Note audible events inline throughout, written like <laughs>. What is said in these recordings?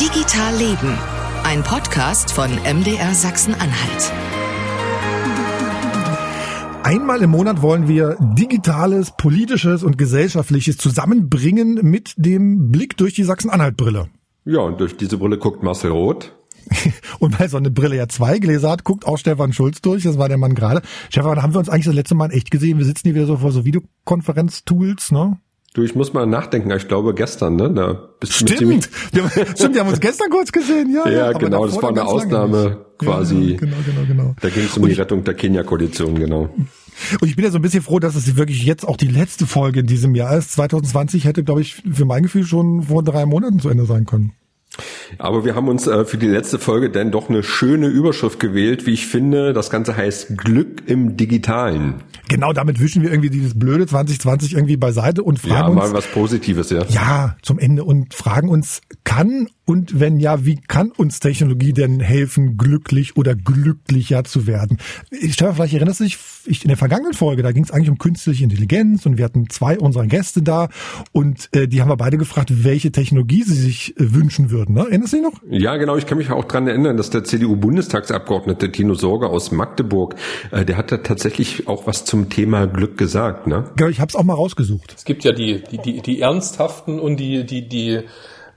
Digital Leben, ein Podcast von MDR Sachsen-Anhalt. Einmal im Monat wollen wir digitales, politisches und gesellschaftliches zusammenbringen mit dem Blick durch die Sachsen-Anhalt-Brille. Ja, und durch diese Brille guckt Marcel Roth. <laughs> Und weil so eine Brille ja zwei Gläser hat, guckt auch Stefan Schulz durch. Das war der Mann gerade. Stefan, haben wir uns eigentlich das letzte Mal echt gesehen? Wir sitzen hier wieder so vor so Videokonferenz-Tools, ne? Du, ich muss mal nachdenken. Ich glaube gestern, ne? Da bist du Stimmt. Wir, <laughs> stimmt, wir haben uns gestern kurz gesehen, ja. Ja, ja genau. Das war eine Ausnahme quasi. Ja, genau, genau, genau. Da ging es um die Rettung der Kenia-Koalition, genau. Und ich bin ja so ein bisschen froh, dass es wirklich jetzt auch die letzte Folge in diesem Jahr ist. 2020 hätte, glaube ich, für mein Gefühl schon vor drei Monaten zu Ende sein können. Aber wir haben uns äh, für die letzte Folge denn doch eine schöne Überschrift gewählt, wie ich finde. Das Ganze heißt Glück im Digitalen. Genau, damit wischen wir irgendwie dieses blöde 2020 irgendwie beiseite und fragen ja, uns. Ja, mal was Positives, ja. Ja, zum Ende und fragen uns, kann und wenn ja, wie kann uns Technologie denn helfen, glücklich oder glücklicher zu werden? Stefan, vielleicht erinnerst du dich, ich, in der vergangenen Folge, da ging es eigentlich um künstliche Intelligenz und wir hatten zwei unserer Gäste da und äh, die haben wir beide gefragt, welche Technologie sie sich äh, wünschen würden. Ne? Erinnerst du dich noch? Ja, genau. Ich kann mich auch dran erinnern, dass der CDU-Bundestagsabgeordnete Tino Sorge aus Magdeburg, äh, der hat da tatsächlich auch was zum Thema Glück gesagt. Ne? Genau, ich habe es auch mal rausgesucht. Es gibt ja die, die, die, die ernsthaften und die, die, die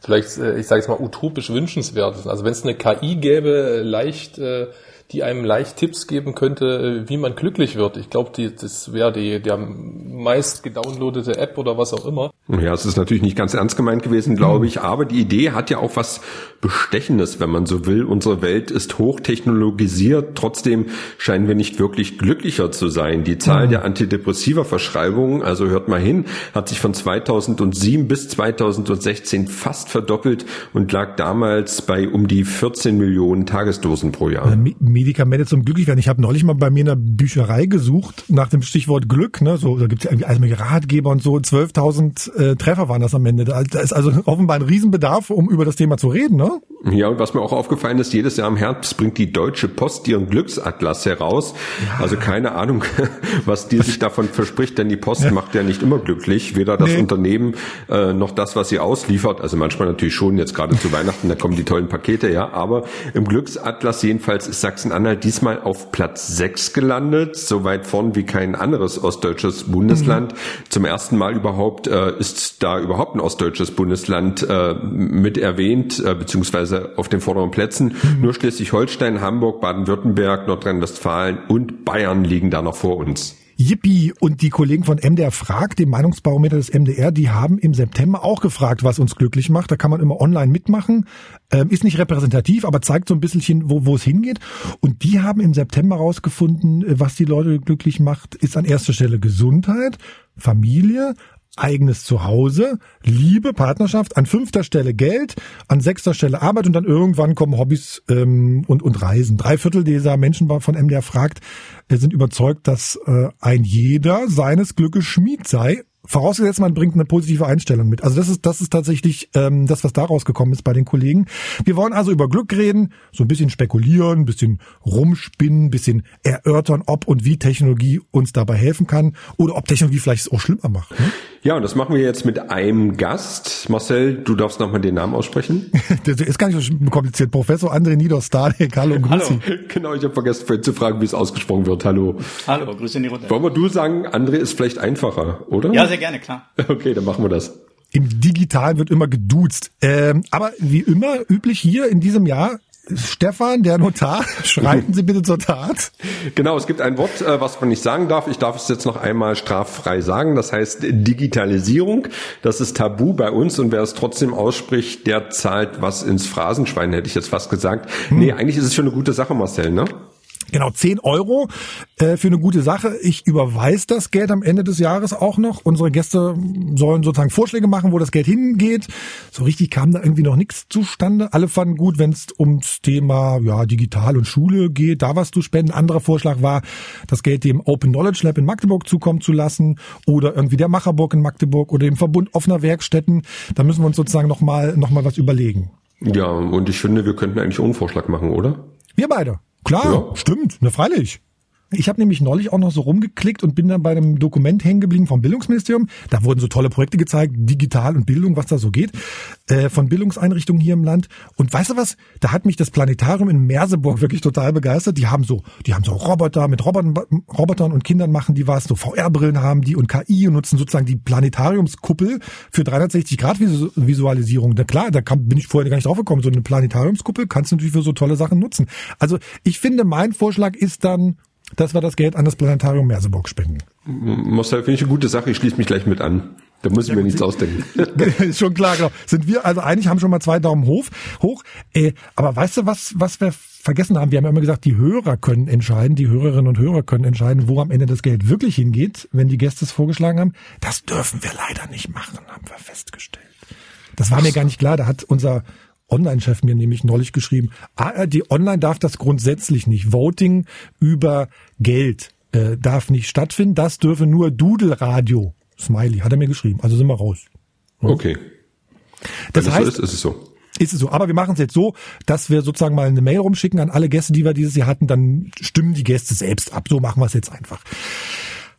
vielleicht, äh, ich sage jetzt mal, utopisch wünschenswert Also wenn es eine KI gäbe, leicht, äh, die einem leicht Tipps geben könnte, äh, wie man glücklich wird. Ich glaube, das wäre die der meist gedownloadete App oder was auch immer. Ja, es ist natürlich nicht ganz ernst gemeint gewesen, glaube ich, aber die Idee hat ja auch was Bestechendes, wenn man so will. Unsere Welt ist hochtechnologisiert, trotzdem scheinen wir nicht wirklich glücklicher zu sein. Die Zahl mhm. der Antidepressiva-Verschreibungen, also hört mal hin, hat sich von 2007 bis 2016 fast verdoppelt und lag damals bei um die 14 Millionen Tagesdosen pro Jahr. Medikamente zum Glücklichwerden. Ich habe neulich mal bei mir in der Bücherei gesucht nach dem Stichwort Glück. Ne? So, da gibt es ja irgendwie alle Ratgeber und so. 12.000 äh, Treffer waren das am Ende. Da, da ist also offenbar ein Riesenbedarf, um über das Thema zu reden. Ne? Ja, und was mir auch aufgefallen ist, jedes Jahr im Herbst bringt die Deutsche Post ihren Glücksatlas heraus. Ja. Also keine Ahnung, <laughs> was die sich davon verspricht, denn die Post ja. macht ja nicht immer glücklich. Weder das nee. Unternehmen äh, noch das, was sie ausliefert. Also manchmal natürlich schon, jetzt gerade zu Weihnachten, da kommen die tollen Pakete, ja. Aber im Glücksatlas jedenfalls ist Sachsen-Anhalt diesmal auf Platz 6 gelandet, so weit vorn wie kein anderes ostdeutsches Bundesland. Mhm. Zum ersten Mal überhaupt äh, ist da überhaupt ein ostdeutsches Bundesland äh, mit erwähnt, äh, beziehungsweise auf den vorderen Plätzen. Mhm. Nur Schleswig-Holstein, Hamburg, Baden-Württemberg, Nordrhein-Westfalen und Bayern liegen da noch vor uns. Yippie und die Kollegen von MDR Fragt, dem Meinungsbarometer des MDR, die haben im September auch gefragt, was uns glücklich macht. Da kann man immer online mitmachen. Ähm, ist nicht repräsentativ, aber zeigt so ein bisschen, wo, wo es hingeht. Und die haben im September rausgefunden, was die Leute glücklich macht, ist an erster Stelle Gesundheit, Familie, eigenes Zuhause, Liebe, Partnerschaft, an fünfter Stelle Geld, an sechster Stelle Arbeit und dann irgendwann kommen Hobbys ähm, und, und Reisen. Drei Viertel dieser Menschen von MDR fragt, äh, sind überzeugt, dass äh, ein jeder seines Glückes Schmied sei Vorausgesetzt, man bringt eine positive Einstellung mit. Also das ist, das ist tatsächlich ähm, das, was da rausgekommen ist bei den Kollegen. Wir wollen also über Glück reden, so ein bisschen spekulieren, ein bisschen rumspinnen, ein bisschen erörtern, ob und wie Technologie uns dabei helfen kann oder ob Technologie vielleicht es auch schlimmer macht. Ne? Ja, und das machen wir jetzt mit einem Gast. Marcel, du darfst nochmal den Namen aussprechen. <laughs> Der ist gar nicht so kompliziert. Professor André Niederstadek. Hallo, <laughs> grüß Hallo. Genau, ich habe vergessen vorhin zu fragen, wie es ausgesprochen wird. Hallo. Hallo, grüße in die Runde. Wollen wir du sagen, André ist vielleicht einfacher, oder? Ja, sehr gerne, klar. <laughs> Okay, dann machen wir das. Im Digital wird immer geduzt. Ähm, aber wie immer üblich hier in diesem Jahr Stefan, der Notar, <laughs> schreiten Sie bitte zur Tat. Genau, es gibt ein Wort, äh, was man nicht sagen darf. Ich darf es jetzt noch einmal straffrei sagen. Das heißt Digitalisierung. Das ist tabu bei uns und wer es trotzdem ausspricht, der zahlt was ins Phrasenschwein, hätte ich jetzt fast gesagt. Hm. Nee, eigentlich ist es schon eine gute Sache, Marcel, ne? Genau, 10 Euro äh, für eine gute Sache. Ich überweise das Geld am Ende des Jahres auch noch. Unsere Gäste sollen sozusagen Vorschläge machen, wo das Geld hingeht. So richtig kam da irgendwie noch nichts zustande. Alle fanden gut, wenn es ums Thema ja, Digital und Schule geht, da was zu spenden. Anderer Vorschlag war, das Geld dem Open Knowledge Lab in Magdeburg zukommen zu lassen oder irgendwie der Macherburg in Magdeburg oder dem Verbund offener Werkstätten. Da müssen wir uns sozusagen nochmal noch mal was überlegen. Ja, und ich finde, wir könnten eigentlich ohne Vorschlag machen, oder? Wir beide. Klar, ja. stimmt, na freilich. Ich habe nämlich neulich auch noch so rumgeklickt und bin dann bei einem Dokument hängen geblieben vom Bildungsministerium. Da wurden so tolle Projekte gezeigt, digital und Bildung, was da so geht, äh, von Bildungseinrichtungen hier im Land. Und weißt du was? Da hat mich das Planetarium in Merseburg wirklich total begeistert. Die haben so, die haben so Roboter mit Robotern, Robotern und Kindern machen die was, so VR-Brillen haben die und KI und nutzen sozusagen die Planetariumskuppel für 360 Grad Visualisierung. Da klar, da kam, bin ich vorher gar nicht drauf gekommen. So eine Planetariumskuppel kannst du natürlich für so tolle Sachen nutzen. Also ich finde, mein Vorschlag ist dann dass wir das Geld an das Planetarium Merseburg spenden. Marcel, finde ich eine gute Sache. Ich schließe mich gleich mit an. Da muss ich ja, mir nichts ausdenken. <laughs> ist schon klar, genau. Sind wir, also eigentlich haben schon mal zwei Daumen hoch. hoch. Äh, aber weißt du, was, was wir vergessen haben? Wir haben ja immer gesagt, die Hörer können entscheiden, die Hörerinnen und Hörer können entscheiden, wo am Ende das Geld wirklich hingeht, wenn die Gäste es vorgeschlagen haben. Das dürfen wir leider nicht machen, haben wir festgestellt. Das war mir gar nicht klar. Da hat unser Online-Chef mir nämlich neulich geschrieben, ARD Online darf das grundsätzlich nicht. Voting über Geld äh, darf nicht stattfinden. Das dürfe nur Doodle Radio. Smiley hat er mir geschrieben. Also sind wir raus. Ja. Okay. Das heißt, so ist, ist es so. Ist es so. Aber wir machen es jetzt so, dass wir sozusagen mal eine Mail rumschicken an alle Gäste, die wir dieses Jahr hatten. Dann stimmen die Gäste selbst ab. So machen wir es jetzt einfach.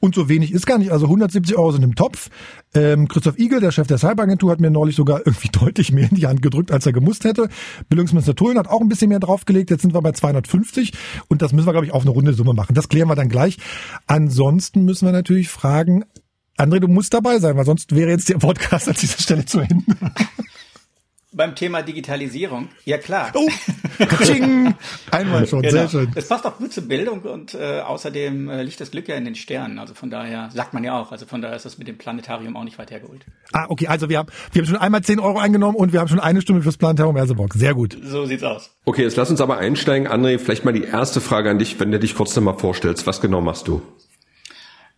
Und so wenig ist gar nicht. Also 170 Euro sind im Topf. Ähm, Christoph Igel, der Chef der Cyberagentur, hat mir neulich sogar irgendwie <laughs> deutlich mehr in die Hand gedrückt, als er gemusst hätte. Bildungsminister Tullen hat auch ein bisschen mehr draufgelegt. Jetzt sind wir bei 250 und das müssen wir, glaube ich, auf eine runde Summe machen. Das klären wir dann gleich. Ansonsten müssen wir natürlich fragen, André, du musst dabei sein, weil sonst wäre jetzt der Podcast an dieser Stelle zu Ende <laughs> beim Thema Digitalisierung. Ja klar. Oh, Einmal schon, genau. sehr schön. Es passt auch gut zur Bildung und äh, außerdem äh, liegt das Glück ja in den Sternen. Also von daher sagt man ja auch. Also von daher ist das mit dem Planetarium auch nicht weit hergeholt. Ah, okay. Also wir haben, wir haben schon einmal 10 Euro eingenommen und wir haben schon eine Stunde fürs Planetarium Merseburg. Sehr gut. So sieht's aus. Okay, jetzt lass uns aber einsteigen. André, vielleicht mal die erste Frage an dich, wenn du dich kurz nochmal vorstellst. Was genau machst du?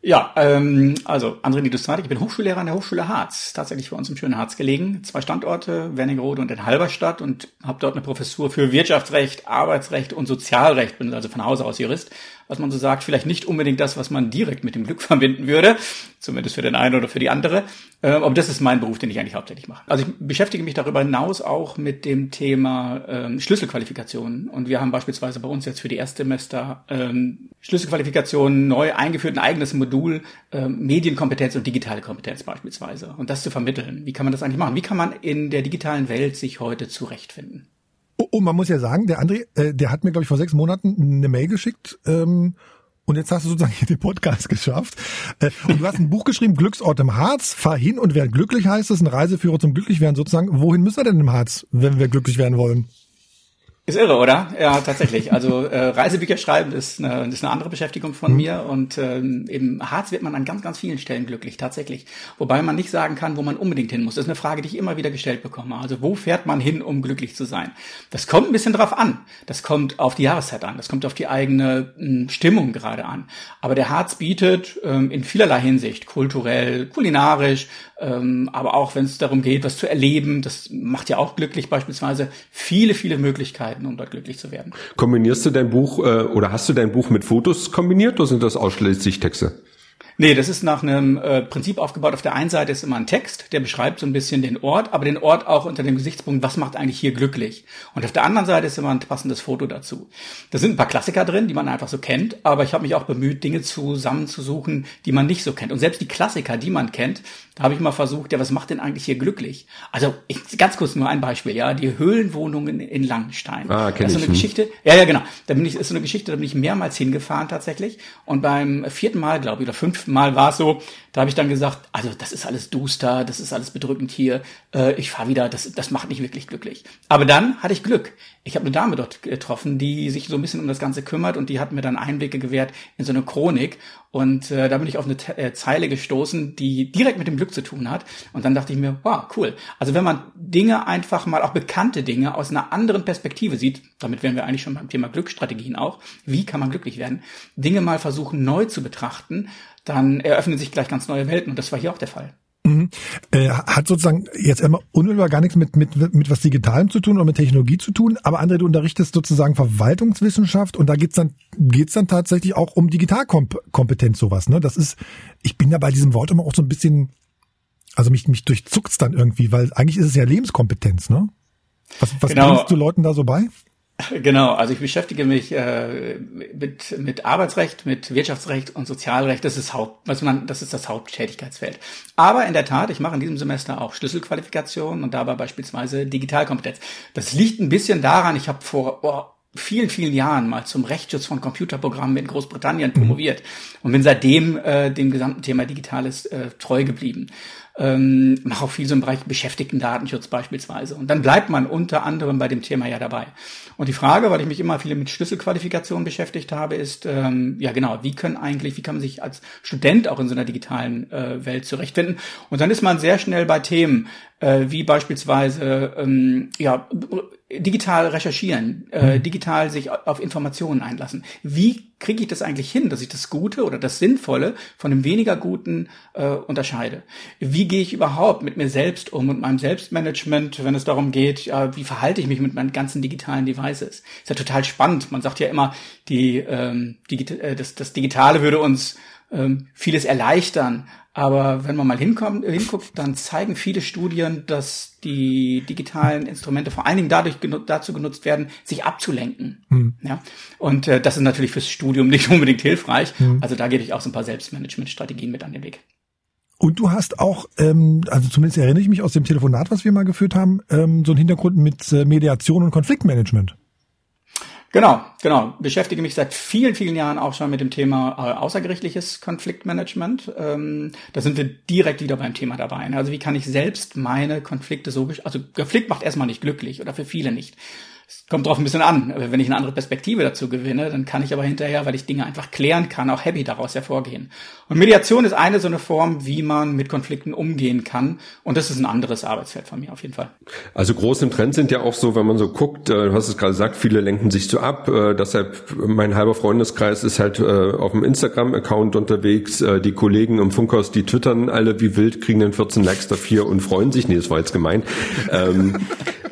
Ja, ähm, also André Nidustratik, ich bin Hochschullehrer an der Hochschule Harz, tatsächlich bei uns im schönen Harz gelegen. Zwei Standorte, Wernigerode und in Halberstadt und habe dort eine Professur für Wirtschaftsrecht, Arbeitsrecht und Sozialrecht, bin also von Hause aus Jurist was man so sagt, vielleicht nicht unbedingt das, was man direkt mit dem Glück <laughs> verbinden würde, zumindest für den einen oder für die andere. Äh, aber das ist mein Beruf, den ich eigentlich hauptsächlich mache. Also ich beschäftige mich darüber hinaus auch mit dem Thema ähm, Schlüsselqualifikationen. Und wir haben beispielsweise bei uns jetzt für die Erstsemester ähm, Schlüsselqualifikationen neu eingeführt, ein eigenes Modul, ähm, Medienkompetenz und digitale Kompetenz beispielsweise. Und das zu vermitteln. Wie kann man das eigentlich machen? Wie kann man in der digitalen Welt sich heute zurechtfinden? Oh, und man muss ja sagen, der André, äh, der hat mir, glaube ich, vor sechs Monaten eine Mail geschickt. Ähm, und jetzt hast du sozusagen hier den Podcast <laughs> geschafft. Äh, und du hast ein Buch geschrieben, Glücksort im Harz. Fahr hin und werd glücklich heißt es, ein Reiseführer zum Glücklichwerden sozusagen. Wohin müssen wir denn im Harz, wenn wir glücklich werden wollen? Ist irre, oder? Ja, tatsächlich. Also äh, Reisebücher schreiben ist eine, ist eine andere Beschäftigung von mhm. mir und ähm, im Harz wird man an ganz, ganz vielen Stellen glücklich, tatsächlich. Wobei man nicht sagen kann, wo man unbedingt hin muss. Das ist eine Frage, die ich immer wieder gestellt bekomme. Also wo fährt man hin, um glücklich zu sein? Das kommt ein bisschen drauf an. Das kommt auf die Jahreszeit an. Das kommt auf die eigene m, hm, Stimmung gerade an. Aber der Harz bietet ähm, in vielerlei Hinsicht, kulturell, kulinarisch, ähm, aber auch wenn es darum geht, was zu erleben, das macht ja auch glücklich beispielsweise, viele, viele Möglichkeiten, um dort glücklich zu werden. Kombinierst du dein Buch äh, oder hast du dein Buch mit Fotos kombiniert oder sind das ausschließlich Texte? Nee, das ist nach einem äh, Prinzip aufgebaut. Auf der einen Seite ist immer ein Text, der beschreibt so ein bisschen den Ort, aber den Ort auch unter dem Gesichtspunkt, was macht eigentlich hier glücklich. Und auf der anderen Seite ist immer ein passendes Foto dazu. Da sind ein paar Klassiker drin, die man einfach so kennt, aber ich habe mich auch bemüht, Dinge zusammenzusuchen, die man nicht so kennt. Und selbst die Klassiker, die man kennt, da habe ich mal versucht, ja, was macht denn eigentlich hier glücklich? Also ich, ganz kurz nur ein Beispiel, ja, die Höhlenwohnungen in Langenstein. Ah, kenn das ist so eine ich. Geschichte. Ja, ja, genau. Da bin ich, ist so eine Geschichte, da bin ich mehrmals hingefahren tatsächlich. Und beim vierten Mal, glaube ich, oder fünften Mal war es so, da habe ich dann gesagt, also das ist alles duster, das ist alles bedrückend hier, äh, ich fahre wieder, das, das macht nicht wirklich glücklich. Aber dann hatte ich Glück. Ich habe eine Dame dort getroffen, die sich so ein bisschen um das Ganze kümmert und die hat mir dann Einblicke gewährt in so eine Chronik. Und äh, da bin ich auf eine Te äh, Zeile gestoßen, die direkt mit dem Glück zu tun hat. Und dann dachte ich mir, wow, cool. Also wenn man Dinge einfach mal, auch bekannte Dinge aus einer anderen Perspektive sieht, damit wären wir eigentlich schon beim Thema Glücksstrategien auch, wie kann man glücklich werden, Dinge mal versuchen neu zu betrachten, dann eröffnen sich gleich ganz neue Welten. Und das war hier auch der Fall. Mhm. Äh, hat sozusagen jetzt immer unmittelbar gar nichts mit, mit, mit was Digitalem zu tun oder mit Technologie zu tun, aber André, du unterrichtest sozusagen Verwaltungswissenschaft und da geht's dann, geht's dann tatsächlich auch um Digitalkompetenz sowas, ne? Das ist, ich bin ja bei diesem Wort immer auch so ein bisschen, also mich, mich durchzuckt's dann irgendwie, weil eigentlich ist es ja Lebenskompetenz, ne? Was, was genau. bringst du Leuten da so bei? Genau, also ich beschäftige mich äh, mit, mit Arbeitsrecht, mit Wirtschaftsrecht und Sozialrecht. Das ist Haupt, was man, das ist das Haupttätigkeitsfeld. Aber in der Tat, ich mache in diesem Semester auch Schlüsselqualifikationen und dabei beispielsweise Digitalkompetenz. Das liegt ein bisschen daran, ich habe vor oh, vielen, vielen Jahren mal zum Rechtsschutz von Computerprogrammen in Großbritannien promoviert und bin seitdem äh, dem gesamten Thema Digitales äh, treu geblieben ähm, mache auch viel so im Bereich beschäftigten Datenschutz beispielsweise. Und dann bleibt man unter anderem bei dem Thema ja dabei. Und die Frage, weil ich mich immer viele mit Schlüsselqualifikationen beschäftigt habe, ist, ähm, ja genau, wie können eigentlich, wie kann man sich als Student auch in so einer digitalen äh, Welt zurechtfinden? Und dann ist man sehr schnell bei Themen, äh, wie beispielsweise ähm, ja digital recherchieren, äh, mhm. digital sich auf Informationen einlassen. Wie kriege ich das eigentlich hin, dass ich das Gute oder das Sinnvolle von dem weniger Guten äh, unterscheide? Wie gehe ich überhaupt mit mir selbst um und meinem Selbstmanagement, wenn es darum geht, ja, wie verhalte ich mich mit meinen ganzen digitalen Devices? Ist ja total spannend. Man sagt ja immer, die, ähm, Digi äh, das, das Digitale würde uns ähm, vieles erleichtern. Aber wenn man mal hinkommt, hinguckt, dann zeigen viele Studien, dass die digitalen Instrumente vor allen Dingen dadurch genu dazu genutzt werden, sich abzulenken. Hm. Ja? Und äh, das ist natürlich fürs Studium <laughs> nicht unbedingt hilfreich. Hm. Also da gebe ich auch so ein paar Selbstmanagement-Strategien mit an den Weg. Und du hast auch, ähm, also zumindest erinnere ich mich aus dem Telefonat, was wir mal geführt haben, ähm, so einen Hintergrund mit äh, Mediation und Konfliktmanagement. Genau, genau. Beschäftige mich seit vielen, vielen Jahren auch schon mit dem Thema äh, außergerichtliches Konfliktmanagement. Ähm, da sind wir direkt wieder beim Thema dabei. Also wie kann ich selbst meine Konflikte so, also Konflikt macht erstmal nicht glücklich oder für viele nicht. Es kommt drauf ein bisschen an. Wenn ich eine andere Perspektive dazu gewinne, dann kann ich aber hinterher, weil ich Dinge einfach klären kann, auch happy daraus hervorgehen. Und Mediation ist eine so eine Form, wie man mit Konflikten umgehen kann. Und das ist ein anderes Arbeitsfeld von mir auf jeden Fall. Also groß im Trend sind ja auch so, wenn man so guckt, äh, du hast es gerade gesagt, viele lenken sich so ab. Äh, deshalb mein halber Freundeskreis ist halt äh, auf dem Instagram-Account unterwegs. Die Kollegen im Funkhaus, die twittern alle wie wild, kriegen dann 14 Likes dafür und freuen sich. Nee, das war jetzt gemein. ähm,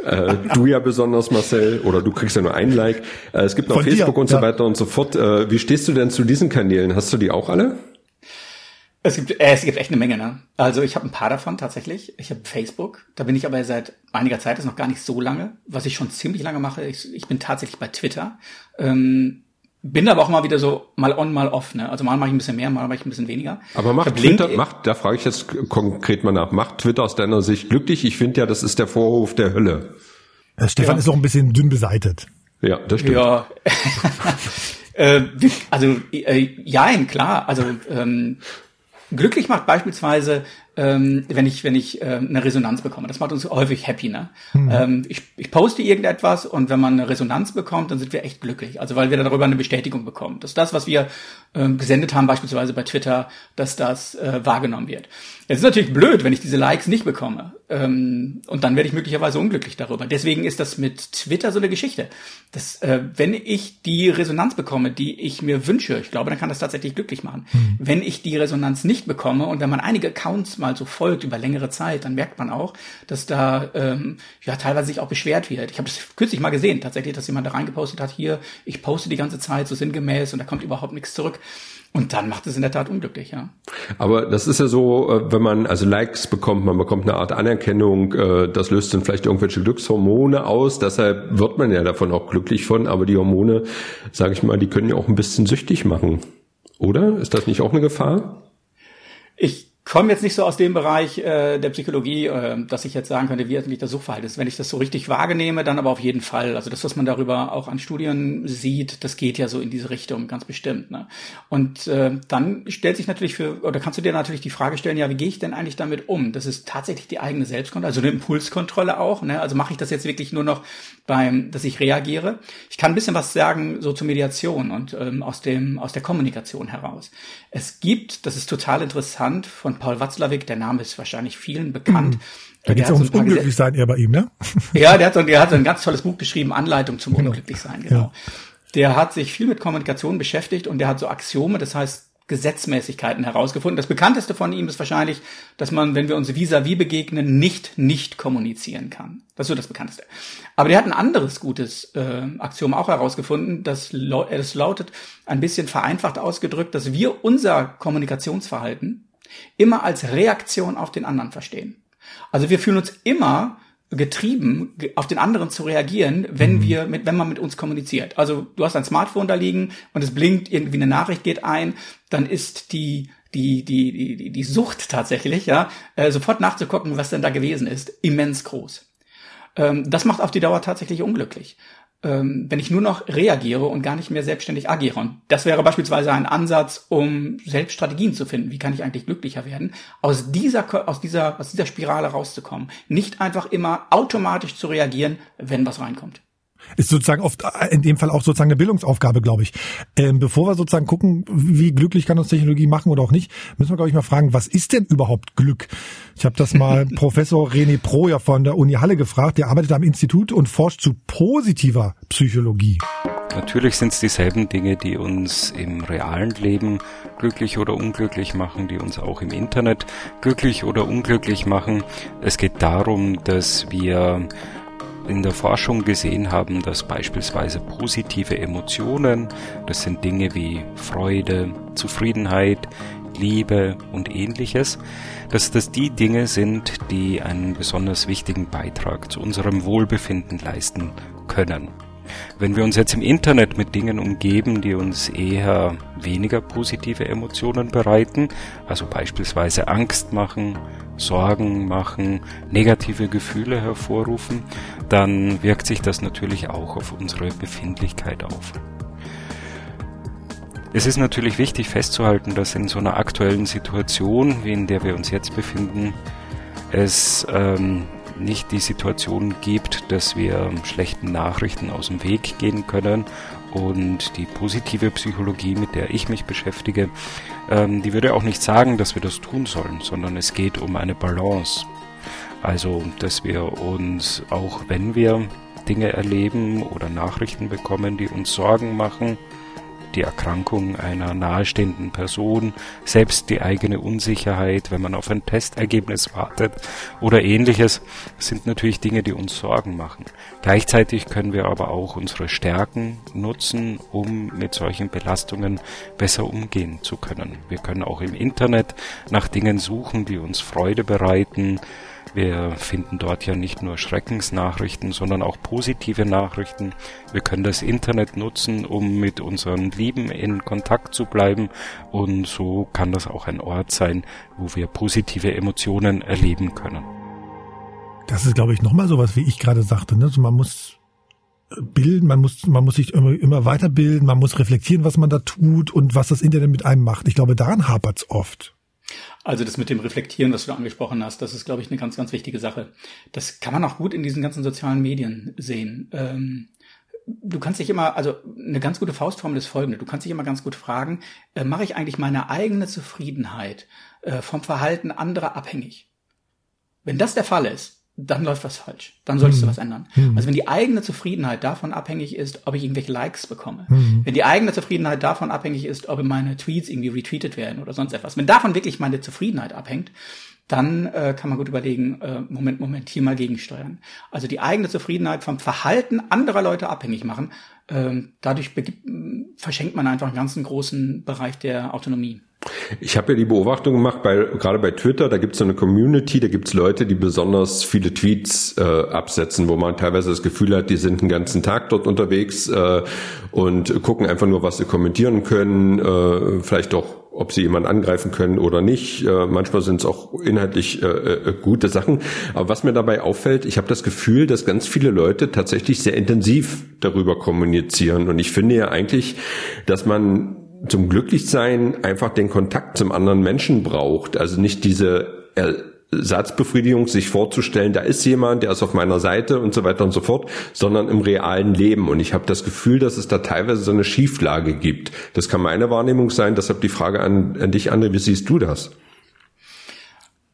äh, du ja besonders, Marcel, oder du kriegst ja nur ein Like. Äh, es gibt noch Von Facebook dir, und so ja. weiter und so fort. Äh, wie stehst du denn zu diesen Kanälen? Hast du die auch alle? Es gibt, äh, es gibt echt eine Menge, ne? Also ich habe ein paar davon tatsächlich. Ich habe Facebook, da bin ich aber seit einiger Zeit, das ist noch gar nicht so lange. Was ich schon ziemlich lange mache, ich, ich bin tatsächlich bei Twitter. Ähm, bin aber auch mal wieder so mal on, mal off. Ne? Also mal mache ich ein bisschen mehr, mal mache ich ein bisschen weniger. Aber macht Twitter, macht, da frage ich jetzt konkret mal nach, macht Twitter aus deiner Sicht glücklich? Ich finde ja, das ist der Vorhof der Hölle. Äh, Stefan ja. ist auch ein bisschen dünn beseitet. Ja, das stimmt. Ja. <laughs> äh, also äh, ja, klar. Also ähm, glücklich macht beispielsweise ähm, wenn ich wenn ich äh, eine Resonanz bekomme. Das macht uns häufig happy. Ne? Mhm. Ähm, ich, ich poste irgendetwas und wenn man eine Resonanz bekommt, dann sind wir echt glücklich. Also weil wir darüber eine Bestätigung bekommen, dass das, was wir ähm, gesendet haben, beispielsweise bei Twitter, dass das äh, wahrgenommen wird. Es ist natürlich blöd, wenn ich diese Likes nicht bekomme. Ähm, und dann werde ich möglicherweise unglücklich darüber. Deswegen ist das mit Twitter so eine Geschichte. Dass, äh, wenn ich die Resonanz bekomme, die ich mir wünsche, ich glaube, dann kann das tatsächlich glücklich machen. Mhm. Wenn ich die Resonanz nicht bekomme und wenn man einige Accounts mal so folgt über längere Zeit, dann merkt man auch, dass da ähm, ja teilweise sich auch beschwert wird. Ich habe das kürzlich mal gesehen, tatsächlich, dass jemand da reingepostet hat, hier, ich poste die ganze Zeit so sinngemäß und da kommt überhaupt nichts zurück. Und dann macht es in der Tat unglücklich, ja. Aber das ist ja so, äh, wenn man also Likes bekommt, man bekommt eine Art Anerkennung, äh, das löst dann vielleicht irgendwelche Glückshormone aus, deshalb wird man ja davon auch glücklich von, aber die Hormone, sage ich mal, die können ja auch ein bisschen süchtig machen. Oder? Ist das nicht auch eine Gefahr? Ich komme jetzt nicht so aus dem Bereich äh, der Psychologie, äh, dass ich jetzt sagen könnte, wie eigentlich das Suchverhalten ist. Wenn ich das so richtig wahrnehme, dann aber auf jeden Fall. Also das, was man darüber auch an Studien sieht, das geht ja so in diese Richtung, ganz bestimmt. Ne? Und äh, dann stellt sich natürlich für, oder kannst du dir natürlich die Frage stellen, ja, wie gehe ich denn eigentlich damit um? Das ist tatsächlich die eigene Selbstkontrolle, also eine Impulskontrolle auch. Ne? Also mache ich das jetzt wirklich nur noch beim, dass ich reagiere? Ich kann ein bisschen was sagen so zur Mediation und ähm, aus dem aus der Kommunikation heraus. Es gibt, das ist total interessant, von Paul Watzlawick, der Name ist wahrscheinlich vielen bekannt. Mhm. Da geht es ums so Unglücklichsein eher bei ihm, ne? <laughs> Ja, der hat, so, der hat so ein ganz tolles Buch geschrieben, Anleitung zum genau. Unglücklichsein, genau. Ja. Der hat sich viel mit Kommunikation beschäftigt und der hat so Axiome, das heißt Gesetzmäßigkeiten herausgefunden. Das bekannteste von ihm ist wahrscheinlich, dass man, wenn wir uns vis-à-vis -vis begegnen, nicht nicht kommunizieren kann. Das ist so das bekannteste. Aber der hat ein anderes gutes äh, Axiom auch herausgefunden, das, das lautet ein bisschen vereinfacht ausgedrückt, dass wir unser Kommunikationsverhalten immer als Reaktion auf den anderen verstehen. Also wir fühlen uns immer getrieben, auf den anderen zu reagieren, wenn mhm. wir mit, wenn man mit uns kommuniziert. Also du hast ein Smartphone da liegen und es blinkt, irgendwie eine Nachricht geht ein, dann ist die die die die die Sucht tatsächlich, ja, äh, sofort nachzugucken, was denn da gewesen ist, immens groß. Ähm, das macht auf die Dauer tatsächlich unglücklich ähm, wenn ich nur noch reagiere und gar nicht mehr selbstständig agiere. Und das wäre beispielsweise ein Ansatz, um selbst Strategien zu finden. Wie kann ich eigentlich glücklicher werden? Aus dieser, aus dieser, aus dieser Spirale rauszukommen. Nicht einfach immer automatisch zu reagieren, wenn was reinkommt. Ist sozusagen oft äh, in dem Fall auch sozusagen eine Bildungsaufgabe, glaube ich. Ähm, bevor wir sozusagen gucken, wie glücklich kann uns Technologie machen oder auch nicht, müssen wir, glaube ich, mal fragen, was ist denn überhaupt Glück? Ich habe das mal <laughs> Professor René Proja von der Uni Halle gefragt, der arbeitet am Institut und forscht zu positiver Psychologie. Natürlich sind es dieselben Dinge, die uns im realen Leben glücklich oder unglücklich machen, die uns auch im Internet glücklich oder unglücklich machen. Es geht darum, dass wir in der Forschung gesehen haben, dass beispielsweise positive Emotionen, das sind Dinge wie Freude, Zufriedenheit, Liebe und ähnliches, dass das die Dinge sind, die einen besonders wichtigen Beitrag zu unserem Wohlbefinden leisten können. Wenn wir uns jetzt im Internet mit Dingen umgeben, die uns eher weniger positive Emotionen bereiten, also beispielsweise Angst machen, Sorgen machen, negative Gefühle hervorrufen, dann wirkt sich das natürlich auch auf unsere Befindlichkeit auf. Es ist natürlich wichtig festzuhalten, dass in so einer aktuellen Situation, wie in der wir uns jetzt befinden, es ähm, nicht die Situation gibt, dass wir schlechten Nachrichten aus dem Weg gehen können und die positive Psychologie, mit der ich mich beschäftige, ähm, die würde auch nicht sagen, dass wir das tun sollen, sondern es geht um eine Balance. Also, dass wir uns, auch wenn wir Dinge erleben oder Nachrichten bekommen, die uns Sorgen machen, die Erkrankung einer nahestehenden Person, selbst die eigene Unsicherheit, wenn man auf ein Testergebnis wartet oder ähnliches, sind natürlich Dinge, die uns Sorgen machen. Gleichzeitig können wir aber auch unsere Stärken nutzen, um mit solchen Belastungen besser umgehen zu können. Wir können auch im Internet nach Dingen suchen, die uns Freude bereiten, wir finden dort ja nicht nur Schreckensnachrichten, sondern auch positive Nachrichten. Wir können das Internet nutzen, um mit unseren Lieben in Kontakt zu bleiben. Und so kann das auch ein Ort sein, wo wir positive Emotionen erleben können. Das ist, glaube ich, nochmal sowas, wie ich gerade sagte. Ne? Also man muss bilden, man muss, man muss sich immer, immer weiterbilden, man muss reflektieren, was man da tut und was das Internet mit einem macht. Ich glaube, daran hapert es oft. Also das mit dem Reflektieren, das du angesprochen hast, das ist, glaube ich, eine ganz, ganz wichtige Sache. Das kann man auch gut in diesen ganzen sozialen Medien sehen. Ähm, du kannst dich immer, also eine ganz gute Faustformel ist folgende, du kannst dich immer ganz gut fragen, äh, mache ich eigentlich meine eigene Zufriedenheit äh, vom Verhalten anderer abhängig? Wenn das der Fall ist, dann läuft was falsch. Dann solltest mhm. du was ändern. Mhm. Also wenn die eigene Zufriedenheit davon abhängig ist, ob ich irgendwelche Likes bekomme, mhm. wenn die eigene Zufriedenheit davon abhängig ist, ob meine Tweets irgendwie retweetet werden oder sonst etwas, wenn davon wirklich meine Zufriedenheit abhängt, dann äh, kann man gut überlegen, äh, Moment, Moment, hier mal gegensteuern. Also die eigene Zufriedenheit vom Verhalten anderer Leute abhängig machen, äh, dadurch verschenkt man einfach einen ganzen großen Bereich der Autonomie. Ich habe ja die Beobachtung gemacht, bei, gerade bei Twitter, da gibt es so eine Community, da gibt es Leute, die besonders viele Tweets äh, absetzen, wo man teilweise das Gefühl hat, die sind den ganzen Tag dort unterwegs äh, und gucken einfach nur, was sie kommentieren können, äh, vielleicht auch, ob sie jemanden angreifen können oder nicht. Äh, manchmal sind es auch inhaltlich äh, äh, gute Sachen. Aber was mir dabei auffällt, ich habe das Gefühl, dass ganz viele Leute tatsächlich sehr intensiv darüber kommunizieren. Und ich finde ja eigentlich, dass man zum Glücklichsein einfach den Kontakt zum anderen Menschen braucht. Also nicht diese Ersatzbefriedigung, sich vorzustellen, da ist jemand, der ist auf meiner Seite und so weiter und so fort, sondern im realen Leben. Und ich habe das Gefühl, dass es da teilweise so eine Schieflage gibt. Das kann meine Wahrnehmung sein. Deshalb die Frage an, an dich, André, wie siehst du das?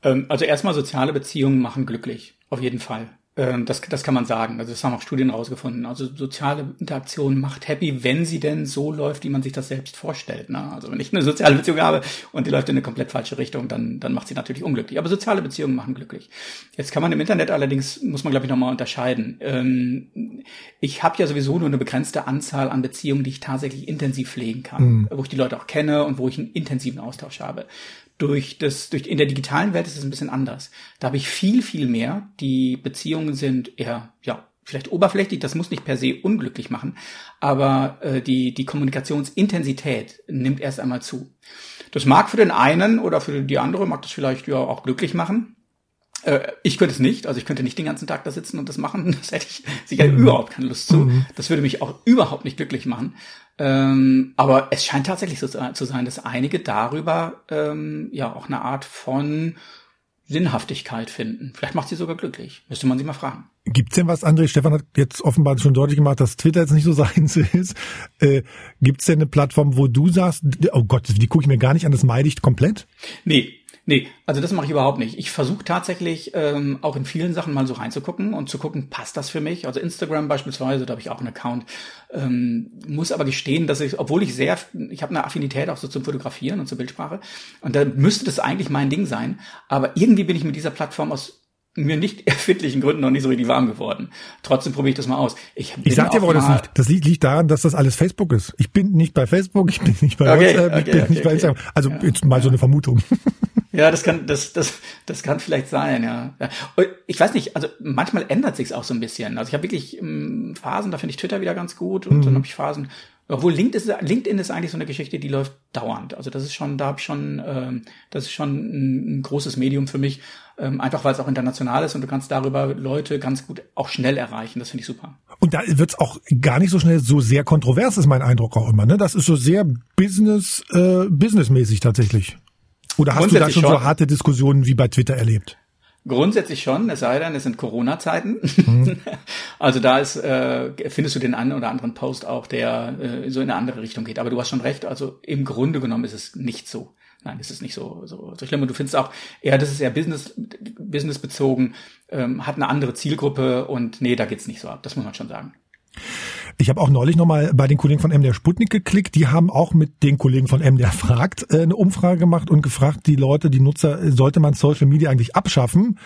Ähm, also erstmal soziale Beziehungen machen glücklich, auf jeden Fall. Ähm, das, das kann man sagen. Also das haben auch Studien rausgefunden. Also soziale Interaktion macht happy, wenn sie denn so läuft, wie man sich das selbst vorstellt. Ne? Also wenn ich eine soziale Beziehung habe und die läuft in eine komplett falsche Richtung, dann, dann macht sie natürlich unglücklich. Aber soziale Beziehungen machen glücklich. Jetzt kann man im Internet allerdings, muss man glaube ich nochmal unterscheiden. Ähm, ich habe ja sowieso nur eine begrenzte Anzahl an Beziehungen, die ich tatsächlich intensiv pflegen kann, mhm. wo ich die Leute auch kenne und wo ich einen intensiven Austausch habe Durch das, durch, in der digitalen Welt ist es ein bisschen anders. Da habe ich viel, viel mehr. Die Beziehungen sind eher, ja, vielleicht oberflächlich, das muss nicht per se unglücklich machen, aber äh, die, die Kommunikationsintensität nimmt erst einmal zu. Das mag für den einen oder für die andere, mag das vielleicht ja auch glücklich machen. Äh, ich könnte es nicht, also ich könnte nicht den ganzen Tag da sitzen und das machen, <laughs> das hätte ich sicher mhm. überhaupt keine Lust zu. Mhm. Das würde mich auch überhaupt nicht glücklich machen. Ähm, aber es scheint tatsächlich so zu sein, dass einige darüber ähm, ja auch eine Art von Sinnhaftigkeit finden. Vielleicht macht sie sogar glücklich. Müsste man sie mal fragen. Gibt's denn was, André? Stefan hat jetzt offenbar schon deutlich gemacht, dass Twitter jetzt nicht so <laughs> seins ist. Äh, Gibt's denn eine Plattform, wo du sagst, oh Gott, die gucke ich mir gar nicht an, das meide ich komplett? Nee, Nee, also das mache ich überhaupt nicht. Ich versuche tatsächlich ähm, auch in vielen Sachen mal so reinzugucken und zu gucken, passt das für mich? Also Instagram beispielsweise, da habe ich auch einen Account. Ähm, muss aber gestehen, dass ich, obwohl ich sehr, ich habe eine Affinität auch so zum Fotografieren und zur Bildsprache und da müsste das eigentlich mein Ding sein. Aber irgendwie bin ich mit dieser Plattform aus mir nicht <laughs> erfindlichen Gründen noch nicht so richtig warm geworden. Trotzdem probiere ich das mal aus. Ich, ich sag dir, warum das liegt. Das liegt, liegt daran, dass das alles Facebook ist. Ich bin nicht bei Facebook, ich bin nicht bei okay, WhatsApp, okay, ich bin okay, nicht bei Instagram. Also ja. jetzt mal so eine Vermutung. <laughs> Ja, das kann, das, das, das kann vielleicht sein, ja. Ich weiß nicht, also manchmal ändert sich's auch so ein bisschen. Also ich habe wirklich ähm, Phasen, da finde ich Twitter wieder ganz gut und mhm. dann habe ich Phasen, obwohl LinkedIn ist, LinkedIn ist eigentlich so eine Geschichte, die läuft dauernd. Also das ist schon, da habe ich schon, ähm, das ist schon ein, ein großes Medium für mich, ähm, einfach weil es auch international ist und du kannst darüber Leute ganz gut auch schnell erreichen. Das finde ich super. Und da wird's auch gar nicht so schnell so sehr kontrovers, ist mein Eindruck auch immer. Ne? Das ist so sehr business, äh, businessmäßig tatsächlich. Oder hast du da schon, schon so harte Diskussionen wie bei Twitter erlebt? Grundsätzlich schon, es sei denn, es sind Corona-Zeiten. Mhm. <laughs> Also da ist, äh, findest du den einen oder anderen Post auch, der äh, so in eine andere Richtung geht. Aber du hast schon recht, also im Grunde genommen ist es nicht so. Nein, es ist nicht so, so, so schlimm. Und du findest auch, eher, das ist eher Business, Business bezogen, ähm, hat eine andere Zielgruppe und nee, da geht's nicht so ab. Das muss man schon sagen. Ich habe auch neulich nochmal bei den Kollegen von MDR Sputnik geklickt. Die haben auch mit den Kollegen von MDR Fragt äh, eine Umfrage gemacht und gefragt, die Leute, die Nutzer, sollte man Social Media eigentlich abschaffen?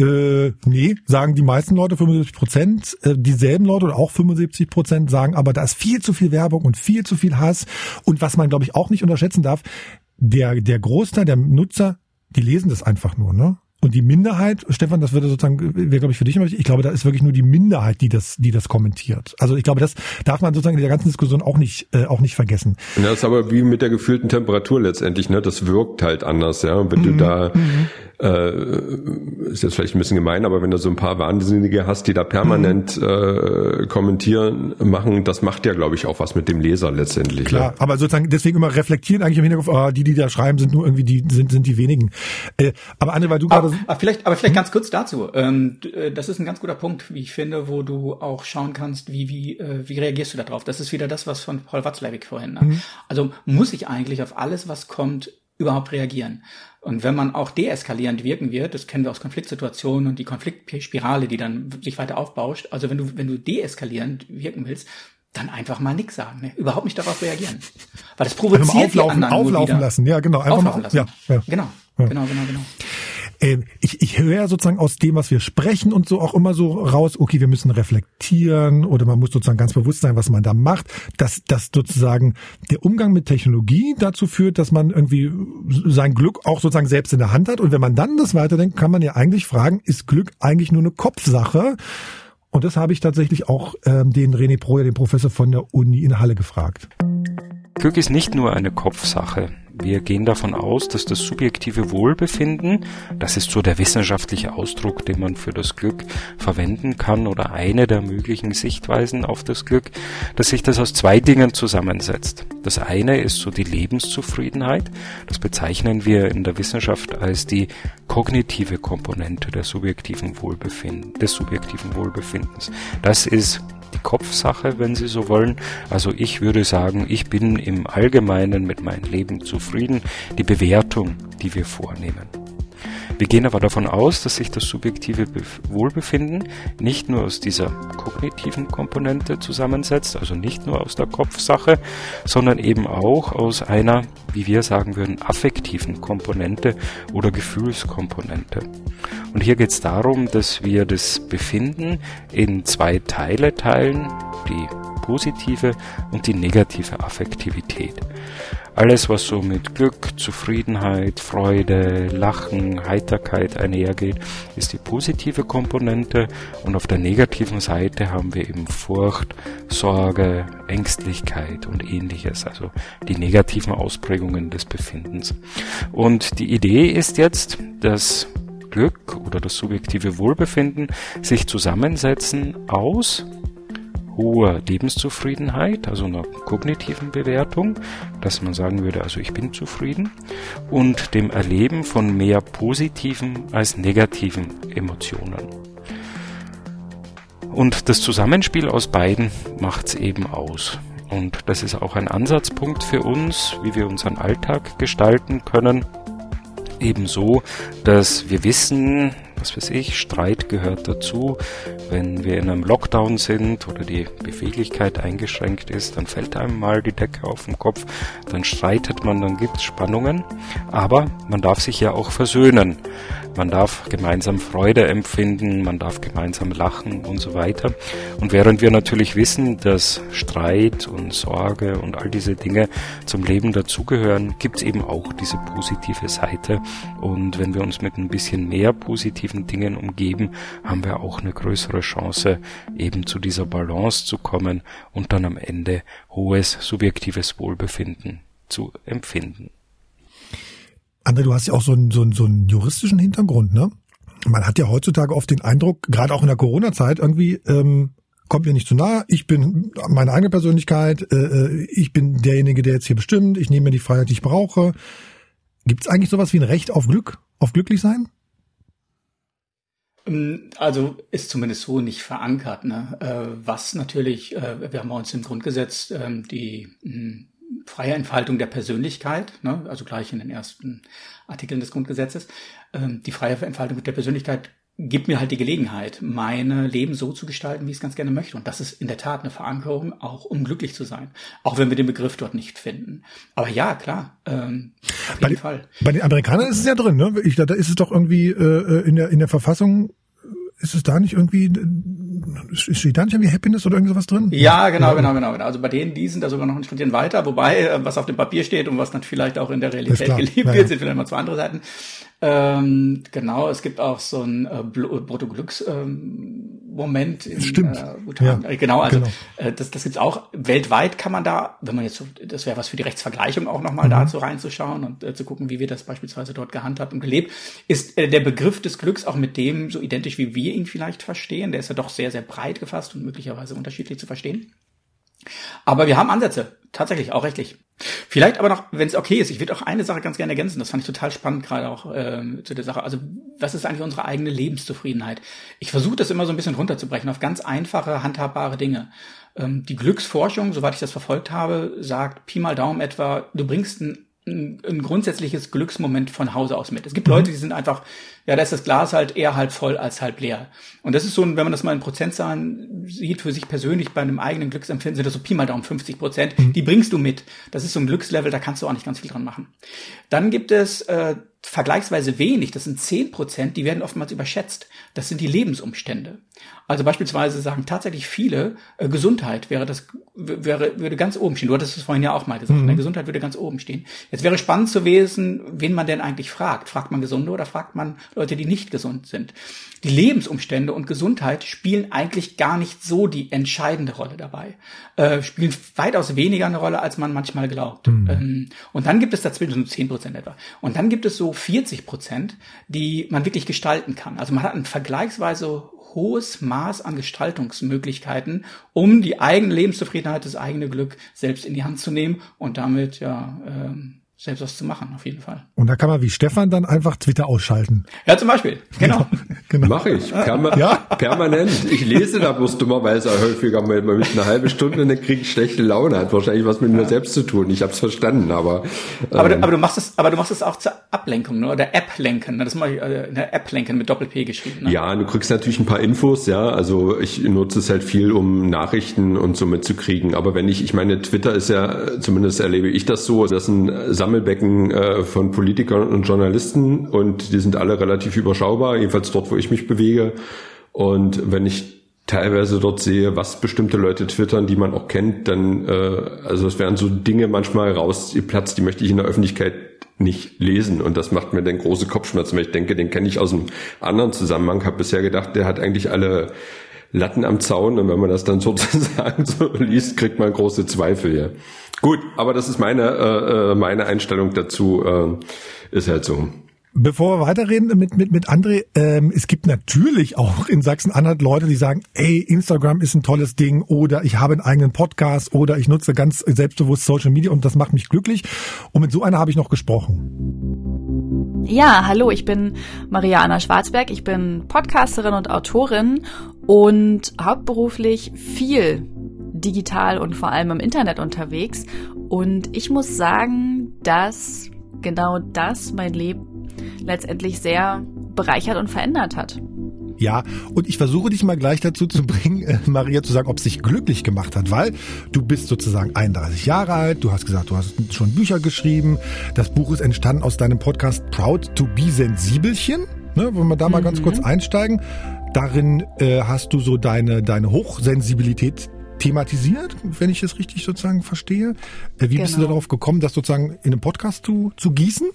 Äh, nee, sagen die meisten Leute 75 Prozent. Äh, dieselben Leute oder auch 75 Prozent sagen, aber da ist viel zu viel Werbung und viel zu viel Hass. Und was man, glaube ich, auch nicht unterschätzen darf, der, der Großteil der Nutzer, die lesen das einfach nur, ne? Und die Minderheit, Stefan, das würde sozusagen, wäre glaube ich für dich immer wichtig, ich glaube, da ist wirklich nur die Minderheit, die das, die das kommentiert. Also ich glaube, das darf man sozusagen in der ganzen Diskussion auch nicht, äh, auch nicht vergessen. Ja, das ist aber wie mit der gefühlten Temperatur letztendlich, ne? Das wirkt halt anders, ja. Wenn mhm. du da mhm äh, ist jetzt vielleicht ein bisschen gemein, aber wenn du so ein paar Wahnsinnige hast, die da permanent mhm. äh, kommentieren, machen, das macht ja, glaube ich, auch was mit dem Leser letztendlich. Klar, ja. aber sozusagen deswegen immer reflektieren eigentlich im Hinterkopf, oh, die, die da schreiben, sind nur irgendwie die, sind, sind die wenigen. Äh, aber André, weil du gerade. Aber vielleicht, aber vielleicht ganz kurz dazu. Ähm, äh, das ist ein ganz guter Punkt, wie ich finde, wo du auch schauen kannst, wie, wie, äh, wie reagierst du darauf? Das ist wieder das, was von Paul Watzlawick vorhin. Ne? Mhm. Also muss ich eigentlich auf alles, was kommt, überhaupt reagieren? Und wenn man auch deeskalierend wirken wird, das kennen wir aus Konfliktsituationen und die Konfliktspirale, die dann sich weiter aufbauscht, also wenn du, wenn du deeskalierend wirken willst, dann einfach mal nichts sagen, ne? überhaupt nicht darauf reagieren. Weil das provoziert auflaufen, die anderen auflaufen lassen, ja genau, einfach auflaufen mal, lassen. Ja, ja. Genau, ja. genau, genau, genau. Ähm, ich, ich höre sozusagen aus dem, was wir sprechen und so auch immer so raus, okay, wir müssen reflektieren oder man muss sozusagen ganz bewusst sein, was man da macht, dass, dass sozusagen der Umgang mit Technologie dazu führt, dass man irgendwie sein Glück auch sozusagen selbst in der Hand hat. Und wenn man dann das weiterdenkt, kann man ja eigentlich fragen, ist Glück eigentlich nur eine Kopfsache? Und das habe ich tatsächlich auch ähm, den René Proja, den Professor von der Uni in Halle gefragt. Glück ist nicht nur eine Kopfsache. Wir gehen davon aus, dass das subjektive Wohlbefinden, das ist so der wissenschaftliche Ausdruck, den man für das Glück verwenden kann oder eine der möglichen Sichtweisen auf das Glück, dass sich das aus zwei Dingen zusammensetzt. Das eine ist so die Lebenszufriedenheit. Das bezeichnen wir in der Wissenschaft als die kognitive Komponente der subjektiven Wohlbefinden, des subjektiven Wohlbefindens. Das ist die Kopfsache, wenn Sie so wollen. Also ich würde sagen, ich bin im Allgemeinen mit meinem Leben zufrieden. Die Bewertung, die wir vornehmen. Wir gehen aber davon aus, dass sich das subjektive Wohlbefinden nicht nur aus dieser kognitiven Komponente zusammensetzt, also nicht nur aus der Kopfsache, sondern eben auch aus einer, wie wir sagen würden, affektiven Komponente oder Gefühlskomponente. Und hier geht es darum, dass wir das Befinden in zwei Teile teilen, die positive und die negative Affektivität. Alles, was so mit Glück, Zufriedenheit, Freude, Lachen, Heiterkeit einhergeht, ist die positive Komponente und auf der negativen Seite haben wir eben Furcht, Sorge, Ängstlichkeit und ähnliches, also die negativen Ausprägungen des Befindens. Und die Idee ist jetzt, dass Glück oder das subjektive Wohlbefinden sich zusammensetzen aus hoher Lebenszufriedenheit, also einer kognitiven Bewertung, dass man sagen würde, also ich bin zufrieden, und dem Erleben von mehr positiven als negativen Emotionen. Und das Zusammenspiel aus beiden macht's eben aus. Und das ist auch ein Ansatzpunkt für uns, wie wir unseren Alltag gestalten können. Ebenso, dass wir wissen, was weiß ich, Streit gehört dazu. Wenn wir in einem Lockdown sind oder die Beweglichkeit eingeschränkt ist, dann fällt einem mal die Decke auf den Kopf, dann streitet man, dann gibt es Spannungen. Aber man darf sich ja auch versöhnen. Man darf gemeinsam Freude empfinden, man darf gemeinsam lachen und so weiter. Und während wir natürlich wissen, dass Streit und Sorge und all diese Dinge zum Leben dazugehören, gibt es eben auch diese positive Seite. Und wenn wir uns mit ein bisschen mehr positiven Dingen umgeben, haben wir auch eine größere Chance, eben zu dieser Balance zu kommen und dann am Ende hohes subjektives Wohlbefinden zu empfinden. André, du hast ja auch so einen, so, einen, so einen juristischen Hintergrund, ne? Man hat ja heutzutage oft den Eindruck, gerade auch in der Corona-Zeit, irgendwie ähm, kommt mir nicht zu nah. Ich bin meine eigene Persönlichkeit. Äh, äh ich bin derjenige, der jetzt hier bestimmt. Ich nehme mir die Freiheit, die ich brauche. Gibt es eigentlich sowas wie ein Recht auf Glück, auf glücklich sein? Ähm, also ist zumindest so nicht verankert. Ne? Äh, was natürlich, äh, wir haben bei uns im Grundgesetz ähm, die hm, freie Entfaltung der Persönlichkeit, ne, also gleich in den ersten Artikeln des Grundgesetzes, ähm, die freie Entfaltung der Persönlichkeit gibt mir halt die Gelegenheit, meine Leben so zu gestalten, wie ich es ganz gerne möchte. Und das ist in der Tat eine Verankerung, auch um glücklich zu sein. Auch wenn wir den Begriff dort nicht finden. Aber ja, klar, ähm, auf bei jeden den, Fall. Bei den Amerikanern ist es ja drin, ne? Ich, da ist es doch irgendwie äh, in der in der Verfassung ist es da nicht irgendwie, steht da nicht irgendwie Happiness oder irgendwas drin? Ja, genau, genau, genau, genau. Also bei denen, die sind da sogar noch ein Stückchen weiter, wobei, äh, was auf dem Papier steht und was dann vielleicht auch in der Realität gelebt ja, wird, sind vielleicht mal zwei andere Seiten. Ähm, genau, es gibt auch so ein äh, Bruttoglücks-Moment. Ähm, Stimmt. Äh, ja, genau, also genau. Äh, das, das gibt's auch. Weltweit kann man da, wenn man jetzt, so, das wäre was für die Rechtsvergleichung auch nochmal mhm. dazu reinzuschauen und äh, zu gucken, wie wir das beispielsweise dort gehandhabt und gelebt. Ist äh, der Begriff des Glücks auch mit dem so identisch, wie wir ihn vielleicht verstehen? Der ist ja doch sehr, sehr breit gefasst und möglicherweise unterschiedlich zu verstehen. Aber wir haben Ansätze, tatsächlich, auch rechtlich. Vielleicht aber noch, wenn es okay ist, ich würde auch eine Sache ganz gerne ergänzen, das fand ich total spannend gerade auch äh, zu der Sache. Also was ist eigentlich unsere eigene Lebenszufriedenheit? Ich versuche das immer so ein bisschen runterzubrechen auf ganz einfache, handhabbare Dinge. Ähm, die Glücksforschung, soweit ich das verfolgt habe, sagt Pi mal Daumen etwa, du bringst ein ein, ein grundsätzliches Glücksmoment von Hause aus mit. Es gibt. Leute, die sind einfach, ja, da ist das Glas halt eher halb voll als halb leer. Und das ist so, wenn man das mal in Prozentzahlen sieht, für sich persönlich bei einem eigenen Glücksempfinden sind das so Pi mal Daumen 50 Prozent. Mhm. Die bringst du mit. Das ist so ein Glückslevel, da kannst du auch nicht ganz viel dran machen. Dann gibt es äh, vergleichsweise wenig, das sind 10 Prozent, die werden oftmals überschätzt. Das sind die Lebensumstände. Also beispielsweise sagen tatsächlich viele, äh, Gesundheit wäre das, wäre, würde ganz oben stehen. Du hattest es vorhin ja auch mal gesagt, mhm. ne? Gesundheit würde ganz oben stehen. Jetzt wäre spannend zu wissen, wen man denn eigentlich fragt. Fragt man Gesunde oder fragt man Leute, die nicht gesund sind? Die Lebensumstände und Gesundheit spielen eigentlich gar nicht so die entscheidende Rolle dabei. Äh, spielen weitaus weniger eine Rolle, als man manchmal glaubt. Mhm. Ähm, und dann gibt es dazwischen so 10 Prozent etwa. Und dann gibt es so 40 Prozent, die man wirklich gestalten kann. Also man hat einen vergleichsweise hohes Maß an Gestaltungsmöglichkeiten, um die eigene Lebenszufriedenheit, das eigene Glück selbst in die Hand zu nehmen und damit ja ähm, selbst was zu machen, auf jeden Fall. Und da kann man wie Stefan dann einfach Twitter ausschalten. Ja, zum Beispiel. Genau. <laughs> genau. Mache ich. Perma ja? Permanent. Ich lese da bloß dummerweise häufiger mal mit eine halbe Stunde und dann kriege ich schlechte Laune. Hat wahrscheinlich was mit ja. mir selbst zu tun. Ich habe es verstanden, aber. Ähm, aber, du, aber du machst es, aber du machst es auch zur Ablenkung, ne? Oder App-Lenken. Ne? Das mache ich äh, in der App-Lenken mit Doppel-P geschrieben. Ne? Ja, du kriegst natürlich ein paar Infos, ja. Also ich nutze es halt viel, um Nachrichten und so mitzukriegen. Aber wenn ich, ich meine, Twitter ist ja, zumindest erlebe ich das so, das ist ein Sammelbecken äh, von Politikern und Journalisten und die sind alle relativ überschaubar, jedenfalls dort, wo ich mich bewege. Und wenn ich teilweise dort sehe, was bestimmte Leute twittern, die man auch kennt, dann, äh, also es werden so Dinge manchmal rausgeplatzt, die möchte ich in der Öffentlichkeit nicht lesen. Und das macht mir dann große Kopfschmerzen, weil ich denke, den kenne ich aus einem anderen Zusammenhang, habe bisher gedacht, der hat eigentlich alle Latten am Zaun und wenn man das dann <laughs> sozusagen so liest, kriegt man große Zweifel, ja. Gut, aber das ist meine, äh, äh meine Einstellung dazu, äh, ist halt so. Bevor wir weiterreden mit, mit, mit André, ähm, es gibt natürlich auch in Sachsen-Anhalt Leute, die sagen, ey, Instagram ist ein tolles Ding oder ich habe einen eigenen Podcast oder ich nutze ganz selbstbewusst Social Media und das macht mich glücklich. Und mit so einer habe ich noch gesprochen. Ja, hallo, ich bin Mariana Schwarzberg, ich bin Podcasterin und Autorin und hauptberuflich viel digital und vor allem im Internet unterwegs. Und ich muss sagen, dass genau das mein Leben letztendlich sehr bereichert und verändert hat. Ja, und ich versuche dich mal gleich dazu zu bringen, äh, Maria, zu sagen, ob es dich glücklich gemacht hat, weil du bist sozusagen 31 Jahre alt, du hast gesagt, du hast schon Bücher geschrieben, das Buch ist entstanden aus deinem Podcast Proud to be Sensibelchen, ne, wenn wir da mal mhm. ganz kurz einsteigen. Darin äh, hast du so deine, deine Hochsensibilität thematisiert, wenn ich es richtig sozusagen verstehe. Äh, wie genau. bist du genau. darauf gekommen, das sozusagen in einem Podcast zu, zu gießen?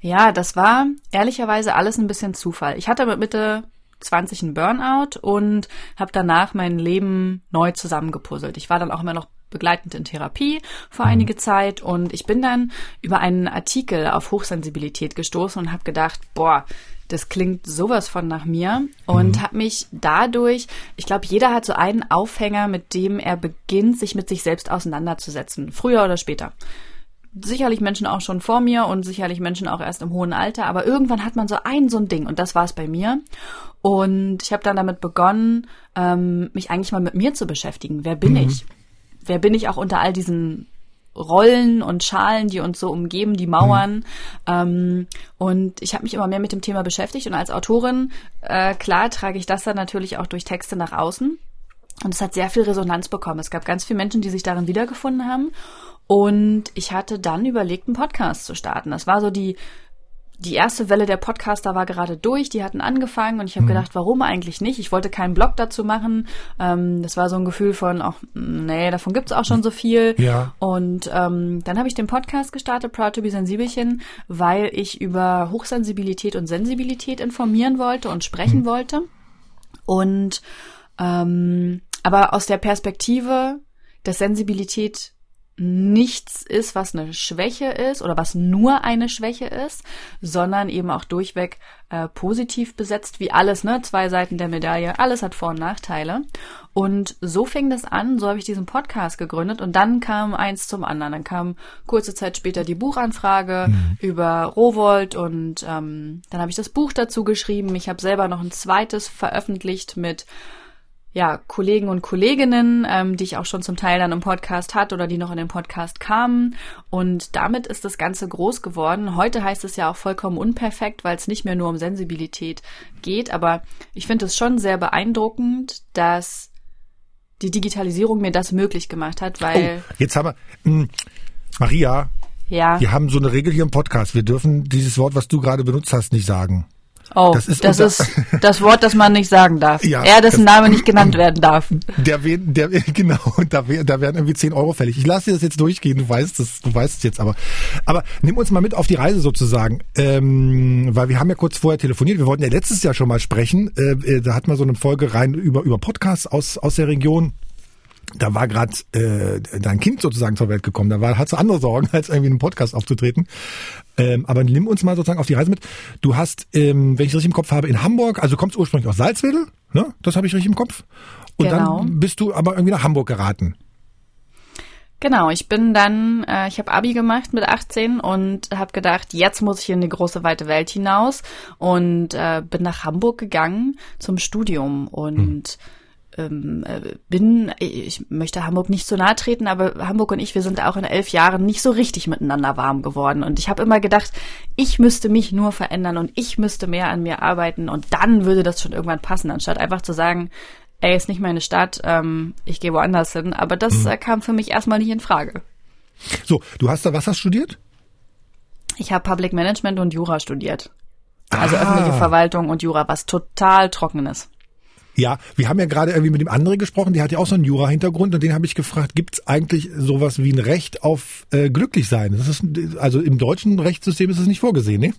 Ja, das war ehrlicherweise alles ein bisschen Zufall. Ich hatte mit Mitte 20 einen Burnout und habe danach mein Leben neu zusammengepuzzelt. Ich war dann auch immer noch begleitend in Therapie vor mhm. einige Zeit und ich bin dann über einen Artikel auf Hochsensibilität gestoßen und habe gedacht, boah, das klingt sowas von nach mir und mhm. habe mich dadurch, ich glaube, jeder hat so einen Aufhänger, mit dem er beginnt, sich mit sich selbst auseinanderzusetzen, früher oder später sicherlich Menschen auch schon vor mir und sicherlich Menschen auch erst im hohen Alter, aber irgendwann hat man so ein so ein Ding und das war es bei mir. Und ich habe dann damit begonnen, ähm, mich eigentlich mal mit mir zu beschäftigen. Wer bin mhm. ich? Wer bin ich auch unter all diesen Rollen und Schalen, die uns so umgeben, die Mauern. Mhm. Ähm, und ich habe mich immer mehr mit dem Thema beschäftigt und als Autorin, äh, klar, trage ich das dann natürlich auch durch Texte nach außen. Und es hat sehr viel Resonanz bekommen. Es gab ganz viele Menschen, die sich darin wiedergefunden haben. Und ich hatte dann überlegt, einen Podcast zu starten. Das war so die, die erste Welle der Podcaster war gerade durch, die hatten angefangen und ich habe mhm. gedacht, warum eigentlich nicht? Ich wollte keinen Blog dazu machen. Ähm, das war so ein Gefühl von, ach, nee, davon gibt's auch schon so viel. Ja. Und ähm, dann habe ich den Podcast gestartet, Proud to be Sensibelchen, weil ich über Hochsensibilität und Sensibilität informieren wollte und sprechen mhm. wollte. Und ähm, aber aus der Perspektive, dass Sensibilität nichts ist, was eine Schwäche ist oder was nur eine Schwäche ist, sondern eben auch durchweg äh, positiv besetzt, wie alles, ne? Zwei Seiten der Medaille, alles hat Vor- und Nachteile. Und so fing das an, so habe ich diesen Podcast gegründet und dann kam eins zum anderen. Dann kam kurze Zeit später die Buchanfrage mhm. über Rowold und ähm, dann habe ich das Buch dazu geschrieben. Ich habe selber noch ein zweites veröffentlicht mit ja, Kollegen und Kolleginnen, ähm, die ich auch schon zum Teil dann im Podcast hatte oder die noch in den Podcast kamen. Und damit ist das Ganze groß geworden. Heute heißt es ja auch vollkommen unperfekt, weil es nicht mehr nur um Sensibilität geht. Aber ich finde es schon sehr beeindruckend, dass die Digitalisierung mir das möglich gemacht hat, weil. Oh, jetzt haben wir, mh, hm, Maria. Ja. Wir haben so eine Regel hier im Podcast. Wir dürfen dieses Wort, was du gerade benutzt hast, nicht sagen. Oh, das ist, das, ist das Wort, das man nicht sagen darf. <laughs> Ja, er, dessen Name nicht genannt <laughs> werden darf. Der, der, <laughs> genau, da, da werden irgendwie 10 Euro fällig. Ich lasse dir das jetzt durchgehen, du weißt es, du weißt es jetzt aber. Aber nimm uns mal mit auf die Reise sozusagen, ähm, weil wir haben ja kurz vorher telefoniert. Wir wollten ja letztes Jahr schon mal sprechen. Äh, äh da hatten wir so eine Folge rein über, über Podcasts aus, aus der Region da war gerade äh, dein Kind sozusagen zur Welt gekommen. Da war, hat du andere Sorgen, als irgendwie in einem Podcast aufzutreten. Ähm, aber nimm uns mal sozusagen auf die Reise mit. Du hast, ähm, wenn ich es richtig im Kopf habe, in Hamburg, also kommst ursprünglich aus Salzwedel, ne? Das habe ich richtig im Kopf. Und genau. dann bist du aber irgendwie nach Hamburg geraten. Genau, ich bin dann, äh, ich habe Abi gemacht mit 18 und habe gedacht, jetzt muss ich in die große weite Welt hinaus und äh, bin nach Hamburg gegangen zum Studium und hm ähm, äh, bin, ich möchte Hamburg nicht so nahe treten, aber Hamburg und ich, wir sind auch in elf Jahren nicht so richtig miteinander warm geworden. Und ich habe immer gedacht, ich müsste mich nur verändern und ich müsste mehr an mir arbeiten und dann würde das schon irgendwann passen, anstatt einfach zu sagen, ey, ist nicht meine Stadt, ähm, ich gehe woanders hin. Aber das mhm. äh, kam für mich erstmal nicht in Frage. So, du hast da was hast studiert? Ich habe Public Management und Jura studiert. Also ah. öffentliche Verwaltung und Jura, was total trockenes. Ja, wir haben ja gerade irgendwie mit dem anderen gesprochen, der hat ja auch so einen Jura-Hintergrund und den habe ich gefragt, gibt es eigentlich sowas wie ein Recht auf äh, Glücklichsein? Das ist, also im deutschen Rechtssystem ist es nicht vorgesehen, ne?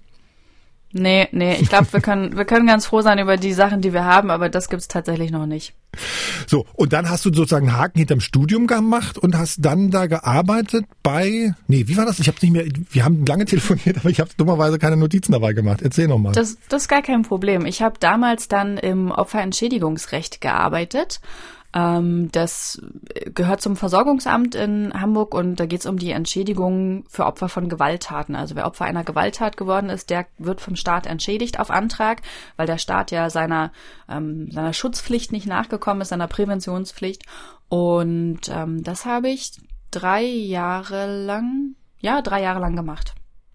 Nee, nee, ich glaube, wir können, wir können ganz froh sein über die Sachen, die wir haben, aber das gibt's tatsächlich noch nicht. So, und dann hast du sozusagen einen Haken hinterm Studium gemacht und hast dann da gearbeitet bei, nee, wie war das? Ich habe nicht mehr, wir haben lange <laughs> telefoniert, aber ich habe dummerweise keine Notizen dabei gemacht. Erzähl nochmal. Das, das ist gar kein Problem. Ich habe damals dann im Opferentschädigungsrecht gearbeitet ähm, das gehört zum Versorgungsamt in Hamburg und da geht es um die Entschädigung für Opfer von Gewalttaten. Also wer Opfer einer Gewalttat geworden ist, der wird vom Staat entschädigt auf Antrag, weil der Staat ja seiner, ähm, seiner Schutzpflicht nicht nachgekommen ist, seiner Präventionspflicht. Und ähm, das habe ich drei Jahre lang, ja, drei Jahre lang gemacht.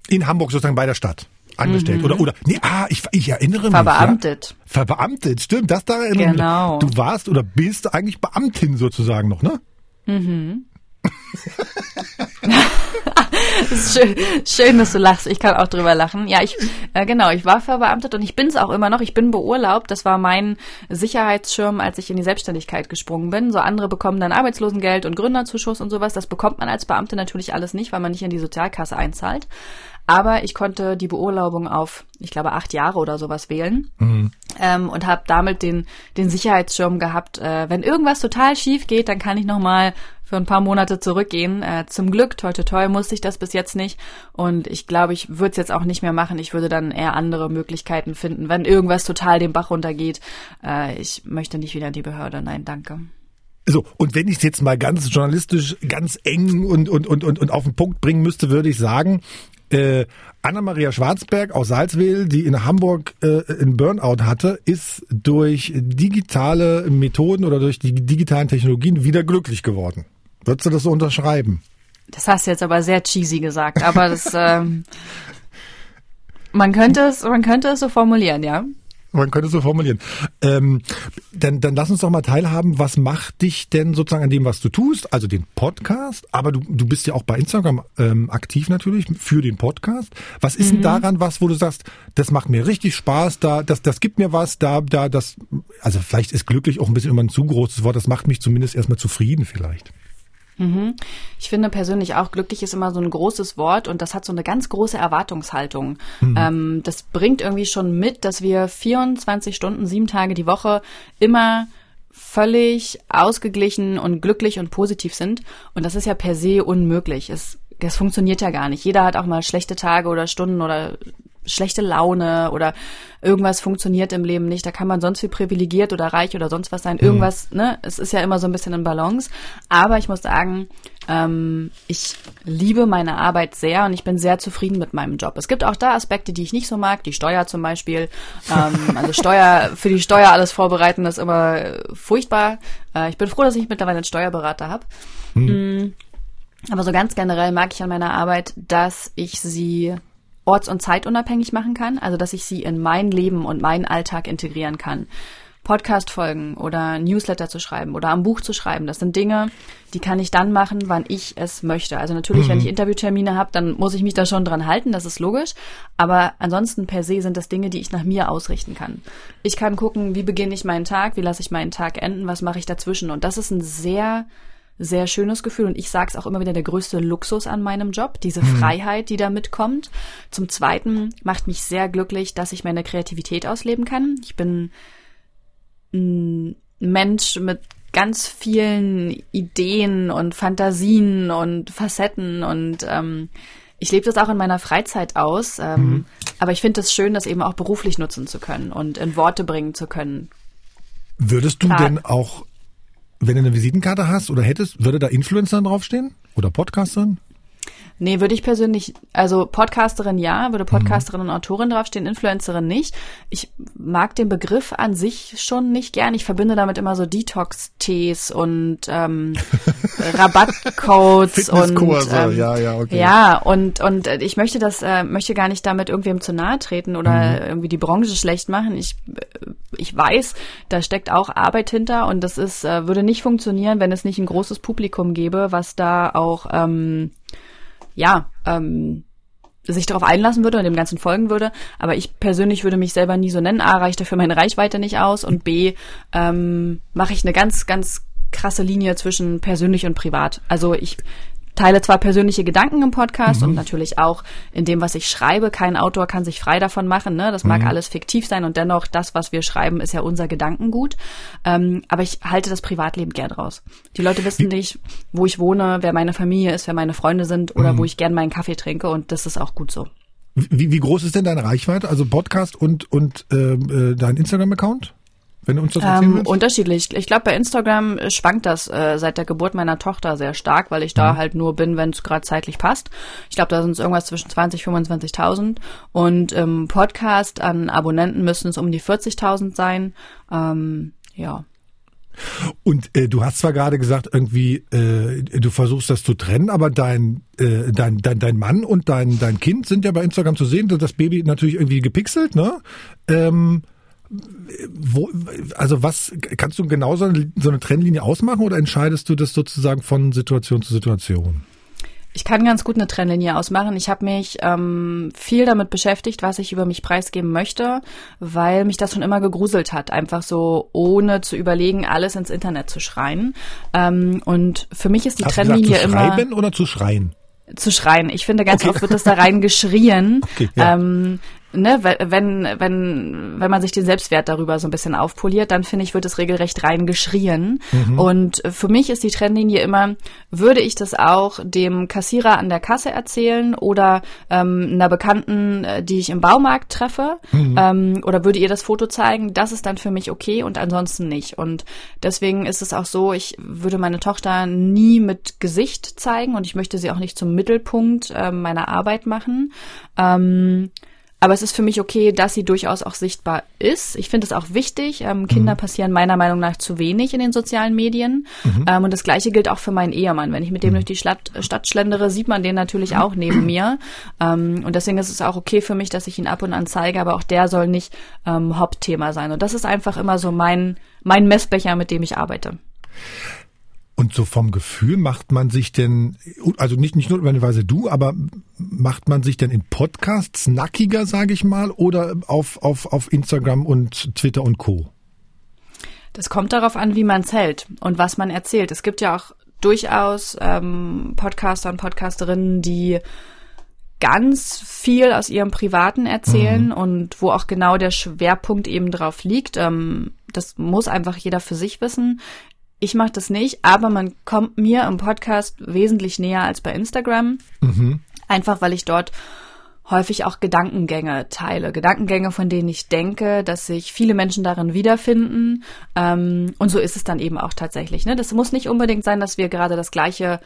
In Hamburg sozusagen bei der Stadt angestellt mhm. oder oder nee ah ich ich erinnere mich verbeamtet ja. verbeamtet stimmt das da erinnere genau. du warst oder bist eigentlich Beamtin sozusagen noch ne mhm. <laughs> schön, schön, dass du lachst. Ich kann auch drüber lachen. Ja, ich äh, genau, ich war verbeamtet und ich bin es auch immer noch. Ich bin beurlaubt. Das war mein Sicherheitsschirm, als ich in die Selbstständigkeit gesprungen bin. So andere bekommen dann Arbeitslosengeld und Gründerzuschuss und sowas. Das bekommt man als Beamte natürlich alles nicht, weil man nicht in die Sozialkasse einzahlt. Aber ich konnte die Beurlaubung auf, ich glaube, acht Jahre oder sowas wählen mhm. ähm, und habe damit den, den Sicherheitsschirm gehabt. Äh, wenn irgendwas total schief geht, dann kann ich nochmal für ein paar Monate zurückgehen. Äh, zum Glück, toi toi toi, musste ich das bis jetzt nicht. Und ich glaube, ich würde es jetzt auch nicht mehr machen. Ich würde dann eher andere Möglichkeiten finden, wenn irgendwas total den Bach runtergeht. Äh, ich möchte nicht wieder in die Behörde. Nein, danke. So, und wenn ich es jetzt mal ganz journalistisch, ganz eng und, und, und, und, und auf den Punkt bringen müsste, würde ich sagen, äh, Anna-Maria Schwarzberg aus Salzwedel, die in Hamburg äh, einen Burnout hatte, ist durch digitale Methoden oder durch die digitalen Technologien wieder glücklich geworden. Würdest du das so unterschreiben? Das hast du jetzt aber sehr cheesy gesagt, aber das ähm, man könnte es, man könnte es so formulieren, ja. Man könnte es so formulieren. Ähm, dann, dann lass uns doch mal teilhaben, was macht dich denn sozusagen an dem, was du tust, also den Podcast, aber du, du bist ja auch bei Instagram ähm, aktiv natürlich für den Podcast. Was ist mhm. denn daran was, wo du sagst, das macht mir richtig Spaß, da, das, das gibt mir was, da, da, das, also vielleicht ist glücklich auch ein bisschen immer ein zu großes Wort, das macht mich zumindest erstmal zufrieden vielleicht. Mhm. Ich finde persönlich auch, glücklich ist immer so ein großes Wort und das hat so eine ganz große Erwartungshaltung. Mhm. Ähm, das bringt irgendwie schon mit, dass wir 24 Stunden, sieben Tage die Woche immer völlig ausgeglichen und glücklich und positiv sind. Und das ist ja per se unmöglich. Es, es funktioniert ja gar nicht. Jeder hat auch mal schlechte Tage oder Stunden oder schlechte Laune oder irgendwas funktioniert im Leben nicht. Da kann man sonst wie privilegiert oder reich oder sonst was sein. Mhm. Irgendwas, mhm. ne? Es ist ja immer so ein bisschen in Balance. Aber ich muss sagen, ähm, ich liebe meine Arbeit sehr und ich bin sehr zufrieden mit meinem Job. Es gibt auch da Aspekte, die ich nicht so mag, die Steuer zum Beispiel. Ähm, also Steuer, für die Steuer alles vorbereiten, ist immer furchtbar. Äh, ich bin froh, dass ich mittlerweile einen Steuerberater habe. Mhm. Aber so ganz generell mag ich an meiner Arbeit, dass ich sie orts- und zeitunabhängig machen kann, also dass ich sie in mein Leben und meinen Alltag integrieren kann. Podcast-Folgen oder Newsletter zu schreiben oder am Buch zu schreiben, das sind Dinge, die kann ich dann machen, wann ich es möchte. Also natürlich, mhm. wenn ich Interviewtermine habe, dann muss ich mich da schon dran halten, das ist logisch. Aber ansonsten per se sind das Dinge, die ich nach mir ausrichten kann. Ich kann gucken, wie beginne ich meinen Tag, wie lasse ich meinen Tag enden, was mache ich dazwischen. Und das ist ein sehr sehr schönes Gefühl und ich sage es auch immer wieder der größte Luxus an meinem Job, diese mhm. Freiheit, die da mitkommt. Zum Zweiten macht mich sehr glücklich, dass ich meine Kreativität ausleben kann. Ich bin ein Mensch mit ganz vielen Ideen und Fantasien und Facetten und ähm, ich lebe das auch in meiner Freizeit aus, ähm, mhm. aber ich finde es schön, das eben auch beruflich nutzen zu können und in Worte bringen zu können. Würdest du Klar. denn auch wenn du eine Visitenkarte hast oder hättest, würde da Influencer draufstehen? Oder Podcasterin? Nee, würde ich persönlich, also Podcasterin ja, würde Podcasterin mhm. und Autorin draufstehen, Influencerin nicht. Ich mag den Begriff an sich schon nicht gern. Ich verbinde damit immer so Detox-Tees und ähm, <laughs> Rabattcodes und ähm, ja, ja, okay. ja und und ich möchte das äh, möchte gar nicht damit irgendwem zu nahe treten oder mhm. irgendwie die Branche schlecht machen. Ich ich weiß, da steckt auch Arbeit hinter und das ist äh, würde nicht funktionieren, wenn es nicht ein großes Publikum gäbe, was da auch ähm, ja, ähm, sich darauf einlassen würde und dem Ganzen folgen würde. Aber ich persönlich würde mich selber nie so nennen. A, reicht dafür meine Reichweite nicht aus und B, ähm, mache ich eine ganz, ganz krasse Linie zwischen persönlich und privat. Also ich teile zwar persönliche Gedanken im Podcast mhm. und natürlich auch in dem, was ich schreibe. Kein Autor kann sich frei davon machen. Ne? Das mag mhm. alles fiktiv sein und dennoch das, was wir schreiben, ist ja unser Gedankengut. Ähm, aber ich halte das Privatleben gern raus. Die Leute wissen nicht, wo ich wohne, wer meine Familie ist, wer meine Freunde sind oder mhm. wo ich gern meinen Kaffee trinke und das ist auch gut so. Wie, wie groß ist denn deine Reichweite? Also Podcast und, und ähm, äh, dein Instagram-Account? Wenn du uns das erzählen ähm, willst? Unterschiedlich. Ich glaube, bei Instagram schwankt das äh, seit der Geburt meiner Tochter sehr stark, weil ich da mhm. halt nur bin, wenn es gerade zeitlich passt. Ich glaube, da sind es irgendwas zwischen 20 25.000 und im Podcast an Abonnenten müssen es um die 40.000 sein. Ähm, ja. Und äh, du hast zwar gerade gesagt, irgendwie äh, du versuchst das zu trennen, aber dein äh, dein, dein dein Mann und dein dein Kind sind ja bei Instagram zu sehen. Das Baby natürlich irgendwie gepixelt, ne? Ähm, wo, also was, kannst du genau so eine, so eine Trennlinie ausmachen oder entscheidest du das sozusagen von Situation zu Situation? Ich kann ganz gut eine Trennlinie ausmachen. Ich habe mich ähm, viel damit beschäftigt, was ich über mich preisgeben möchte, weil mich das schon immer gegruselt hat, einfach so ohne zu überlegen, alles ins Internet zu schreien. Ähm, und für mich ist die Hast Trennlinie gesagt, zu immer schreiben oder zu schreien? zu schreien. Ich finde, ganz okay. oft wird das da rein <laughs> geschrien. Okay, ja. ähm, ne, wenn, wenn, wenn man sich den Selbstwert darüber so ein bisschen aufpoliert, dann finde ich, wird es regelrecht rein geschrien. Mhm. Und für mich ist die Trennlinie immer, würde ich das auch dem Kassierer an der Kasse erzählen oder ähm, einer Bekannten, äh, die ich im Baumarkt treffe, mhm. ähm, oder würde ihr das Foto zeigen, das ist dann für mich okay und ansonsten nicht. Und deswegen ist es auch so, ich würde meine Tochter nie mit Gesicht zeigen und ich möchte sie auch nicht zum Mittelpunkt äh, meiner Arbeit machen. Ähm, aber es ist für mich okay, dass sie durchaus auch sichtbar ist. Ich finde es auch wichtig. Ähm, Kinder mhm. passieren meiner Meinung nach zu wenig in den sozialen Medien. Mhm. Ähm, und das Gleiche gilt auch für meinen Ehemann. Wenn ich mit dem mhm. durch die Stadt, Stadt schlendere, sieht man den natürlich auch neben <clears throat> mir. Ähm, und deswegen ist es auch okay für mich, dass ich ihn ab und an zeige. Aber auch der soll nicht ähm, Hauptthema sein. Und das ist einfach immer so mein, mein Messbecher, mit dem ich arbeite. Und so vom Gefühl macht man sich denn, also nicht, nicht notwendigerweise du, aber macht man sich denn in Podcasts nackiger, sage ich mal, oder auf, auf, auf Instagram und Twitter und Co.? Das kommt darauf an, wie man zählt und was man erzählt. Es gibt ja auch durchaus ähm, Podcaster und Podcasterinnen, die ganz viel aus ihrem Privaten erzählen mhm. und wo auch genau der Schwerpunkt eben drauf liegt. Ähm, das muss einfach jeder für sich wissen. Ich mache das nicht, aber man kommt mir im Podcast wesentlich näher als bei Instagram. Mhm. Einfach weil ich dort häufig auch Gedankengänge teile. Gedankengänge, von denen ich denke, dass sich viele Menschen darin wiederfinden. Ähm, und so ist es dann eben auch tatsächlich. Ne? Das muss nicht unbedingt sein, dass wir gerade das gleiche,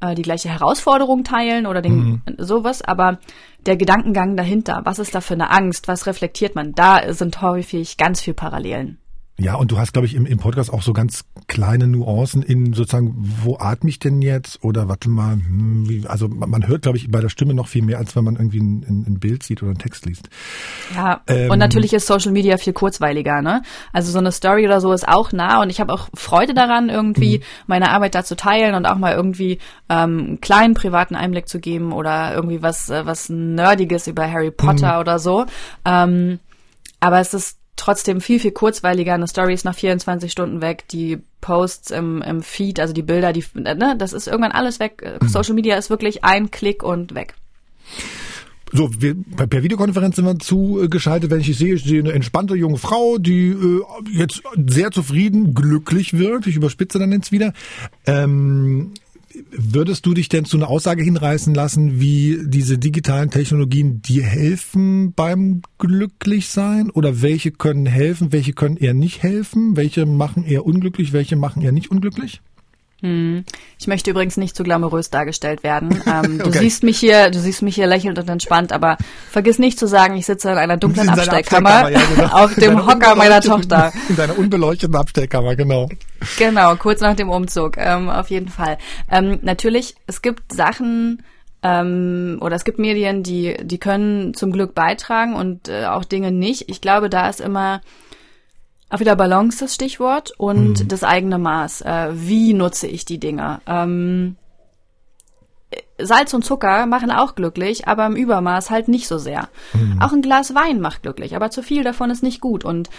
äh, die gleiche Herausforderung teilen oder den, mhm. sowas, aber der Gedankengang dahinter, was ist da für eine Angst, was reflektiert man, da sind häufig ganz viel Parallelen. Ja, und du hast, glaube ich, im, im Podcast auch so ganz kleine Nuancen in sozusagen, wo atme ich denn jetzt? Oder warte mal, hm, wie, also man hört, glaube ich, bei der Stimme noch viel mehr, als wenn man irgendwie ein, ein, Bild sieht oder einen Text liest. Ja, ähm, und natürlich ist Social Media viel kurzweiliger, ne? Also so eine Story oder so ist auch nah und ich habe auch Freude daran, irgendwie mhm. meine Arbeit da zu teilen und auch mal irgendwie ähm, einen kleinen privaten Einblick zu geben oder irgendwie was, äh, was Nerdiges über Harry Potter mhm. oder so. Ähm, aber es ist trotzdem viel, viel kurzweiliger. Eine Story ist nach 24 Stunden weg. Die Posts im, im Feed, also die Bilder, die, ne, das ist irgendwann alles weg. Mhm. Social Media ist wirklich ein Klick und weg. So, wir, per Videokonferenz sind wir zugeschaltet, wenn ich sehe, ich sehe eine entspannte junge Frau, die äh, jetzt sehr zufrieden, glücklich wird. Ich überspitze dann jetzt wieder. Ähm, Würdest du dich denn zu einer Aussage hinreißen lassen, wie diese digitalen Technologien dir helfen beim Glücklichsein? Oder welche können helfen, welche können eher nicht helfen? Welche machen eher unglücklich, welche machen eher nicht unglücklich? Hm. Ich möchte übrigens nicht zu glamourös dargestellt werden. <laughs> Ähm, du okay. siehst mich hier, du siehst mich hier lächelnd und entspannt, aber vergiss nicht zu sagen, ich sitze in einer dunklen in Abstellkammer, Abstellkammer ja, genau. <laughs> auf dem Hocker meiner Tochter. In deiner unbeleuchteten Abstellkammer, genau. Genau, kurz nach dem Umzug, ähm, auf jeden Fall. Ähm, natürlich, es gibt Sachen, ähm, oder es gibt Medien, die, die können zum Glück beitragen und äh, auch Dinge nicht. Ich glaube, da ist immer auch wieder Balance das Stichwort und mhm. das eigene Maß. Äh, wie nutze ich die Dinge? Ähm, Salz und Zucker machen auch glücklich, aber im Übermaß halt nicht so sehr. Mhm. Auch ein Glas Wein macht glücklich, aber zu viel davon ist nicht gut. Und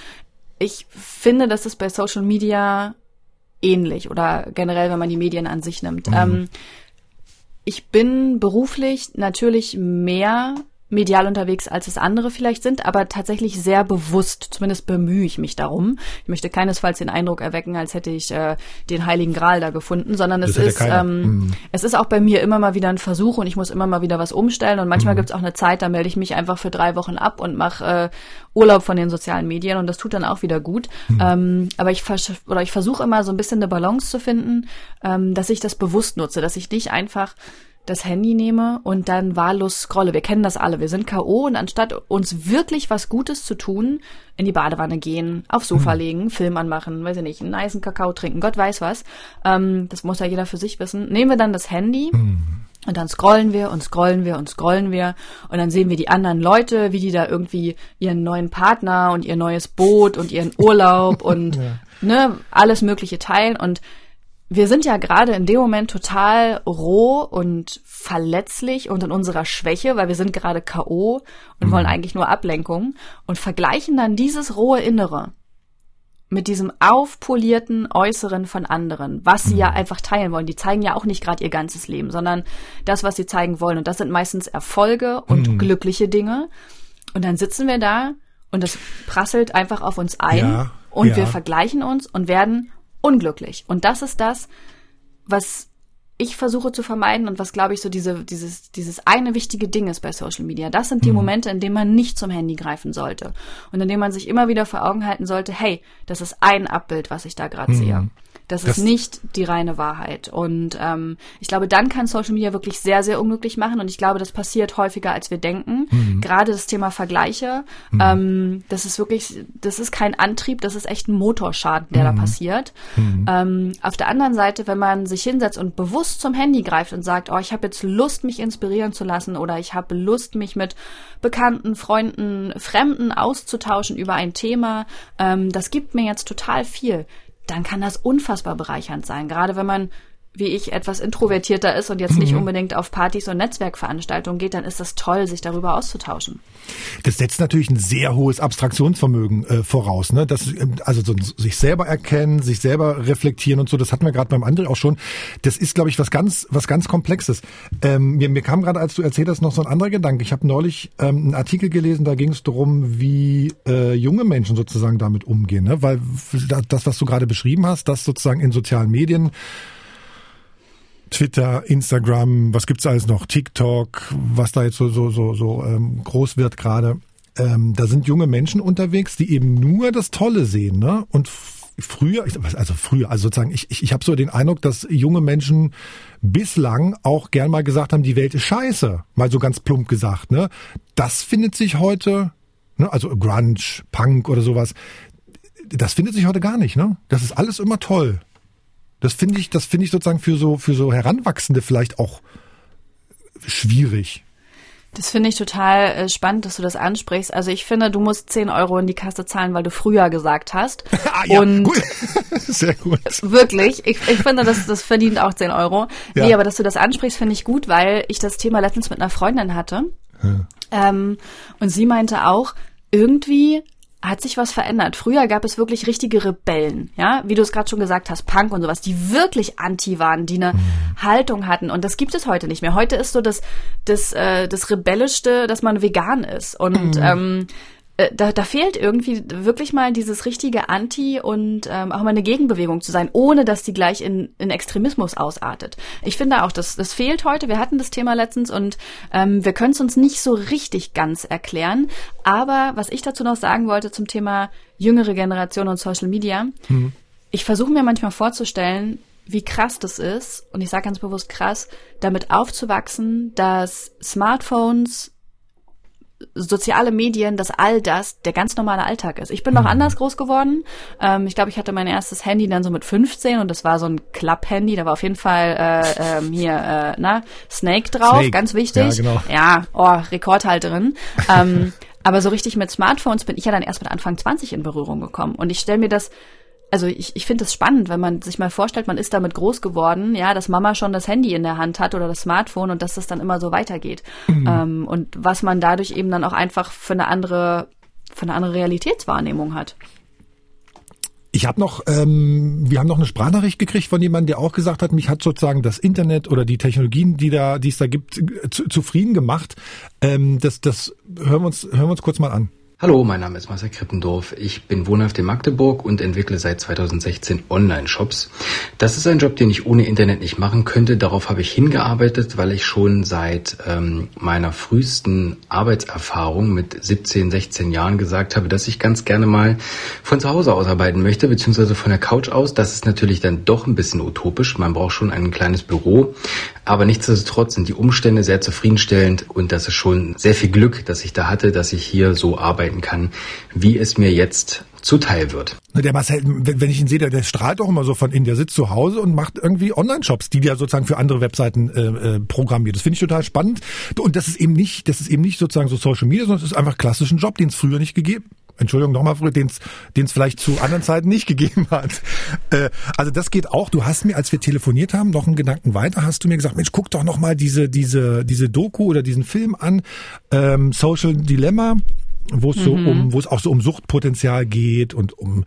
ich finde, dass es bei Social Media ähnlich oder generell, wenn man die Medien an sich nimmt. Mhm. Ähm, ich bin beruflich natürlich mehr medial unterwegs, als es andere vielleicht sind, aber tatsächlich sehr bewusst. Zumindest bemühe ich mich darum. Ich möchte keinesfalls den Eindruck erwecken, als hätte ich äh, den Heiligen Gral da gefunden, sondern es ist, ähm, mhm. es ist auch bei mir immer mal wieder ein Versuch und ich muss immer mal wieder was umstellen. Und manchmal mhm. gibt es auch eine Zeit, da melde ich mich einfach für drei Wochen ab und mache äh, Urlaub von den sozialen Medien und das tut dann auch wieder gut. Mhm. Ähm, aber ich oder ich versuche immer so ein bisschen eine Balance zu finden, ähm, dass ich das bewusst nutze, dass ich nicht einfach das Handy nehme und dann wahllos scrolle. Wir kennen das alle. Wir sind K.O. und anstatt uns wirklich was Gutes zu tun, in die Badewanne gehen, aufs Sofa mhm. legen, Film anmachen, weiß ich nicht, einen niceen Kakao trinken, Gott weiß was. Ähm, das muss ja jeder für sich wissen. Nehmen wir dann das Handy. Mhm. Und dann scrollen wir und scrollen wir und scrollen wir und dann sehen wir die anderen Leute, wie die da irgendwie ihren neuen Partner und ihr neues Boot und ihren Urlaub <laughs> und ja. ne, alles mögliche teilen und wir sind ja gerade in dem Moment total roh und verletzlich und in unserer Schwäche, weil wir sind gerade KO und mhm. wollen eigentlich nur Ablenkung und vergleichen dann dieses rohe Innere mit diesem aufpolierten Äußeren von anderen, was sie mhm. ja einfach teilen wollen. Die zeigen ja auch nicht gerade ihr ganzes Leben, sondern das, was sie zeigen wollen. Und das sind meistens Erfolge und mhm. glückliche Dinge. Und dann sitzen wir da und das prasselt einfach auf uns ein ja, und ja. wir vergleichen uns und werden unglücklich. Und das ist das, was ich versuche zu vermeiden und was, glaube ich, so diese, dieses, dieses eine wichtige Ding ist bei Social Media. Das sind die mhm. Momente, in denen man nicht zum Handy greifen sollte und in denen man sich immer wieder vor Augen halten sollte, hey, das ist ein Abbild, was ich da gerade mhm. sehe. Das, das, ist nicht die reine Wahrheit. Und ähm, ich glaube, dann kann Social Media wirklich sehr, sehr unglücklich machen. Und ich glaube, das passiert häufiger, als wir denken. Mhm. Gerade das Thema Vergleiche, mhm. ähm, das ist wirklich, das ist kein Antrieb, das ist echt ein Motorschaden, der mhm. da passiert. Mhm. Ähm, auf der anderen Seite, wenn man sich hinsetzt und bewusst zum Handy greift und sagt, oh, ich habe jetzt Lust, mich inspirieren zu lassen oder ich habe Lust, mich mit Bekannten, Freunden, Fremden auszutauschen über ein Thema, ähm, das gibt mir jetzt total viel dann kann das unfassbar bereichernd sein. Gerade wenn man wie ich etwas introvertierter ist und jetzt nicht mhm. unbedingt auf Partys und Netzwerkveranstaltungen geht, dann ist das toll, sich darüber auszutauschen. Das setzt natürlich ein sehr hohes Abstraktionsvermögen äh, voraus, ne? Das, ähm, also so, sich selber erkennen, sich selber reflektieren und so. Das hatten wir gerade beim André auch schon. Das ist, glaube ich, was ganz, was ganz Komplexes. Ähm, mir, mir kam gerade, als du erzählt hast, noch so ein anderer Gedanke. Ich habe neulich ähm, einen Artikel gelesen, da ging es darum, wie äh, junge Menschen sozusagen damit umgehen, ne? Weil das, was du gerade beschrieben hast, dass sozusagen in sozialen Medien Twitter, Instagram, was gibt's alles noch, TikTok, was da jetzt so so so so ähm, groß wird gerade. Ähm, da sind junge Menschen unterwegs, die eben nur das Tolle sehen, ne? Und früher, also früher, also sozusagen, ich, ich, ich habe so den Eindruck, dass junge Menschen bislang auch gern mal gesagt haben, die Welt ist scheiße, mal so ganz plump gesagt, ne? Das findet sich heute, ne, also Grunge, Punk oder sowas, das findet sich heute gar nicht, ne? Das ist alles immer toll. Das finde ich, das finde ich sozusagen für so, für so Heranwachsende vielleicht auch schwierig. Das finde ich total äh, spannend, dass du das ansprichst. Also ich finde, du musst 10 Euro in die Kasse zahlen, weil du früher gesagt hast. <laughs> ah, ja, und gut. <laughs> Sehr gut. Wirklich. Ich, ich finde, das, das verdient auch 10 Euro. Ja. Nee, aber dass du das ansprichst, finde ich gut, weil ich das Thema letztens mit einer Freundin hatte. Ja. Ähm, und sie meinte auch, irgendwie hat sich was verändert. Früher gab es wirklich richtige Rebellen, ja, wie du es gerade schon gesagt hast, Punk und sowas, die wirklich anti waren, die eine mhm. Haltung hatten. Und das gibt es heute nicht mehr. Heute ist so das, das, äh, das Rebellischste, dass man vegan ist. Und mhm. ähm, äh, da, da fehlt irgendwie wirklich mal dieses richtige Anti und ähm, auch mal eine Gegenbewegung zu sein, ohne dass die gleich in, in Extremismus ausartet. Ich finde auch, das, das fehlt heute. Wir hatten das Thema letztens und ähm, wir können es uns nicht so richtig ganz erklären. Aber was ich dazu noch sagen wollte zum Thema jüngere Generation und Social Media, mhm. ich versuche mir manchmal vorzustellen, wie krass das ist, und ich sage ganz bewusst krass, damit aufzuwachsen, dass Smartphones soziale Medien, dass all das der ganz normale Alltag ist. Ich bin noch mhm. anders groß geworden. Ähm, ich glaube, ich hatte mein erstes Handy dann so mit 15 und das war so ein Club-Handy. Da war auf jeden Fall äh, ähm, hier äh, na Snake drauf, Snake. ganz wichtig. Ja, genau. ja oh, Rekordhalterin. ähm, <laughs> aber so richtig mit Smartphones bin ich ja dann erst mit Anfang 20 in Berührung gekommen. Und ich stelle mir das also ich, ich finde es spannend, wenn man sich mal vorstellt, man ist damit groß geworden, ja, dass Mama schon das Handy in der Hand hat oder das Smartphone und dass das dann immer so weitergeht. Mhm. Ähm, und was man dadurch eben dann auch einfach für eine andere, für eine andere Realitätswahrnehmung hat. Ich habe noch, ähm, wir haben noch eine Sprachnachricht gekriegt von jemandem, der auch gesagt hat, mich hat sozusagen das Internet oder die Technologien, die da, die es da gibt, zu, zufrieden gemacht. Ähm, das, das hören wir uns, hören wir uns kurz mal an. Hallo, mein Name ist Marcel Krippendorf. Ich bin wohnhaft in Magdeburg und entwickle seit 2016 Online-Shops. Das ist ein Job, den ich ohne Internet nicht machen könnte. Darauf habe ich hingearbeitet, weil ich schon seit ähm, meiner frühesten Arbeitserfahrung mit 17, 16 Jahren gesagt habe, dass ich ganz gerne mal von zu Hause aus arbeiten möchte, beziehungsweise von der Couch aus. Das ist natürlich dann doch ein bisschen utopisch. Man braucht schon ein kleines Büro. Aber nichtsdestotrotz sind die Umstände sehr zufriedenstellend und das ist schon sehr viel Glück, dass ich da hatte, dass ich hier so arbeiten kann, wie es mir jetzt zuteil wird. Der Marcel, wenn ich ihn sehe, der, der strahlt auch immer so von innen. Der sitzt zu Hause und macht irgendwie Online-Shops, die der sozusagen für andere Webseiten äh, äh, programmiert. Das finde ich total spannend. Und das ist eben nicht, das ist eben nicht sozusagen so Social Media, sondern es ist einfach klassischen Job, den es früher nicht gegeben Entschuldigung nochmal, den es vielleicht zu anderen Zeiten nicht <laughs> gegeben hat. Äh, also das geht auch. Du hast mir, als wir telefoniert haben, noch einen Gedanken weiter, hast du mir gesagt, Mensch, guck doch nochmal diese, diese, diese Doku oder diesen Film an, ähm, Social Dilemma, wo es mhm. so um, wo es auch so um Suchtpotenzial geht und um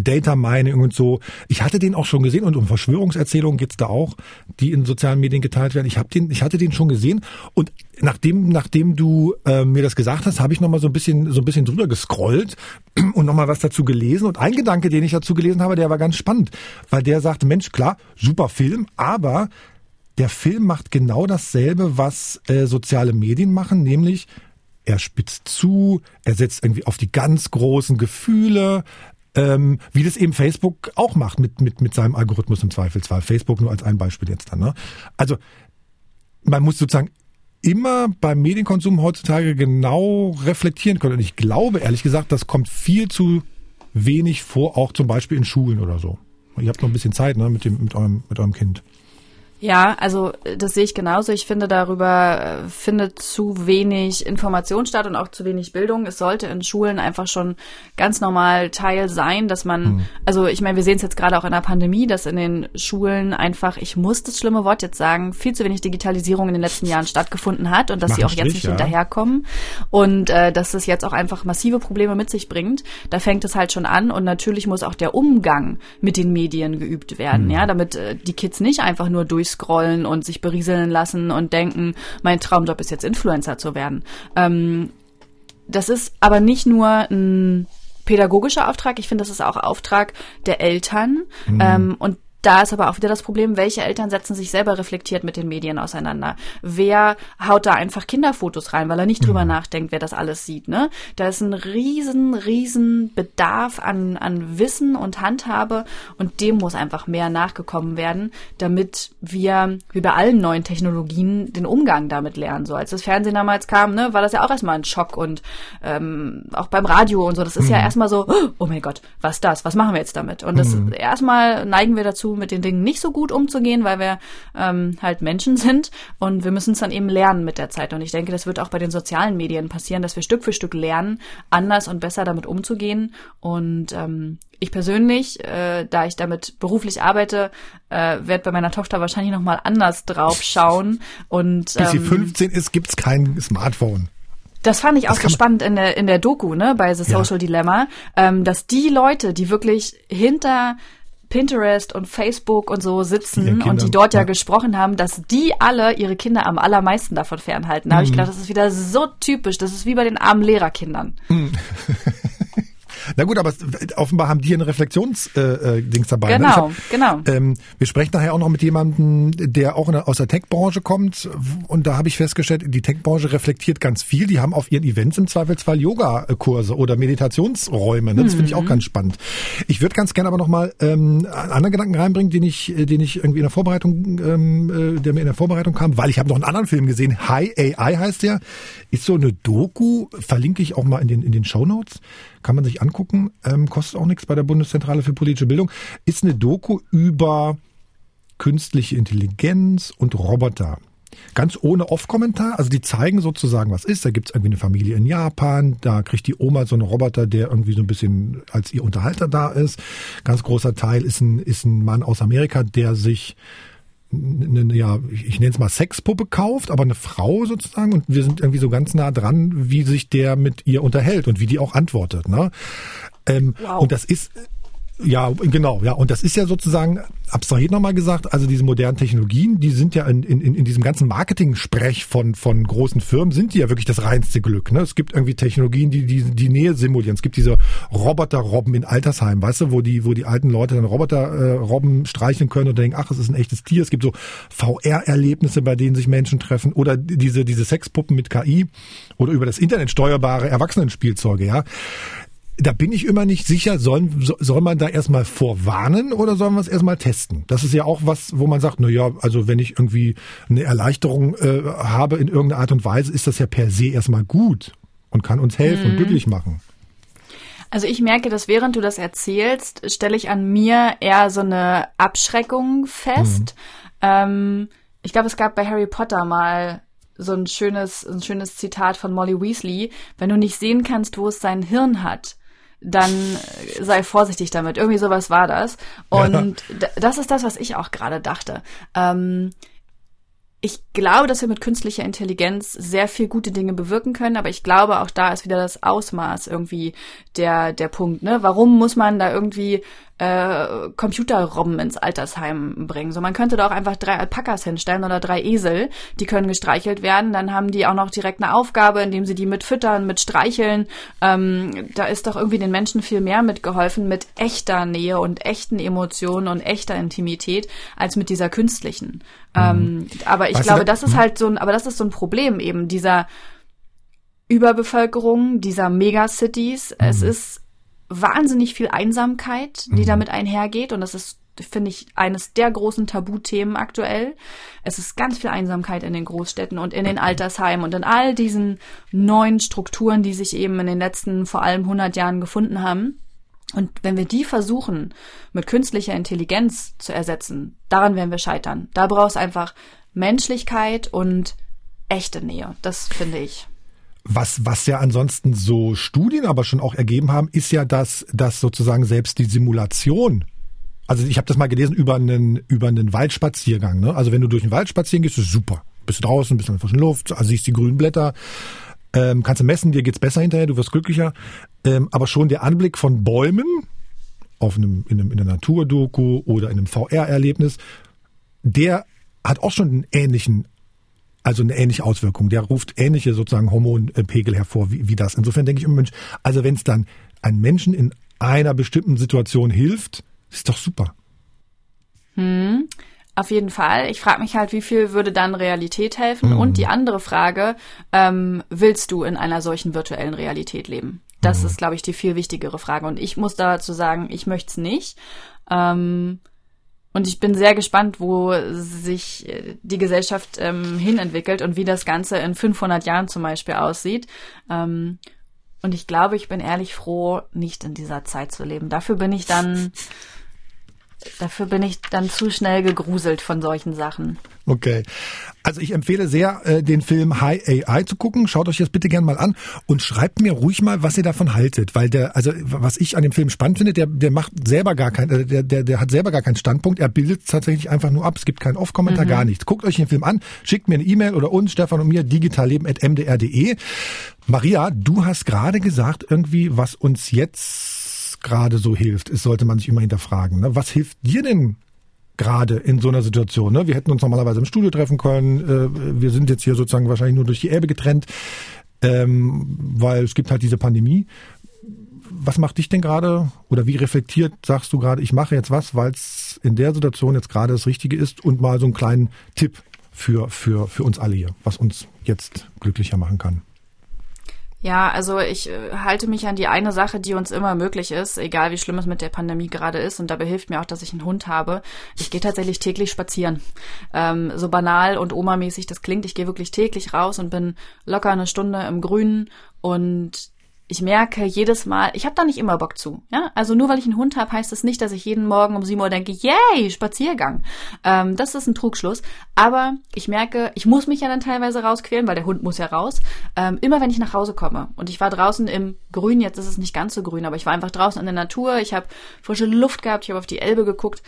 Data Mining und so. Ich hatte den auch schon gesehen und um Verschwörungserzählungen geht's da auch, die in sozialen Medien geteilt werden. Ich habe den, ich hatte den schon gesehen und nachdem, nachdem du äh, mir das gesagt hast, habe ich noch mal so ein bisschen, so ein bisschen drüber gescrollt <clears throat> und noch mal was dazu gelesen. Und ein Gedanke, den ich dazu gelesen habe, der war ganz spannend, weil der sagte, Mensch, klar, super Film, aber der Film macht genau dasselbe, was äh, soziale Medien machen, nämlich er spitzt zu, er setzt irgendwie auf die ganz großen Gefühle, ähm, wie das eben Facebook auch macht mit, mit, mit seinem Algorithmus im Zweifelsfall. Facebook nur als ein Beispiel jetzt dann. Ne? Also man muss sozusagen immer beim Medienkonsum heutzutage genau reflektieren können. Und ich glaube, ehrlich gesagt, das kommt viel zu wenig vor, auch zum Beispiel in Schulen oder so. Ihr habt noch ein bisschen Zeit ne, mit, dem, mit, eurem, mit eurem Kind. Ja, also das sehe ich genauso. Ich finde, darüber äh, findet zu wenig Information statt und auch zu wenig Bildung. Es sollte in Schulen einfach schon ganz normal Teil sein, dass man, mhm. also ich meine, wir sehen es jetzt gerade auch in der Pandemie, dass in den Schulen einfach, ich muss das schlimme Wort jetzt sagen, viel zu wenig Digitalisierung in den letzten Jahren stattgefunden hat und dass Mach sie auch Strich, jetzt nicht ja. hinterherkommen und äh, dass es jetzt auch einfach massive Probleme mit sich bringt. Da fängt es halt schon an und natürlich muss auch der Umgang mit den Medien geübt werden, mhm. ja, damit äh, die Kids nicht einfach nur durch durchscrollen und sich berieseln lassen und denken, mein Traumjob ist jetzt Influencer zu werden. Ähm, das ist aber nicht nur ein pädagogischer Auftrag, ich finde, das ist auch Auftrag der Eltern. Mhm. Ähm, und da ist aber auch wieder das Problem, welche Eltern setzen sich selber reflektiert mit den Medien auseinander? Wer haut da einfach Kinderfotos rein, weil er nicht drüber mhm. nachdenkt, wer das alles sieht, ne? Da ist ein riesen, riesen Bedarf an, an Wissen und Handhabe und dem muss einfach mehr nachgekommen werden, damit wir, wie bei allen neuen Technologien, den Umgang damit lernen. So als das Fernsehen damals kam, ne, war das ja auch erstmal ein Schock und ähm, auch beim Radio und so, das ist mhm. ja erstmal so, oh mein Gott, was das? Was machen wir jetzt damit? Und das mhm. erstmal neigen wir dazu, mit den Dingen nicht so gut umzugehen, weil wir ähm, halt Menschen sind und wir müssen es dann eben lernen mit der Zeit. Und ich denke, das wird auch bei den sozialen Medien passieren, dass wir Stück für Stück lernen, anders und besser damit umzugehen. Und ähm, ich persönlich, äh, da ich damit beruflich arbeite, äh, werde bei meiner Tochter wahrscheinlich nochmal anders drauf schauen. Und, Bis sie 15 ähm, ist, gibt's kein Smartphone. Das fand ich auch so spannend in der, in der Doku, ne, bei The Social ja. Dilemma, ähm, dass die Leute, die wirklich hinter Pinterest und Facebook und so sitzen und die dort ja, ja, gesprochen haben, dass die alle ihre Kinder am allermeisten davon fernhalten. Da mhm. habe ich gedacht, das ist wieder so typisch. Das ist wie bei den armen Lehrerkindern. Mhm. <laughs> Na gut, aber offenbar haben die ein Reflexionsdings äh, äh, dabei. Genau, ne? hab, genau. Ähm, wir sprechen nachher auch noch mit jemandem, der auch aus der Tech-Branche kommt. Und da habe ich festgestellt, die Tech-Branche reflektiert ganz viel. Die haben auf ihren Events im Zweifelsfall Yoga-Kurse oder Meditationsräume. Ne? Das mhm. finde ich auch mhm. ganz spannend. Ich würde ganz gerne aber noch mal ähm, einen anderen Gedanken reinbringen, den ich, den ich irgendwie in der Vorbereitung, ähm, äh, der mir in der Vorbereitung kam, weil ich habe noch einen anderen Film gesehen. High AI heißt der. Ist so eine Doku, verlinke ich auch mal in den, in den Show Notes kann man sich angucken, ähm, kostet auch nichts bei der Bundeszentrale für politische Bildung, ist eine Doku über künstliche Intelligenz und Roboter. ganz ohne Off-Kommentar. Also die zeigen sozusagen, was ist. Da gibt's irgendwie eine Familie in Japan, da kriegt die Oma so einen Roboter, der irgendwie so ein bisschen als ihr Unterhalter da ist. Ganz großer Teil ist ein, ist ein Mann aus Amerika, der sich eine, ja, ich nenne es mal Sexpuppe kauft, aber eine Frau sozusagen und wir sind irgendwie so ganz nah dran, wie sich der mit ihr unterhält und wie die auch antwortet. Ne? Ähm, wow. Und das ist ja, genau, ja. Und das ist ja sozusagen, abstrahiert nochmal gesagt, also diese modernen Technologien, die sind ja in, in, in diesem ganzen Marketing-Sprech von, von großen Firmen, sind die ja wirklich das reinste Glück. Ne? Es gibt irgendwie Technologien, die, die die Nähe simulieren. Es gibt diese Roboter-Robben in Altersheimen, weißt du, wo die, wo die alten Leute dann Roboter-Robben äh, streicheln können und denken, ach, es ist ein echtes Tier. Es gibt so VR-Erlebnisse, bei denen sich Menschen treffen oder diese, diese Sexpuppen mit KI oder über das Internet steuerbare Erwachsenenspielzeuge, ja da bin ich immer nicht sicher, soll, soll man da erstmal vorwarnen oder sollen wir es erstmal testen? Das ist ja auch was, wo man sagt, na ja, also wenn ich irgendwie eine Erleichterung äh, habe in irgendeiner Art und Weise, ist das ja per se erstmal gut und kann uns helfen mhm. und glücklich machen. Also ich merke, dass während du das erzählst, stelle ich an mir eher so eine Abschreckung fest. Mhm. Ähm, ich glaube, es gab bei Harry Potter mal so ein schönes, ein schönes Zitat von Molly Weasley. Wenn du nicht sehen kannst, wo es sein Hirn hat, dann sei vorsichtig damit. Irgendwie sowas war das. Und ja. das ist das, was ich auch gerade dachte. Ähm, ich glaube, dass wir mit künstlicher Intelligenz sehr viel gute Dinge bewirken können, aber ich glaube, auch da ist wieder das Ausmaß irgendwie der, der Punkt. Ne? Warum muss man da irgendwie äh, Computerrobben ins Altersheim bringen. So, man könnte da auch einfach drei Alpakas hinstellen oder drei Esel, die können gestreichelt werden. Dann haben die auch noch direkt eine Aufgabe, indem sie die mit füttern, mit streicheln. Ähm, da ist doch irgendwie den Menschen viel mehr mitgeholfen mit echter Nähe und echten Emotionen und echter Intimität als mit dieser künstlichen. Mhm. Ähm, aber ich weißt glaube, das ist halt so ein, aber das ist so ein Problem eben dieser Überbevölkerung dieser Megacities. Mhm. Es ist wahnsinnig viel Einsamkeit, die mhm. damit einhergeht. Und das ist, finde ich, eines der großen Tabuthemen aktuell. Es ist ganz viel Einsamkeit in den Großstädten und in den Altersheimen und in all diesen neuen Strukturen, die sich eben in den letzten vor allem 100 Jahren gefunden haben. Und wenn wir die versuchen, mit künstlicher Intelligenz zu ersetzen, daran werden wir scheitern. Da braucht es einfach Menschlichkeit und echte Nähe. Das finde ich. Was, was ja ansonsten so Studien aber schon auch ergeben haben, ist ja, dass, dass sozusagen selbst die Simulation also ich habe das mal gelesen über einen über einen Waldspaziergang. Ne? Also wenn du durch den Wald spazieren gehst, ist super. Bist du draußen, bist in der frischen Luft, also siehst die grünen Blätter, ähm, kannst du messen, dir geht's besser hinterher, du wirst glücklicher. Ähm, aber schon der Anblick von Bäumen auf einem in, einem in einer Naturdoku oder in einem VR-Erlebnis, der hat auch schon einen ähnlichen also eine ähnliche Auswirkung. Der ruft ähnliche sozusagen Hormonpegel hervor wie, wie das. Insofern denke ich immer, Mensch, also wenn es dann einem Menschen in einer bestimmten Situation hilft, ist doch super. Hm. Auf jeden Fall. Ich frage mich halt, wie viel würde dann Realität helfen? Mhm. Und die andere Frage, ähm, willst du in einer solchen virtuellen Realität leben? Das mhm. ist, glaube ich, die viel wichtigere Frage. Und ich muss dazu sagen, ich möchte es nicht. Ähm, und ich bin sehr gespannt, wo sich äh, die Gesellschaft ähm, hinentwickelt und wie das Ganze in 500 Jahren zum Beispiel aussieht. Ähm, und ich glaube, ich bin ehrlich froh, nicht in dieser Zeit zu leben. Dafür bin ich dann <laughs> dafür bin ich dann zu schnell gegruselt von solchen Sachen. Okay. Also ich empfehle sehr, äh, den Film High AI zu gucken. Schaut euch das bitte gern mal an und schreibt mir ruhig mal, was ihr davon haltet. Weil der, also was ich an dem Film spannend finde, der, der macht selber gar kein, äh, der, der, der hat selber gar keinen Standpunkt. Er bildet tatsächlich einfach nur ab. Es gibt keinen Off-Kommentar, mhm. gar nichts. Guckt euch den Film an, schickt mir eine E-Mail oder uns, Stefan und mir, digitalleben.mdr.de. Maria, du hast gerade gesagt, irgendwie, was uns jetzt gerade so hilft, ist, sollte man sich immer hinterfragen. Ne? Was hilft dir denn gerade in so einer Situation? Ne? Wir hätten uns normalerweise im Studio treffen können. Äh, wir sind jetzt hier sozusagen wahrscheinlich nur durch die Elbe getrennt, ähm, weil es gibt halt diese Pandemie. Was macht dich denn gerade oder wie reflektiert sagst du gerade, ich mache jetzt was, weil es in der Situation jetzt gerade das Richtige ist und mal so einen kleinen Tipp für, für, für uns alle hier, was uns jetzt glücklicher machen kann? Ja, also ich äh, halte mich an die eine Sache, die uns immer möglich ist, egal wie schlimm es mit der Pandemie gerade ist. Und dabei hilft mir auch, dass ich einen Hund habe. Ich gehe tatsächlich täglich spazieren. Ähm, so banal und omamäßig das klingt. Ich gehe wirklich täglich raus und bin locker eine Stunde im Grünen und ich merke jedes Mal, ich habe da nicht immer Bock zu. Ja? Also nur weil ich einen Hund habe, heißt das nicht, dass ich jeden Morgen um 7 Uhr denke, yay, Spaziergang. Ähm, das ist ein Trugschluss. Aber ich merke, ich muss mich ja dann teilweise rausquälen, weil der Hund muss ja raus. Ähm, immer wenn ich nach Hause komme. Und ich war draußen im Grün, jetzt ist es nicht ganz so grün, aber ich war einfach draußen in der Natur, ich habe frische Luft gehabt, ich habe auf die Elbe geguckt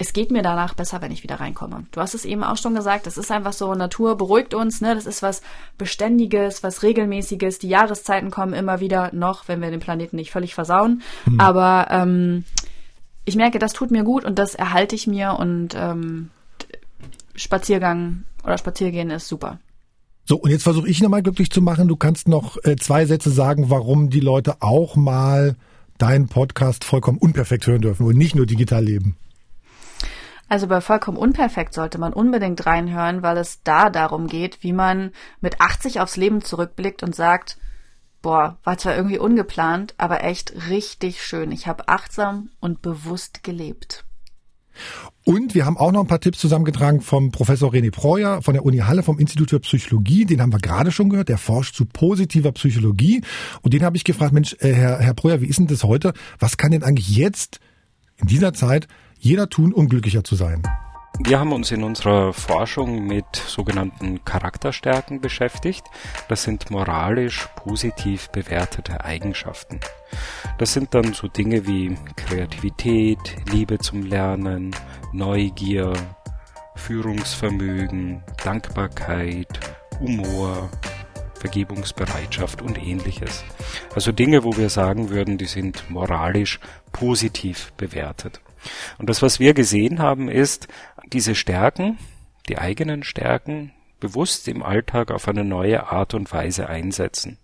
es geht mir danach besser, wenn ich wieder reinkomme. Du hast es eben auch schon gesagt, das ist einfach so, Natur beruhigt uns, ne? Das ist was Beständiges, was Regelmäßiges. Die Jahreszeiten kommen immer wieder noch, wenn wir den Planeten nicht völlig versauen. Mhm. Aber ähm, ich merke, das tut mir gut und das erhalte ich mir und ähm, Spaziergang oder Spaziergehen ist super. So, und jetzt versuche ich nochmal glücklich zu machen. Du kannst noch äh, zwei Sätze sagen, warum die Leute auch mal deinen Podcast vollkommen unperfekt hören dürfen und nicht nur digital leben. Also bei vollkommen unperfekt sollte man unbedingt reinhören, weil es da darum geht, wie man mit 80 aufs Leben zurückblickt und sagt, boah, war zwar irgendwie ungeplant, aber echt richtig schön. Ich habe achtsam und bewusst gelebt. Und wir haben auch noch ein paar Tipps zusammengetragen vom Professor René Preuer von der Uni Halle vom Institut für Psychologie. Den haben wir gerade schon gehört. Der forscht zu positiver Psychologie. Und den habe ich gefragt, Mensch, äh, Herr, Herr Preuer, wie ist denn das heute? Was kann denn eigentlich jetzt in dieser Zeit jeder tun, um glücklicher zu sein? Wir haben uns in unserer Forschung mit sogenannten Charakterstärken beschäftigt. Das sind moralisch positiv bewertete Eigenschaften. Das sind dann so Dinge wie Kreativität, Liebe zum Lernen, Neugier, Führungsvermögen, Dankbarkeit, Humor, Vergebungsbereitschaft und ähnliches. Also Dinge, wo wir sagen würden, die sind moralisch positiv bewertet. Und das, was wir gesehen haben, ist, diese Stärken, die eigenen Stärken, bewusst im Alltag auf eine neue Art und Weise einsetzen.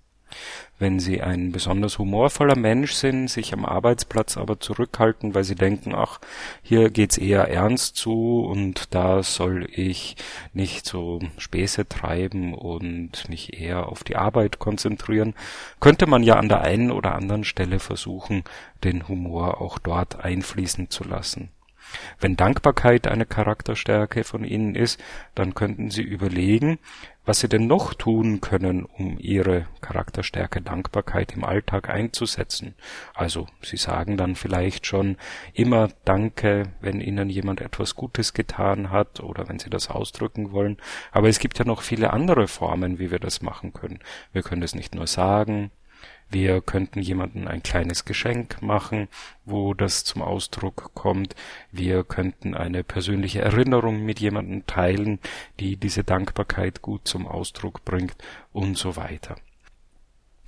Wenn Sie ein besonders humorvoller Mensch sind, sich am Arbeitsplatz aber zurückhalten, weil Sie denken, ach, hier geht's eher ernst zu und da soll ich nicht so Späße treiben und mich eher auf die Arbeit konzentrieren, könnte man ja an der einen oder anderen Stelle versuchen, den Humor auch dort einfließen zu lassen. Wenn Dankbarkeit eine Charakterstärke von Ihnen ist, dann könnten Sie überlegen, was Sie denn noch tun können, um Ihre Charakterstärke Dankbarkeit im Alltag einzusetzen. Also Sie sagen dann vielleicht schon immer Danke, wenn Ihnen jemand etwas Gutes getan hat oder wenn Sie das ausdrücken wollen. Aber es gibt ja noch viele andere Formen, wie wir das machen können. Wir können es nicht nur sagen, wir könnten jemandem ein kleines Geschenk machen, wo das zum Ausdruck kommt. Wir könnten eine persönliche Erinnerung mit jemandem teilen, die diese Dankbarkeit gut zum Ausdruck bringt und so weiter.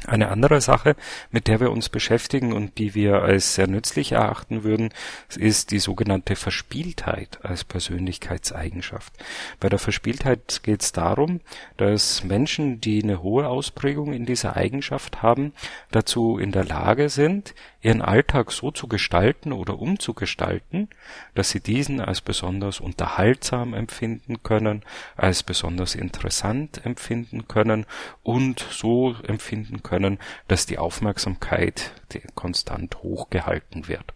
Eine andere Sache, mit der wir uns beschäftigen und die wir als sehr nützlich erachten würden, ist die sogenannte Verspieltheit als Persönlichkeitseigenschaft. Bei der Verspieltheit geht es darum, dass Menschen, die eine hohe Ausprägung in dieser Eigenschaft haben, dazu in der Lage sind, ihren Alltag so zu gestalten oder umzugestalten, dass sie diesen als besonders unterhaltsam empfinden können, als besonders interessant empfinden können und so empfinden können, dass die Aufmerksamkeit konstant hochgehalten wird.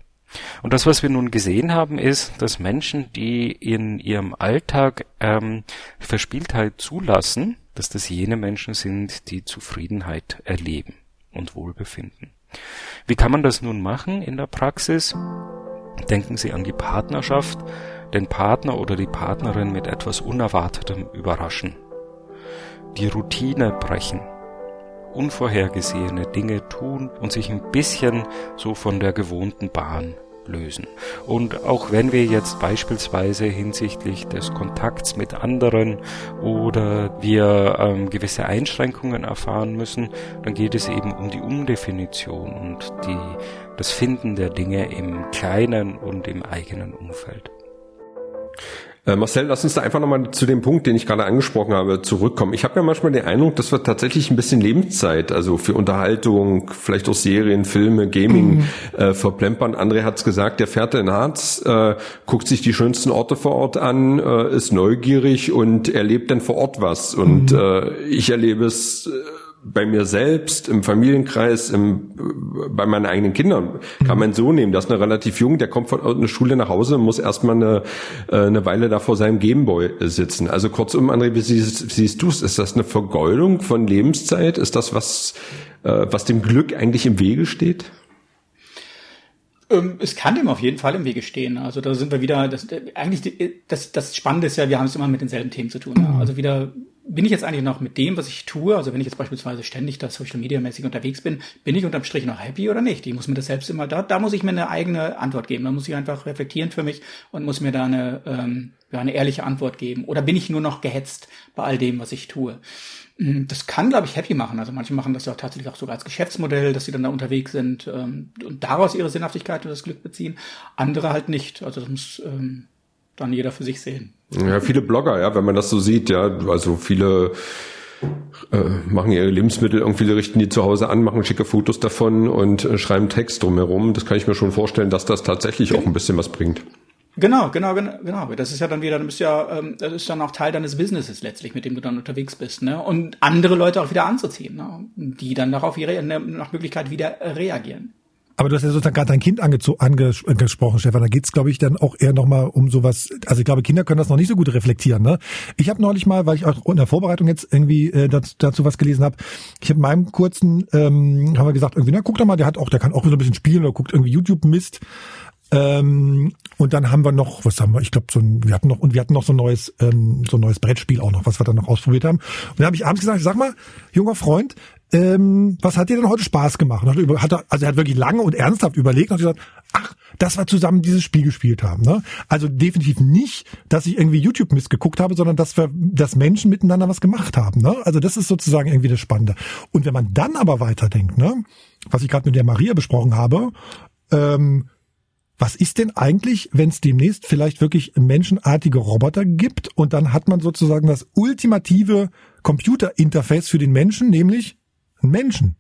Und das, was wir nun gesehen haben, ist, dass Menschen, die in ihrem Alltag ähm, Verspieltheit zulassen, dass das jene Menschen sind, die Zufriedenheit erleben und Wohlbefinden. Wie kann man das nun machen in der Praxis? Denken Sie an die Partnerschaft, den Partner oder die Partnerin mit etwas Unerwartetem überraschen. Die Routine brechen. Unvorhergesehene Dinge tun und sich ein bisschen so von der gewohnten Bahn lösen. Und auch wenn wir jetzt beispielsweise hinsichtlich des Kontakts mit anderen oder wir ähm, gewisse Einschränkungen erfahren müssen, dann geht es eben um die Umdefinition und die, das Finden der Dinge im kleinen und im eigenen Umfeld. Äh, Marcel, lass uns da einfach nochmal zu dem Punkt, den ich gerade angesprochen habe, zurückkommen. Ich habe ja manchmal den Eindruck, dass wir tatsächlich ein bisschen Lebenszeit, also für Unterhaltung, vielleicht auch Serien, Filme, Gaming mhm. äh, verplempern. André hat's gesagt, der fährt in Harz, äh, guckt sich die schönsten Orte vor Ort an, äh, ist neugierig und erlebt dann vor Ort was. Und mhm. äh, ich erlebe es bei mir selbst, im Familienkreis, im, bei meinen eigenen Kindern. Kann mein Sohn nehmen, der ist noch relativ jung, der kommt von einer Schule nach Hause und muss erstmal eine, äh, eine Weile da vor seinem Gameboy sitzen. Also kurzum, André, wie siehst, siehst du es? Ist das eine Vergeudung von Lebenszeit? Ist das was, äh, was dem Glück eigentlich im Wege steht? Ähm, es kann dem auf jeden Fall im Wege stehen. Also da sind wir wieder, das, eigentlich, das, das Spannende ist ja, wir haben es immer mit denselben Themen zu tun. Ja. Also wieder bin ich jetzt eigentlich noch mit dem, was ich tue, also wenn ich jetzt beispielsweise ständig da Social Media mäßig unterwegs bin, bin ich unterm Strich noch happy oder nicht? Ich muss mir das selbst immer, da, da muss ich mir eine eigene Antwort geben. Da muss ich einfach reflektieren für mich und muss mir da eine, ähm, ja, eine ehrliche Antwort geben. Oder bin ich nur noch gehetzt bei all dem, was ich tue? Hm, das kann, glaube ich, happy machen. Also manche machen das ja tatsächlich auch sogar als Geschäftsmodell, dass sie dann da unterwegs sind ähm, und daraus ihre Sinnhaftigkeit und das Glück beziehen. Andere halt nicht. Also das muss ähm, dann jeder für sich sehen. Ja, viele Blogger, ja, wenn man das so sieht, ja, also viele äh, machen ihre Lebensmittel, irgendwie richten die zu Hause an, machen schicke Fotos davon und äh, schreiben Text drumherum. Das kann ich mir schon vorstellen, dass das tatsächlich auch ein bisschen was bringt. Genau, genau, genau, genau. Das ist ja dann wieder, du bist ja, ähm, das ist dann auch Teil deines Businesses letztlich, mit dem du dann unterwegs bist, ne? Und andere Leute auch wieder anzuziehen, ne? Die dann darauf ihre, nach Möglichkeit wieder reagieren. Aber du hast ja sozusagen gerade dein Kind angesprochen, Stefan. Da geht's, glaube ich, dann auch eher nochmal um sowas. Also ich glaube, Kinder können das noch nicht so gut reflektieren. Ne? Ich habe neulich mal, weil ich auch in der Vorbereitung jetzt irgendwie äh, dazu, dazu was gelesen habe, ich habe in meinem kurzen, ähm, haben wir gesagt, irgendwie, na guck doch mal, der hat auch, der kann auch so ein bisschen spielen oder guckt irgendwie YouTube-Mist. Ähm, und dann haben wir noch, was haben wir? Ich glaube, so ein, wir hatten noch und wir hatten noch so ein neues, ähm, so ein neues Brettspiel auch noch, was wir dann noch ausprobiert haben. Und dann habe ich abends gesagt, sag mal, junger Freund, ähm, was hat dir denn heute Spaß gemacht? Hat er, also er hat wirklich lange und ernsthaft überlegt und gesagt, ach, dass wir zusammen dieses Spiel gespielt haben. Ne? Also definitiv nicht, dass ich irgendwie YouTube-Mist geguckt habe, sondern dass wir, dass Menschen miteinander was gemacht haben. Ne? Also das ist sozusagen irgendwie das Spannende. Und wenn man dann aber weiterdenkt, ne, was ich gerade mit der Maria besprochen habe, ähm, was ist denn eigentlich, wenn es demnächst vielleicht wirklich menschenartige Roboter gibt und dann hat man sozusagen das ultimative Computerinterface für den Menschen, nämlich einen Menschen?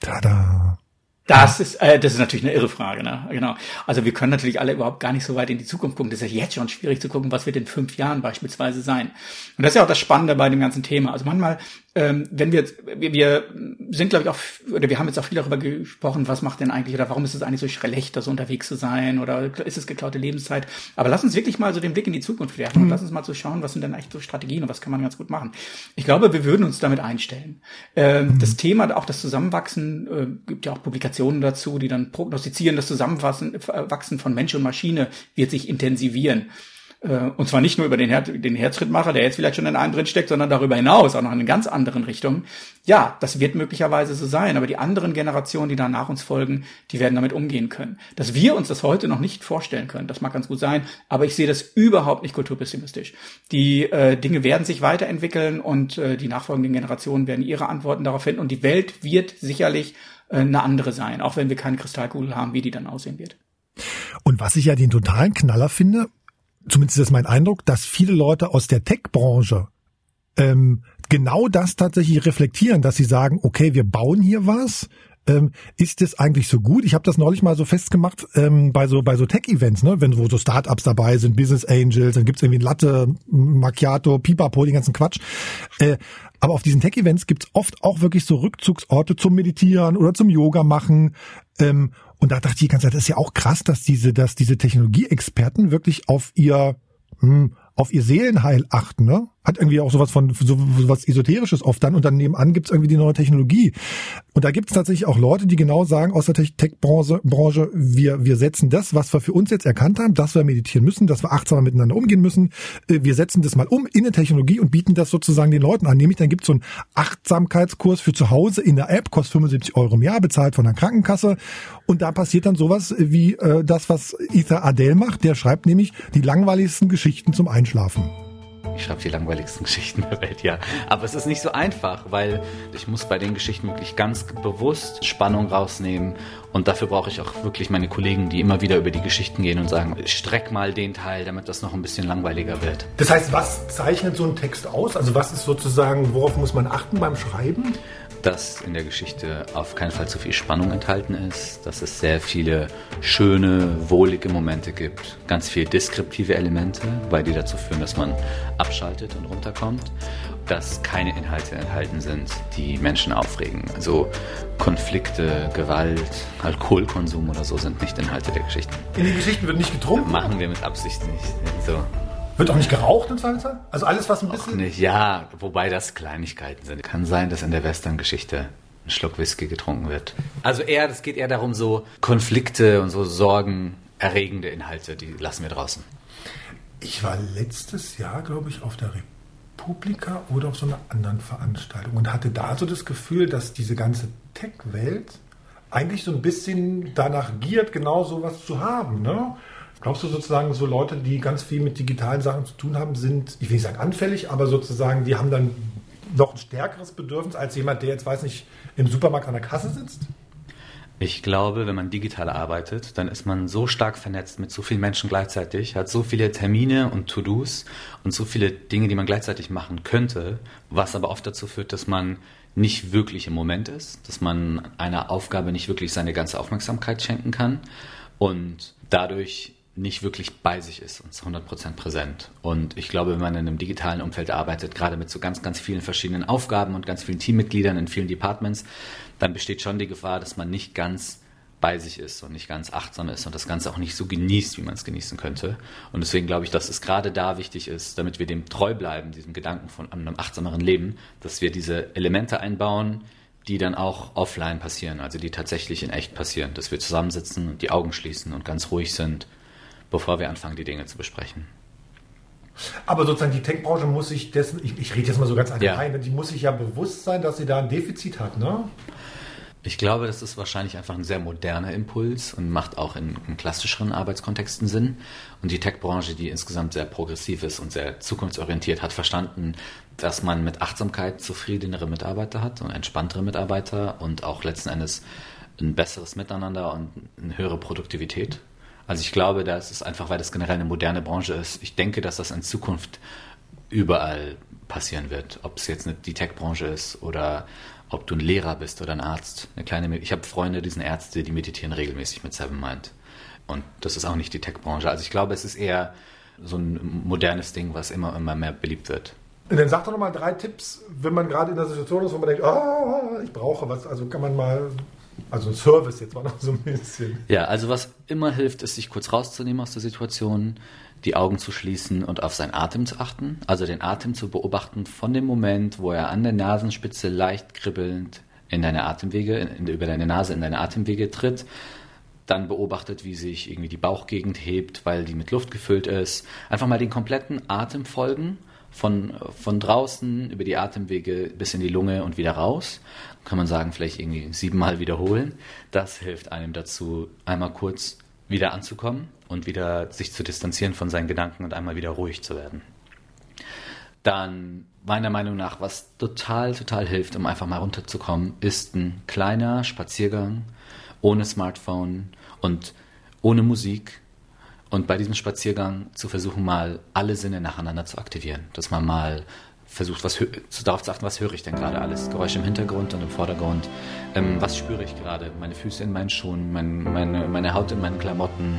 Tada. Das ist, äh, das ist natürlich eine irre Frage, ne? Genau. Also wir können natürlich alle überhaupt gar nicht so weit in die Zukunft gucken. Das ist ja jetzt schon schwierig zu gucken, was wird in fünf Jahren beispielsweise sein. Und das ist ja auch das Spannende bei dem ganzen Thema. Also manchmal ähm, wenn wir, wir, sind, glaube ich, auch, oder wir haben jetzt auch viel darüber gesprochen, was macht denn eigentlich, oder warum ist es eigentlich so schlecht, da so unterwegs zu sein, oder ist es geklaute Lebenszeit? Aber lass uns wirklich mal so den Blick in die Zukunft werfen mhm. und lass uns mal so schauen, was sind denn eigentlich so Strategien und was kann man ganz gut machen. Ich glaube, wir würden uns damit einstellen. Ähm, mhm. Das Thema, auch das Zusammenwachsen, äh, gibt ja auch Publikationen dazu, die dann prognostizieren, das Zusammenwachsen äh, von Mensch und Maschine wird sich intensivieren. Äh, und zwar nicht nur über den, Her den Herzschrittmacher, der jetzt vielleicht schon in einem drin steckt, sondern darüber hinaus, auch noch in ganz anderen Richtungen. Ja, das wird möglicherweise so sein, aber die anderen Generationen, die da nach uns folgen, die werden damit umgehen können. Dass wir uns das heute noch nicht vorstellen können, das mag ganz gut sein, aber ich sehe das überhaupt nicht kulturpessimistisch. Die äh, Dinge werden sich weiterentwickeln und äh, die nachfolgenden Generationen werden ihre Antworten darauf finden und die Welt wird sicherlich äh, eine andere sein, auch wenn wir keine Kristallkugel haben, wie die dann aussehen wird. Und was ich ja den totalen Knaller finde, zumindest ist das mein Eindruck, dass viele Leute aus der Tech-Branche ähm, genau das tatsächlich reflektieren, dass sie sagen, okay, wir bauen hier was, ähm, ist es eigentlich so gut? Ich habe das neulich mal so festgemacht ähm, bei so bei so Tech-Events, ne? wenn wo so Startups dabei sind, Business Angels, dann gibt's irgendwie Latte, Macchiato, Pipapo, den ganzen Quatsch. Äh, aber auf diesen Tech-Events gibt's oft auch wirklich so Rückzugsorte zum Meditieren oder zum Yoga machen. Ähm, und da dachte ich die ganze Zeit, das ist ja auch krass, dass diese, dass diese Technologieexperten wirklich auf ihr, hm, auf ihr Seelenheil achten, ne? Hat irgendwie auch sowas von so was Esoterisches oft dann und dann nebenan gibt's irgendwie die neue Technologie. Und da gibt's tatsächlich auch Leute, die genau sagen aus der Tech-Branche, Branche, wir, wir setzen das, was wir für uns jetzt erkannt haben, dass wir meditieren müssen, dass wir achtsamer miteinander umgehen müssen, äh, wir setzen das mal um in eine Technologie und bieten das sozusagen den Leuten an. Nämlich dann gibt's so einen Achtsamkeitskurs für zu Hause in der App, kostet 75 Euro im Jahr, bezahlt von der Krankenkasse. Und da passiert dann sowas wie äh, das, was Ether Adele macht. Der schreibt nämlich die langweiligsten Geschichten zum Einschlafen. Ich schreibe die langweiligsten <laughs> Geschichten der Welt, ja. Aber es ist nicht so einfach, weil ich muss bei den Geschichten wirklich ganz bewusst Spannung rausnehmen. Und dafür brauche ich auch wirklich meine Kollegen, die immer wieder über die Geschichten gehen und sagen, streck mal den Teil, damit das noch ein bisschen langweiliger wird. Das heißt, was zeichnet so ein Text aus? Also was ist sozusagen, worauf muss man achten beim Schreiben? Dass in der Geschichte auf keinen Fall zu viel Spannung enthalten ist, dass es sehr viele schöne, wohlige Momente gibt, ganz viele deskriptive Elemente, weil die dazu führen, dass man abschaltet und runterkommt, dass keine Inhalte enthalten sind, die Menschen aufregen. Also Konflikte, Gewalt, Alkoholkonsum oder so sind nicht Inhalte der Geschichten. In den Geschichten wird nicht getrunken? Machen wir mit Absicht nicht. So. Wird auch nicht geraucht im Zweifelsfall? Also alles, was ein Auch bisschen... nicht, ja, wobei das Kleinigkeiten sind. Kann sein, dass in der Western-Geschichte ein Schluck Whisky getrunken wird. Also eher, es geht eher darum, so Konflikte und so sorgenerregende Inhalte, die lassen wir draußen. Ich war letztes Jahr, glaube ich, auf der Republika oder auf so einer anderen Veranstaltung und hatte da so das Gefühl, dass diese ganze Tech-Welt eigentlich so ein bisschen danach giert, genau sowas zu haben. Ne? Glaubst du sozusagen, so Leute, die ganz viel mit digitalen Sachen zu tun haben, sind, ich will nicht sagen anfällig, aber sozusagen, die haben dann noch ein stärkeres Bedürfnis als jemand, der jetzt, weiß nicht, im Supermarkt an der Kasse sitzt? Ich glaube, wenn man digital arbeitet, dann ist man so stark vernetzt mit so vielen Menschen gleichzeitig, hat so viele Termine und To-Dos und so viele Dinge, die man gleichzeitig machen könnte, was aber oft dazu führt, dass man nicht wirklich im Moment ist, dass man einer Aufgabe nicht wirklich seine ganze Aufmerksamkeit schenken kann und dadurch nicht wirklich bei sich ist und zu 100% präsent. Und ich glaube, wenn man in einem digitalen Umfeld arbeitet, gerade mit so ganz, ganz vielen verschiedenen Aufgaben und ganz vielen Teammitgliedern in vielen Departments, dann besteht schon die Gefahr, dass man nicht ganz bei sich ist und nicht ganz achtsam ist und das Ganze auch nicht so genießt, wie man es genießen könnte. Und deswegen glaube ich, dass es gerade da wichtig ist, damit wir dem treu bleiben, diesem Gedanken von einem achtsameren Leben, dass wir diese Elemente einbauen, die dann auch offline passieren, also die tatsächlich in echt passieren, dass wir zusammensitzen und die Augen schließen und ganz ruhig sind, bevor wir anfangen, die Dinge zu besprechen. Aber sozusagen die Tech-Branche muss sich dessen, ich, ich rede jetzt mal so ganz allgemein, die muss sich ja bewusst sein, dass sie da ein Defizit hat, ne? Ich glaube, das ist wahrscheinlich einfach ein sehr moderner Impuls und macht auch in, in klassischeren Arbeitskontexten Sinn. Und die Tech-Branche, die insgesamt sehr progressiv ist und sehr zukunftsorientiert, hat verstanden, dass man mit Achtsamkeit zufriedenere Mitarbeiter hat und entspanntere Mitarbeiter und auch letzten Endes ein besseres Miteinander und eine höhere Produktivität. Also ich glaube, das ist einfach, weil das generell eine moderne Branche ist. Ich denke, dass das in Zukunft überall passieren wird. Ob es jetzt die Tech-Branche ist oder ob du ein Lehrer bist oder ein Arzt. Eine kleine, ich habe Freunde, die sind Ärzte, die meditieren regelmäßig mit Seven Mind. Und das ist auch nicht die Tech-Branche. Also ich glaube, es ist eher so ein modernes Ding, was immer, immer mehr beliebt wird. Und dann sag doch nochmal drei Tipps, wenn man gerade in der Situation ist, wo man denkt, oh, ich brauche was. Also kann man mal, also ein Service jetzt mal noch so ein bisschen. Ja, also was immer hilft, ist, sich kurz rauszunehmen aus der Situation, die Augen zu schließen und auf seinen Atem zu achten. Also den Atem zu beobachten von dem Moment, wo er an der Nasenspitze leicht kribbelnd in deine Atemwege, in, über deine Nase in deine Atemwege tritt. Dann beobachtet, wie sich irgendwie die Bauchgegend hebt, weil die mit Luft gefüllt ist. Einfach mal den kompletten Atem folgen von, von draußen über die Atemwege bis in die Lunge und wieder raus. Kann man sagen, vielleicht irgendwie siebenmal wiederholen. Das hilft einem dazu, einmal kurz wieder anzukommen und wieder sich zu distanzieren von seinen Gedanken und einmal wieder ruhig zu werden. Dann meiner Meinung nach, was total, total hilft, um einfach mal runterzukommen, ist ein kleiner Spaziergang ohne Smartphone und ohne Musik. Und bei diesem Spaziergang zu versuchen, mal alle Sinne nacheinander zu aktivieren. Dass man mal versucht, was darauf zu achten, was höre ich denn gerade alles? Geräusche im Hintergrund und im Vordergrund. Ähm, was spüre ich gerade? Meine Füße in meinen Schuhen, mein, meine, meine Haut in meinen Klamotten.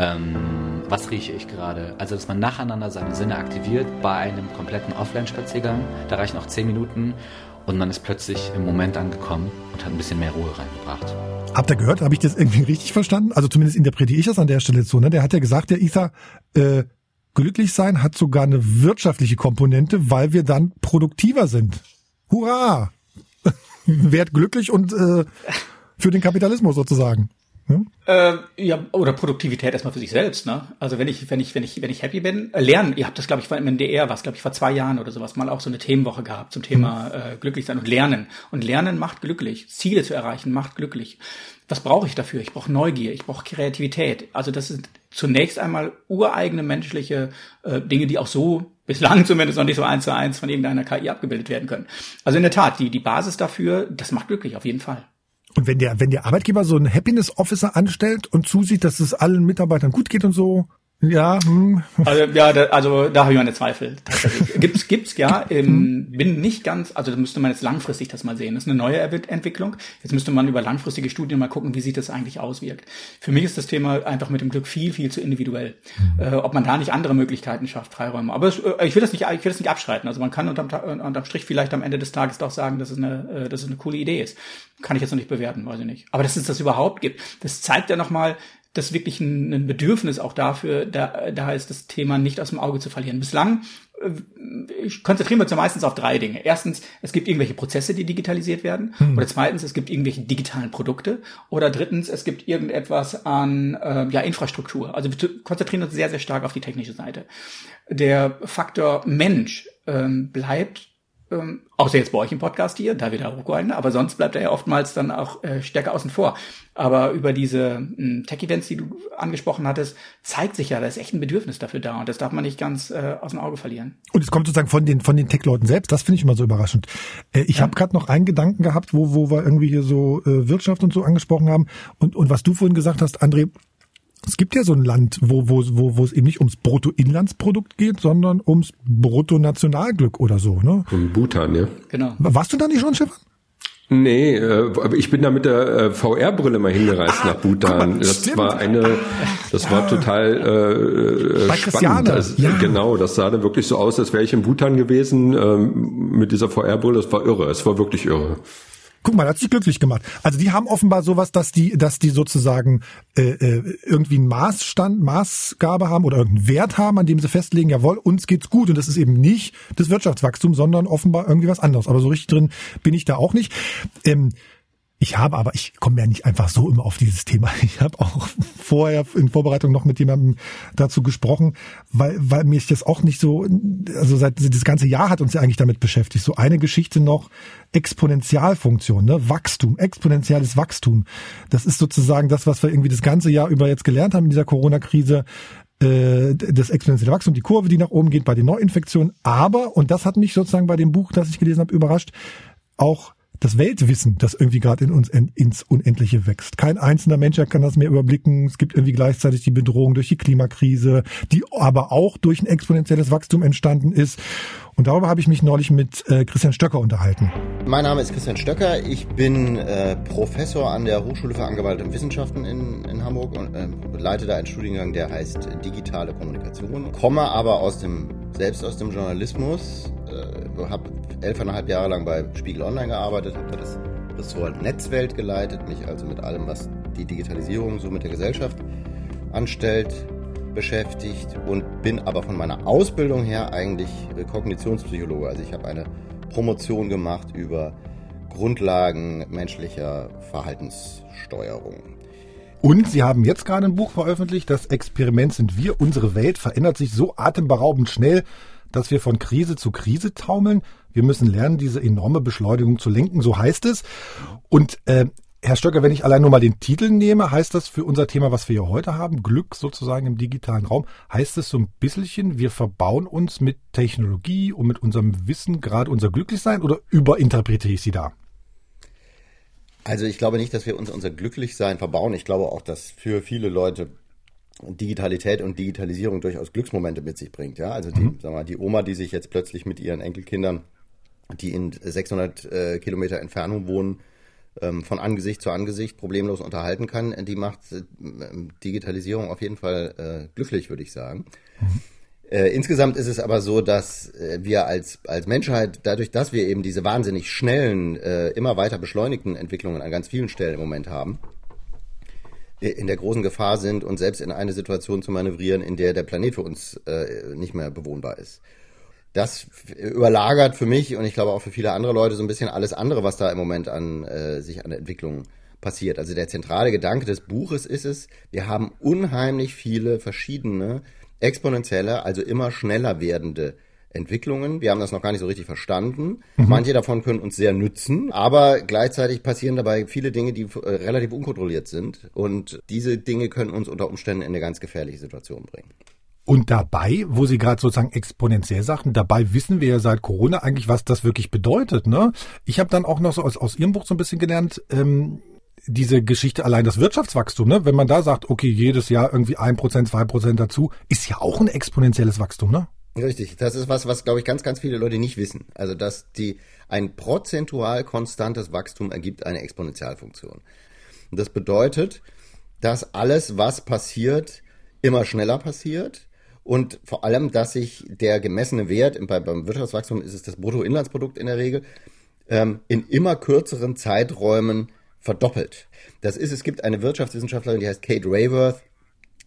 Ähm, was rieche ich gerade? Also, dass man nacheinander seine Sinne aktiviert bei einem kompletten Offline-Spaziergang. Da reichen auch zehn Minuten und man ist plötzlich im Moment angekommen und hat ein bisschen mehr Ruhe reingebracht. Habt ihr gehört? Habe ich das irgendwie richtig verstanden? Also zumindest interpretiere ich das an der Stelle so. Ne? Der hat ja gesagt, der Ether, äh, glücklich sein hat sogar eine wirtschaftliche Komponente, weil wir dann produktiver sind. Hurra! <laughs> Werd glücklich und äh, für den Kapitalismus sozusagen. Hm? Äh, ja, oder Produktivität erstmal für sich selbst, ne? Also wenn ich, wenn ich, wenn ich, wenn ich happy bin, äh, lernen, ihr habt das, glaube ich, im NDR, was, glaube ich, vor zwei Jahren oder sowas mal auch so eine Themenwoche gehabt zum Thema hm. äh, glücklich sein und lernen. Und Lernen macht glücklich. Ziele zu erreichen macht glücklich. Was brauche ich dafür? Ich brauche Neugier, ich brauche Kreativität. Also das sind zunächst einmal ureigene menschliche äh, Dinge, die auch so bislang <laughs> zumindest noch nicht so eins zu eins von irgendeiner KI abgebildet werden können. Also in der Tat, die, die Basis dafür, das macht glücklich, auf jeden Fall. Und wenn der, wenn der Arbeitgeber so einen Happiness Officer anstellt und zusieht, dass es allen Mitarbeitern gut geht und so, Ja, hm. Also, ja, da, also da habe ich meine Zweifel. Tatsächlich. <laughs> gibt's, gibt's ja. Ähm, bin nicht ganz, also da müsste man jetzt langfristig das mal sehen. Das ist eine neue Entwicklung. Jetzt müsste man über langfristige Studien mal gucken, wie sich das eigentlich auswirkt. Für mich ist das Thema einfach mit dem Glück viel, viel zu individuell. Mhm. Äh, ob man da nicht andere Möglichkeiten schafft, Freiräume. Aber es, äh, ich will das nicht, ich will das nicht abschreiten. Also man kann unterm, unterm Strich vielleicht am Ende des Tages doch sagen, dass es eine, äh, dass es eine coole Idee ist. Kann ich jetzt noch nicht bewerten, weiß ich nicht. Aber dass es das überhaupt gibt, das zeigt ja nochmal, dass wirklich ein, ein Bedürfnis auch dafür da, da ist, das Thema nicht aus dem Auge zu verlieren. Bislang äh, konzentrieren wir uns ja meistens auf drei Dinge. Erstens, es gibt irgendwelche Prozesse, die digitalisiert werden. Hm. Oder zweitens, es gibt irgendwelche digitalen Produkte. Oder drittens, es gibt irgendetwas an äh, ja, Infrastruktur. Also wir konzentrieren uns sehr, sehr stark auf die technische Seite. Der Faktor Mensch ähm, bleibt ähm, außer jetzt bei euch im Podcast hier, da wieder Ruckweine, aber sonst bleibt er ja oftmals dann auch äh, stärker außen vor. Aber über diese äh, Tech-Events, die du angesprochen hattest, zeigt sich ja, da ist echt ein Bedürfnis dafür da und das darf man nicht ganz äh, aus dem Auge verlieren. Und es kommt sozusagen von den von den Tech-Leuten selbst, das finde ich immer so überraschend. Äh, ich ja. habe gerade noch einen Gedanken gehabt, wo, wo wir irgendwie hier so äh, Wirtschaft und so angesprochen haben und, und was du vorhin gesagt hast, André, es gibt ja so ein Land, wo, wo, wo, wo es eben nicht ums Bruttoinlandsprodukt geht, sondern ums Bruttonationalglück oder so, ne? Um Bhutan, ja. Genau. Warst du da nicht schon, Stefan? Nee, äh, aber ich bin da mit der äh, VR-Brille mal hingereist ah, nach Bhutan. Mal, das stimmt. war eine, das ja. war total äh, Bei spannend. Also, ja. Genau, das sah dann wirklich so aus, als wäre ich in Bhutan gewesen ähm, mit dieser VR-Brille. Das war irre. Es war wirklich irre. Guck mal, hat sich glücklich gemacht. Also die haben offenbar sowas, dass die, dass die sozusagen äh, äh, irgendwie einen Maßstand, Maßgabe haben oder irgendeinen Wert haben, an dem sie festlegen, jawohl, uns geht's gut. Und das ist eben nicht das Wirtschaftswachstum, sondern offenbar irgendwie was anderes. Aber so richtig drin bin ich da auch nicht. Ähm, ich habe aber, ich komme ja nicht einfach so immer auf dieses Thema. <laughs> Ich habe auch vorher in Vorbereitung noch mit jemandem dazu gesprochen, weil, weil mich das auch nicht so, also seit das ganze Jahr hat uns ja eigentlich damit beschäftigt. So eine Geschichte noch, Exponentialfunktion, ne? Wachstum, exponentielles Wachstum. Das ist sozusagen das, was wir irgendwie das ganze Jahr über jetzt gelernt haben in dieser Corona-Krise äh, das exponentielle Wachstum, die Kurve, die nach oben geht bei den Neuinfektionen. Aber, und das hat mich sozusagen bei dem Buch, das ich gelesen habe, überrascht, auch das Weltwissen, das irgendwie gerade in uns ins Unendliche wächst. Kein einzelner Mensch kann das mehr überblicken. Es gibt irgendwie gleichzeitig die Bedrohung durch die Klimakrise, die aber auch durch ein exponentielles Wachstum entstanden ist. Und darüber habe ich mich neulich mit äh, Christian Stöcker unterhalten. Mein Name ist Christian Stöcker. Ich bin äh, Professor an der Hochschule für angewandte Wissenschaften in, in Hamburg und äh, leite da einen Studiengang, der heißt digitale Kommunikation. Komme aber aus dem, selbst aus dem Journalismus, äh, habe elfeinhalb Jahre lang bei Spiegel Online gearbeitet, habe da das Ressort Netzwelt geleitet, mich also mit allem, was die Digitalisierung so mit der Gesellschaft anstellt, beschäftigt und bin aber von meiner Ausbildung her eigentlich äh, Kognitionspsychologe. Also ich habe eine Promotion gemacht über Grundlagen menschlicher Verhaltenssteuerung. Und Sie haben jetzt gerade ein Buch veröffentlicht, das Experiment sind wir. Unsere Welt verändert sich so atemberaubend schnell, dass wir von Krise zu Krise taumeln. Wir müssen lernen, diese enorme Beschleunigung zu lenken, so heißt es. Und äh, Herr Stöcker, wenn ich allein nur mal den Titel nehme, heißt das für unser Thema, was wir hier heute haben, Glück sozusagen im digitalen Raum, heißt es so ein bisschen, wir verbauen uns mit Technologie und mit unserem Wissen gerade unser Glücklichsein oder überinterpretiere ich Sie da? Also ich glaube nicht, dass wir uns unser Glücklichsein verbauen. Ich glaube auch, dass für viele Leute Digitalität und Digitalisierung durchaus Glücksmomente mit sich bringt. Ja, also die, mhm. wir mal, die Oma, die sich jetzt plötzlich mit ihren Enkelkindern, die in 600 äh, Kilometer Entfernung wohnen, ähm, von Angesicht zu Angesicht problemlos unterhalten kann, die macht äh, Digitalisierung auf jeden Fall äh, glücklich, würde ich sagen. Mhm. Äh, insgesamt ist es aber so, dass äh, wir als, als Menschheit, dadurch, dass wir eben diese wahnsinnig schnellen, äh, immer weiter beschleunigten Entwicklungen an ganz vielen Stellen im Moment haben, in der großen Gefahr sind, uns selbst in eine Situation zu manövrieren, in der der Planet für uns äh, nicht mehr bewohnbar ist das überlagert für mich und ich glaube auch für viele andere Leute so ein bisschen alles andere, was da im Moment an äh, sich an der Entwicklung passiert. Also der zentrale Gedanke des Buches ist es, wir haben unheimlich viele verschiedene exponentielle, also immer schneller werdende Entwicklungen. Wir haben das noch gar nicht so richtig verstanden. Mhm. Manche davon können uns sehr nützen, aber gleichzeitig passieren dabei viele Dinge, die äh, relativ unkontrolliert sind. Und diese Dinge können uns unter Umständen in eine ganz gefährliche Situation bringen. Und dabei, wo Sie gerade sozusagen exponentiell sagten, dabei wissen wir ja seit Corona eigentlich, was das wirklich bedeutet. Ne? Ich habe dann auch noch so aus, aus Ihrem Buch so ein bisschen gelernt, ähm, diese Geschichte allein das Wirtschaftswachstum, ne? wenn man da sagt, okay, jedes Jahr irgendwie ein Prozent, zwei Prozent dazu, ist ja auch ein exponentielles Wachstum, ne? Richtig, das ist was, was glaube ich ganz, ganz viele Leute nicht wissen. Also dass die ein prozentual konstantes Wachstum ergibt eine Exponentialfunktion. Und das bedeutet, dass alles, was passiert, immer schneller passiert und vor allem, dass sich der gemessene Wert, beim Wirtschaftswachstum ist es das Bruttoinlandsprodukt in der Regel, ähm, in immer kürzeren Zeiträumen verdoppelt. Das ist, es gibt eine Wirtschaftswissenschaftlerin, die heißt Kate Rayworth,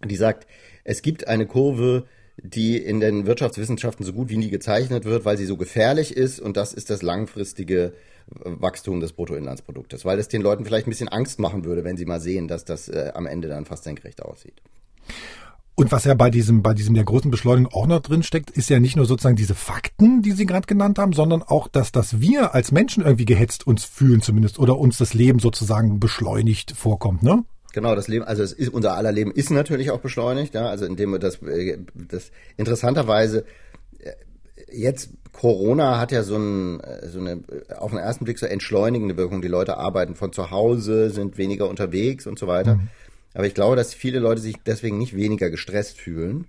die sagt, es gibt eine Kurve, die in den Wirtschaftswissenschaften so gut wie nie gezeichnet wird, weil sie so gefährlich ist und das ist das langfristige Wachstum des Bruttoinlandsproduktes, weil es den Leuten vielleicht ein bisschen Angst machen würde, wenn sie mal sehen, dass das äh, am Ende dann fast senkrecht aussieht. Und was ja bei diesem, bei diesem der großen Beschleunigung auch noch drin steckt, ist ja nicht nur sozusagen diese Fakten, die Sie gerade genannt haben, sondern auch, dass, dass wir als Menschen irgendwie gehetzt uns fühlen zumindest oder uns das Leben sozusagen beschleunigt vorkommt, ne? Genau, das Leben, also es ist, unser aller Leben ist natürlich auch beschleunigt, ja, also indem wir das, äh, das interessanterweise äh, jetzt Corona hat ja so, ein, äh, so eine auf den ersten Blick so entschleunigende Wirkung. Die Leute arbeiten von zu Hause, sind weniger unterwegs und so weiter. Mhm. Aber ich glaube, dass viele Leute sich deswegen nicht weniger gestresst fühlen,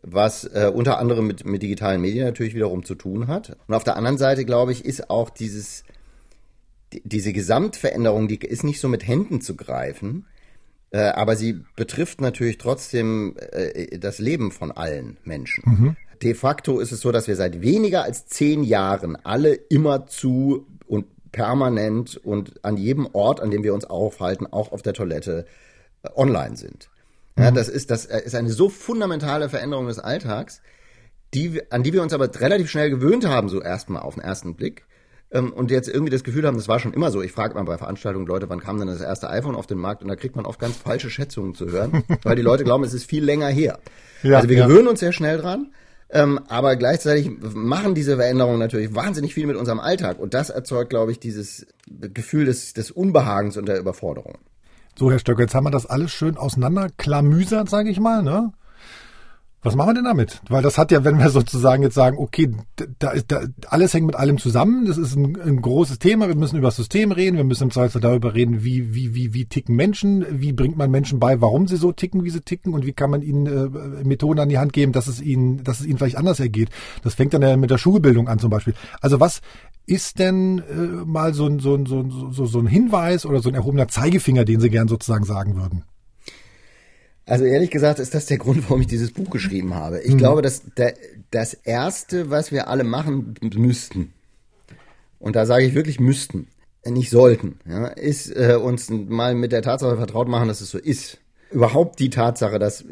was äh, unter anderem mit, mit digitalen Medien natürlich wiederum zu tun hat. Und auf der anderen Seite, glaube ich, ist auch dieses, die, diese Gesamtveränderung, die ist nicht so mit Händen zu greifen, äh, aber sie betrifft natürlich trotzdem äh, das Leben von allen Menschen. Mhm. De facto ist es so, dass wir seit weniger als zehn Jahren alle immer zu und permanent und an jedem Ort, an dem wir uns aufhalten, auch auf der Toilette, äh, online sind. Ja, mhm. das ist, das äh, ist eine so fundamentale Veränderung des Alltags, die, an die wir uns aber relativ schnell gewöhnt haben, so erstmal auf den ersten Blick ähm, und jetzt irgendwie das Gefühl haben, das war schon immer so. Ich frage mal bei Veranstaltungen Leute, wann kam denn das erste iPhone auf den Markt? Und da kriegt man oft ganz falsche Schätzungen zu hören, <laughs> weil die Leute glauben, es ist viel länger her. Ja, also wir ja. gewöhnen uns sehr schnell dran. Ähm, aber gleichzeitig machen diese Veränderungen natürlich wahnsinnig viel mit unserem Alltag. Und das erzeugt, glaube ich, dieses Gefühl des, des Unbehagens und der Überforderung. So, Herr Stöcker, jetzt haben wir das alles schön auseinanderklamüsert, sage ich mal, ne? Was machen wir denn damit? Weil das hat ja, wenn wir sozusagen jetzt sagen, okay, da ist da, alles hängt mit allem zusammen, das ist ein, ein großes Thema, wir müssen über das System reden, wir müssen im Zweifel darüber reden, wie, wie, wie, wie ticken Menschen, wie bringt man Menschen bei, warum sie so ticken, wie sie ticken und wie kann man ihnen äh, Methoden an die Hand geben, dass es ihnen, dass es ihnen vielleicht anders ergeht. Das fängt dann ja mit der Schulbildung an zum Beispiel. Also was ist denn äh, mal so ein, so, ein, so, so, so ein Hinweis oder so ein erhobener Zeigefinger, den Sie gern sozusagen sagen würden? Also ehrlich gesagt ist das der Grund, warum ich dieses Buch geschrieben habe. Ich mhm. glaube, dass der, das Erste, was wir alle machen müssten, und da sage ich wirklich müssten, nicht sollten, ja, ist äh, uns mal mit der Tatsache vertraut machen, dass es so ist. Überhaupt die Tatsache, dass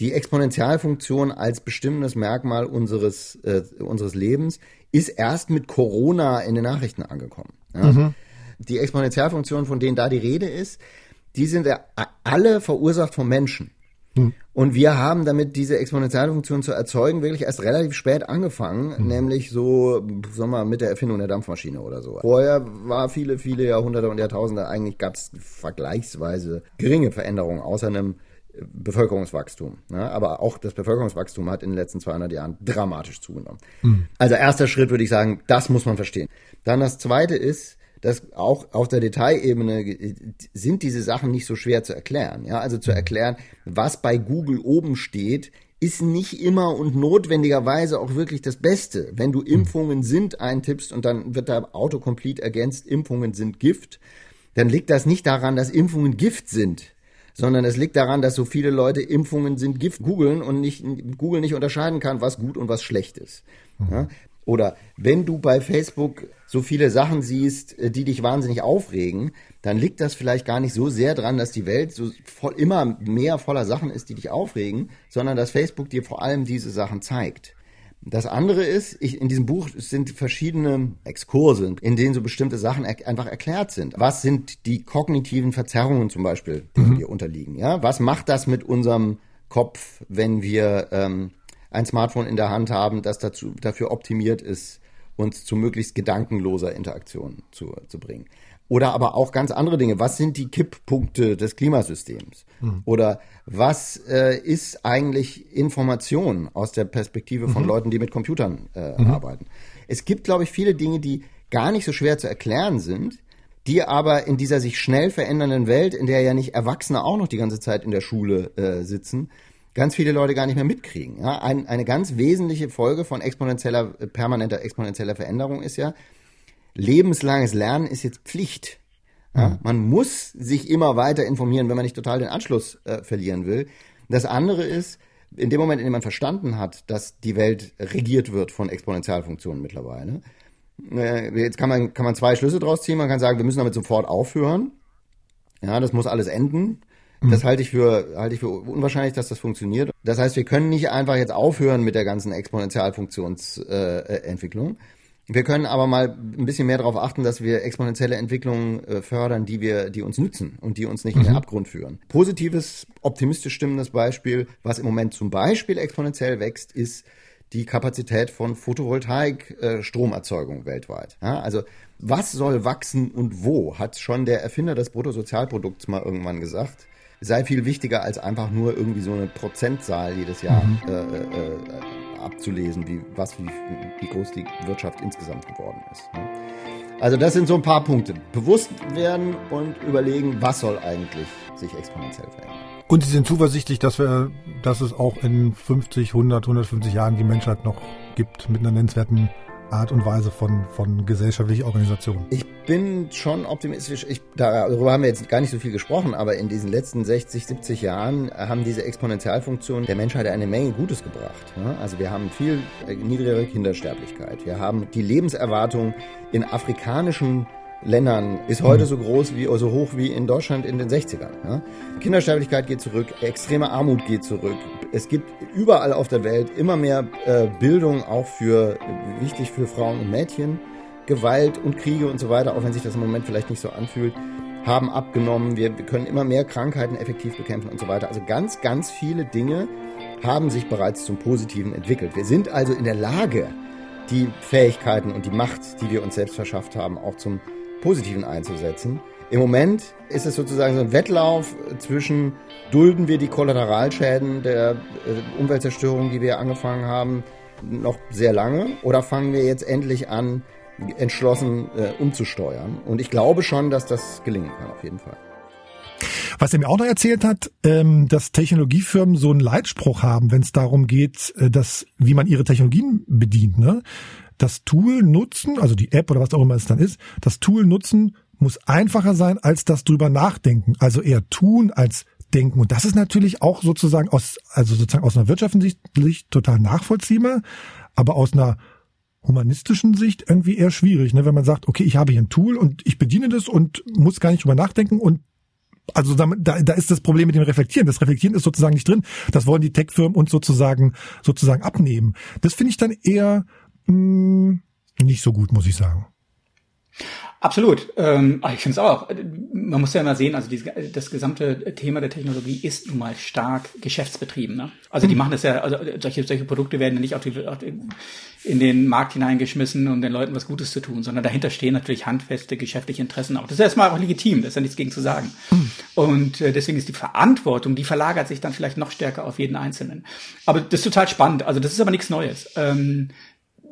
die Exponentialfunktion als bestimmendes Merkmal unseres, äh, unseres Lebens ist erst mit Corona in den Nachrichten angekommen. Ja. Mhm. Die Exponentialfunktionen, von denen da die Rede ist, die sind ja alle verursacht vom Menschen. Hm. Und wir haben damit diese Exponentialfunktion zu erzeugen wirklich erst relativ spät angefangen, hm. nämlich so, sagen wir mal, mit der Erfindung der Dampfmaschine oder so. Vorher war viele, viele Jahrhunderte und Jahrtausende eigentlich gab es vergleichsweise geringe Veränderungen außer einem Bevölkerungswachstum. Ja, aber auch das Bevölkerungswachstum hat in den letzten 200 Jahren dramatisch zugenommen. Hm. Also erster Schritt würde ich sagen, das muss man verstehen. Dann das zweite ist, dass auch auf der Detailebene sind diese Sachen nicht so schwer zu erklären. Ja, also zu erklären, was bei Google oben steht, ist nicht immer und notwendigerweise auch wirklich das Beste. Wenn du Impfungen sind eintippst und dann wird da Autocomplete ergänzt, Impfungen sind Gift, dann liegt das nicht daran, dass Impfungen Gift sind, sondern es liegt daran, dass so viele Leute Impfungen sind Gift googeln und nicht, Google nicht unterscheiden kann, was gut und was schlecht ist. Ja? Oder wenn du bei Facebook so viele Sachen siehst, äh, die dich wahnsinnig aufregen, dann liegt das vielleicht gar nicht so sehr dran, dass die Welt so voll, immer mehr voller Sachen ist, die dich aufregen, sondern dass Facebook dir vor allem diese Sachen zeigt. Das andere ist, ich, in diesem Buch sind verschiedene Exkurse, in denen so bestimmte Sachen er, einfach erklärt sind. Was sind die kognitiven Verzerrungen zum Beispiel, die mhm. wir unterliegen? Ja, was macht das mit unserem Kopf, wenn wir ähm, ein Smartphone in der Hand haben, das dazu, dafür optimiert ist, uns zu möglichst gedankenloser Interaktion zu, zu bringen. Oder aber auch ganz andere Dinge. Was sind die Kipppunkte des Klimasystems? Mhm. Oder was äh, ist eigentlich Information aus der Perspektive von mhm. Leuten, die mit Computern äh, mhm. arbeiten? Es gibt, glaube ich, viele Dinge, die gar nicht so schwer zu erklären sind, die aber in dieser sich schnell verändernden Welt, in der ja nicht Erwachsene auch noch die ganze Zeit in der Schule äh, sitzen, ganz viele Leute gar nicht mehr mitkriegen. Ja? Ein, eine ganz wesentliche Folge von exponentieller, permanenter exponentieller Veränderung ist ja, lebenslanges Lernen ist jetzt Pflicht. Ja? Mhm. Man muss sich immer weiter informieren, wenn man nicht total den Anschluss äh, verlieren will. Das andere ist, in dem Moment, in dem man verstanden hat, dass die Welt regiert wird von Exponentialfunktionen mittlerweile, äh, jetzt kann man, kann man zwei Schlüsse draus ziehen. Man kann sagen, wir müssen damit sofort aufhören. Ja, das muss alles enden. Mhm. Das halte ich für, halte ich für unwahrscheinlich, dass das funktioniert. Das heißt, wir können nicht einfach jetzt aufhören mit der ganzen Exponentialfunktionsentwicklung. Äh, wir können aber mal ein bisschen mehr darauf achten, dass wir exponentielle Entwicklungen äh, fördern, die wir, die uns nützen und die uns nicht mhm. in den mhm. Abgrund führen. Positives, optimistisch stimmendes Beispiel, was im Moment zum Beispiel exponentiell wächst, ist die Kapazität von Photovoltaik-Stromerzeugung äh, weltweit. Ja, also was soll wachsen und wo, hat schon der Erfinder des Bruttosozialprodukts mal irgendwann gesagt sei viel wichtiger als einfach nur irgendwie so eine Prozentzahl jedes Jahr mhm. äh, äh, abzulesen, wie, was, wie, wie groß die Wirtschaft insgesamt geworden ist. Ne? Also das sind so ein paar Punkte. Bewusst werden und überlegen, was soll eigentlich sich exponentiell verändern. Und Sie sind zuversichtlich, dass wir, dass es auch in 50, 100, 150 Jahren die Menschheit noch gibt mit einer nennenswerten Art und Weise von, von gesellschaftlicher Organisation. Ich bin schon optimistisch. Ich, darüber haben wir jetzt gar nicht so viel gesprochen, aber in diesen letzten 60, 70 Jahren haben diese Exponentialfunktionen der Menschheit eine Menge Gutes gebracht. Also wir haben viel äh, niedrigere Kindersterblichkeit. Wir haben die Lebenserwartung in afrikanischen Ländern ist heute mhm. so groß wie, so hoch wie in Deutschland in den 60ern. Ja? Kindersterblichkeit geht zurück, extreme Armut geht zurück. Es gibt überall auf der Welt immer mehr äh, Bildung, auch für wichtig für Frauen und Mädchen. Gewalt und Kriege und so weiter, auch wenn sich das im Moment vielleicht nicht so anfühlt, haben abgenommen. Wir, wir können immer mehr Krankheiten effektiv bekämpfen und so weiter. Also ganz, ganz viele Dinge haben sich bereits zum Positiven entwickelt. Wir sind also in der Lage, die Fähigkeiten und die Macht, die wir uns selbst verschafft haben, auch zum Positiven einzusetzen. Im Moment ist es sozusagen so ein Wettlauf zwischen, dulden wir die Kollateralschäden der äh, Umweltzerstörung, die wir angefangen haben, noch sehr lange, oder fangen wir jetzt endlich an, entschlossen äh, umzusteuern. Und ich glaube schon, dass das gelingen kann, auf jeden Fall. Was er mir auch noch erzählt hat, ähm, dass Technologiefirmen so einen Leitspruch haben, wenn es darum geht, äh, dass, wie man ihre Technologien bedient. Ne? Das Tool nutzen, also die App oder was auch immer es dann ist, das Tool nutzen muss einfacher sein als das drüber nachdenken. Also eher tun als denken. Und das ist natürlich auch sozusagen aus, also sozusagen aus einer wirtschaftlichen Sicht total nachvollziehbar, aber aus einer humanistischen Sicht irgendwie eher schwierig, ne? wenn man sagt, okay, ich habe hier ein Tool und ich bediene das und muss gar nicht drüber nachdenken und also da, da, ist das Problem mit dem Reflektieren. Das Reflektieren ist sozusagen nicht drin. Das wollen die Tech-Firmen uns sozusagen sozusagen abnehmen. Das finde ich dann eher mh, hm, nicht so gut, muss ich sagen. Absolut. Ähm, ich finde es auch. Man muss ja immer sehen, also die, das gesamte Thema der Technologie ist nun mal stark geschäftsbetrieben. Ne? Also die mhm. machen das ja, also solche, solche Produkte werden ja nicht auf die, auf die, in den Markt hineingeschmissen, um den Leuten was Gutes zu tun, sondern dahinter stehen natürlich handfeste geschäftliche Interessen auch. Das ist erstmal auch legitim, da ist ja nichts gegen zu sagen. Mhm. Und äh, deswegen ist die Verantwortung, die verlagert sich dann vielleicht noch stärker auf jeden Einzelnen. Aber das ist total spannend. Also das ist aber nichts Neues. Ähm,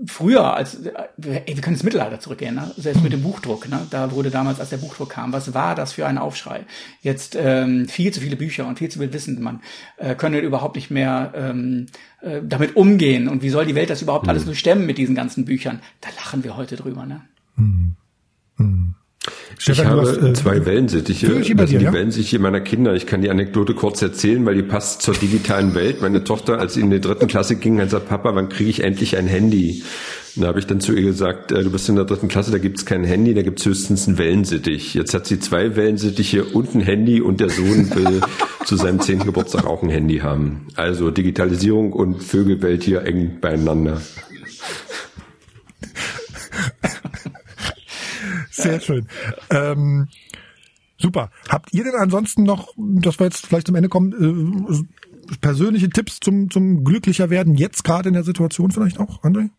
früher, als ey, wir können ins Mittelalter zurückgehen, ne? selbst mit dem Buchdruck, ne? da wurde damals, als der Buchdruck kam, was war das für ein Aufschrei? Jetzt ähm, viel zu viele Bücher und viel zu viel Wissen, man äh, können überhaupt nicht mehr ähm, äh, damit umgehen und wie soll die Welt das überhaupt mhm. alles nur stemmen mit diesen ganzen Büchern? Da lachen wir heute drüber. Ne? Mhm. Mhm. Ich habe hast, äh, zwei Wellensittiche. Das sind die ja? Wellensittiche meiner Kinder. Ich kann die Anekdote kurz erzählen, weil die passt zur digitalen Welt. Meine Tochter, als sie in die dritten Klasse ging, hat gesagt, Papa, wann kriege ich endlich ein Handy? Und da habe ich dann zu ihr gesagt, äh, du bist in der dritten Klasse, da gibt's kein Handy, da gibt's höchstens ein Wellensittich. Jetzt hat sie zwei Wellensittiche und ein Handy und der Sohn will <laughs> zu seinem zehnten Geburtstag auch ein Handy haben. Also Digitalisierung und Vögelwelt hier eng beieinander. <laughs> Sehr schön. Ähm, super. Habt ihr denn ansonsten noch, dass wir jetzt vielleicht zum Ende kommen, äh, persönliche Tipps zum, zum glücklicher werden, jetzt gerade in der Situation vielleicht auch, André?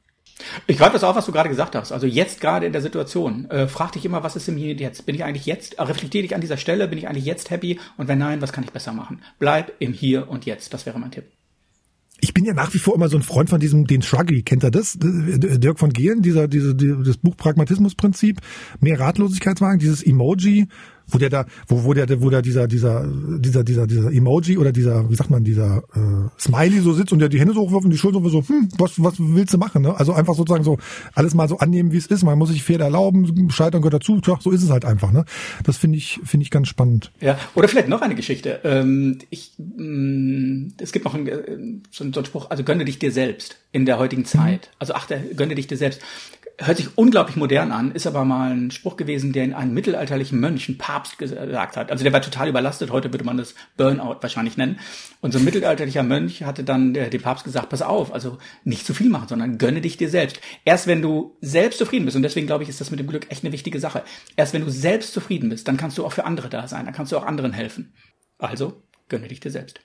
Ich greife das auf, was du gerade gesagt hast. Also jetzt gerade in der Situation. Äh, frag dich immer, was ist im Hier und Jetzt? Bin ich eigentlich jetzt, äh, reflektiere dich an dieser Stelle, bin ich eigentlich jetzt happy? Und wenn nein, was kann ich besser machen? Bleib im Hier und Jetzt. Das wäre mein Tipp. Ich bin ja nach wie vor immer so ein Freund von diesem, den Shruggy, kennt er das? Dirk von Gehlen, dieser, dieser, das Buch Pragmatismusprinzip, mehr Ratlosigkeitswagen, dieses Emoji, wo der da, wo, wo der, wo der dieser, dieser, dieser, dieser, dieser Emoji oder dieser, wie sagt man, dieser äh, Smiley so sitzt und der die Hände so hochwirft und die Schulter so, hm, was, was willst du machen? Ne? Also einfach sozusagen so alles mal so annehmen, wie es ist. Man muss sich Fehler erlauben, Scheitern gehört dazu. Tja, so ist es halt einfach. Ne? Das finde ich, finde ich ganz spannend. Ja, oder vielleicht noch eine Geschichte. Ähm, ich, mh, mm, es gibt noch einen, äh, so einen Spruch, also gönne dich dir selbst in der heutigen Zeit. Also achte, gönne dich dir selbst hört sich unglaublich modern an, ist aber mal ein Spruch gewesen, der in einem mittelalterlichen Mönch, ein Papst gesagt hat. Also der war total überlastet, heute würde man das Burnout wahrscheinlich nennen. Und so ein mittelalterlicher Mönch hatte dann der, dem Papst gesagt, pass auf, also nicht zu viel machen, sondern gönne dich dir selbst. Erst wenn du selbst zufrieden bist, und deswegen glaube ich, ist das mit dem Glück echt eine wichtige Sache. Erst wenn du selbst zufrieden bist, dann kannst du auch für andere da sein, dann kannst du auch anderen helfen. Also gönne dich dir selbst.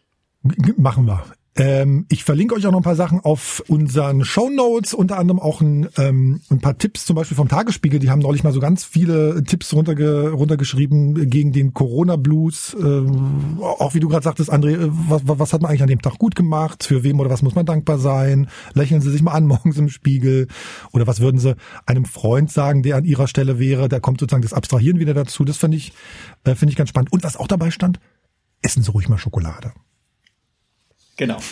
Machen wir. Ähm, ich verlinke euch auch noch ein paar Sachen auf unseren Show Notes, unter anderem auch ein, ähm, ein paar Tipps, zum Beispiel vom Tagesspiegel. Die haben neulich mal so ganz viele Tipps runterge runtergeschrieben gegen den Corona-Blues. Ähm, auch wie du gerade sagtest, André, äh, was, was hat man eigentlich an dem Tag gut gemacht? Für wem oder was muss man dankbar sein? Lächeln Sie sich mal an <laughs> morgens im Spiegel. Oder was würden Sie einem Freund sagen, der an Ihrer Stelle wäre? Da kommt sozusagen das Abstrahieren wieder dazu. Das finde ich, äh, finde ich ganz spannend. Und was auch dabei stand, essen Sie ruhig mal Schokolade. Genau. <laughs>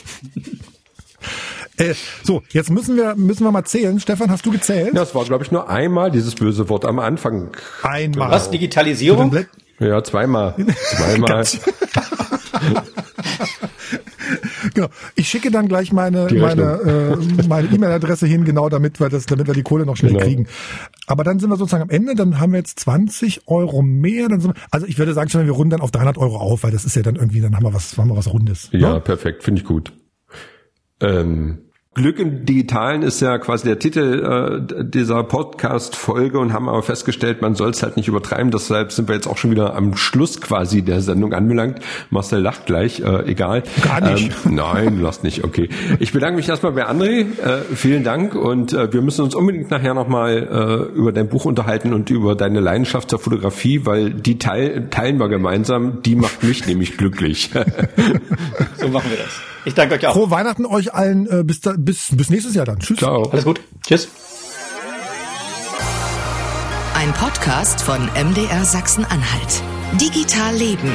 Äh, so, jetzt müssen wir müssen wir mal zählen. Stefan, hast du gezählt? Das war, glaube ich, nur einmal dieses böse Wort am Anfang. Einmal. Was? Digitalisierung? Ja, zweimal. <laughs> Zweimal. <laughs> genau. Ich schicke dann gleich meine meine äh, meine <laughs> E-Mail-Adresse hin, genau damit wir das, damit wir die Kohle noch schnell genau. kriegen. Aber dann sind wir sozusagen am Ende. Dann haben wir jetzt 20 Euro mehr. Dann sind wir, also ich würde sagen, schon, wir runden dann auf 300 Euro auf, weil das ist ja dann irgendwie, dann haben wir was, haben wir was Rundes. Ja, ne? perfekt, finde ich gut. Ähm, Glück im Digitalen ist ja quasi der Titel äh, dieser Podcast-Folge und haben aber festgestellt, man soll es halt nicht übertreiben. Deshalb sind wir jetzt auch schon wieder am Schluss quasi der Sendung anbelangt. Marcel lacht gleich, äh, egal. Gar nicht. Ähm, nein, lasst nicht, okay. Ich bedanke mich erstmal bei André. Äh, vielen Dank und äh, wir müssen uns unbedingt nachher nochmal äh, über dein Buch unterhalten und über deine Leidenschaft zur Fotografie, weil die teil, teilen wir gemeinsam. Die macht mich <laughs> nämlich glücklich. so machen wir das. Ich danke euch auch. Frohe Weihnachten euch allen. Äh, bis, da, bis, bis nächstes Jahr dann. Tschüss. Ciao. Alles gut. Tschüss. Ein Podcast von MDR Sachsen-Anhalt. Digital Leben.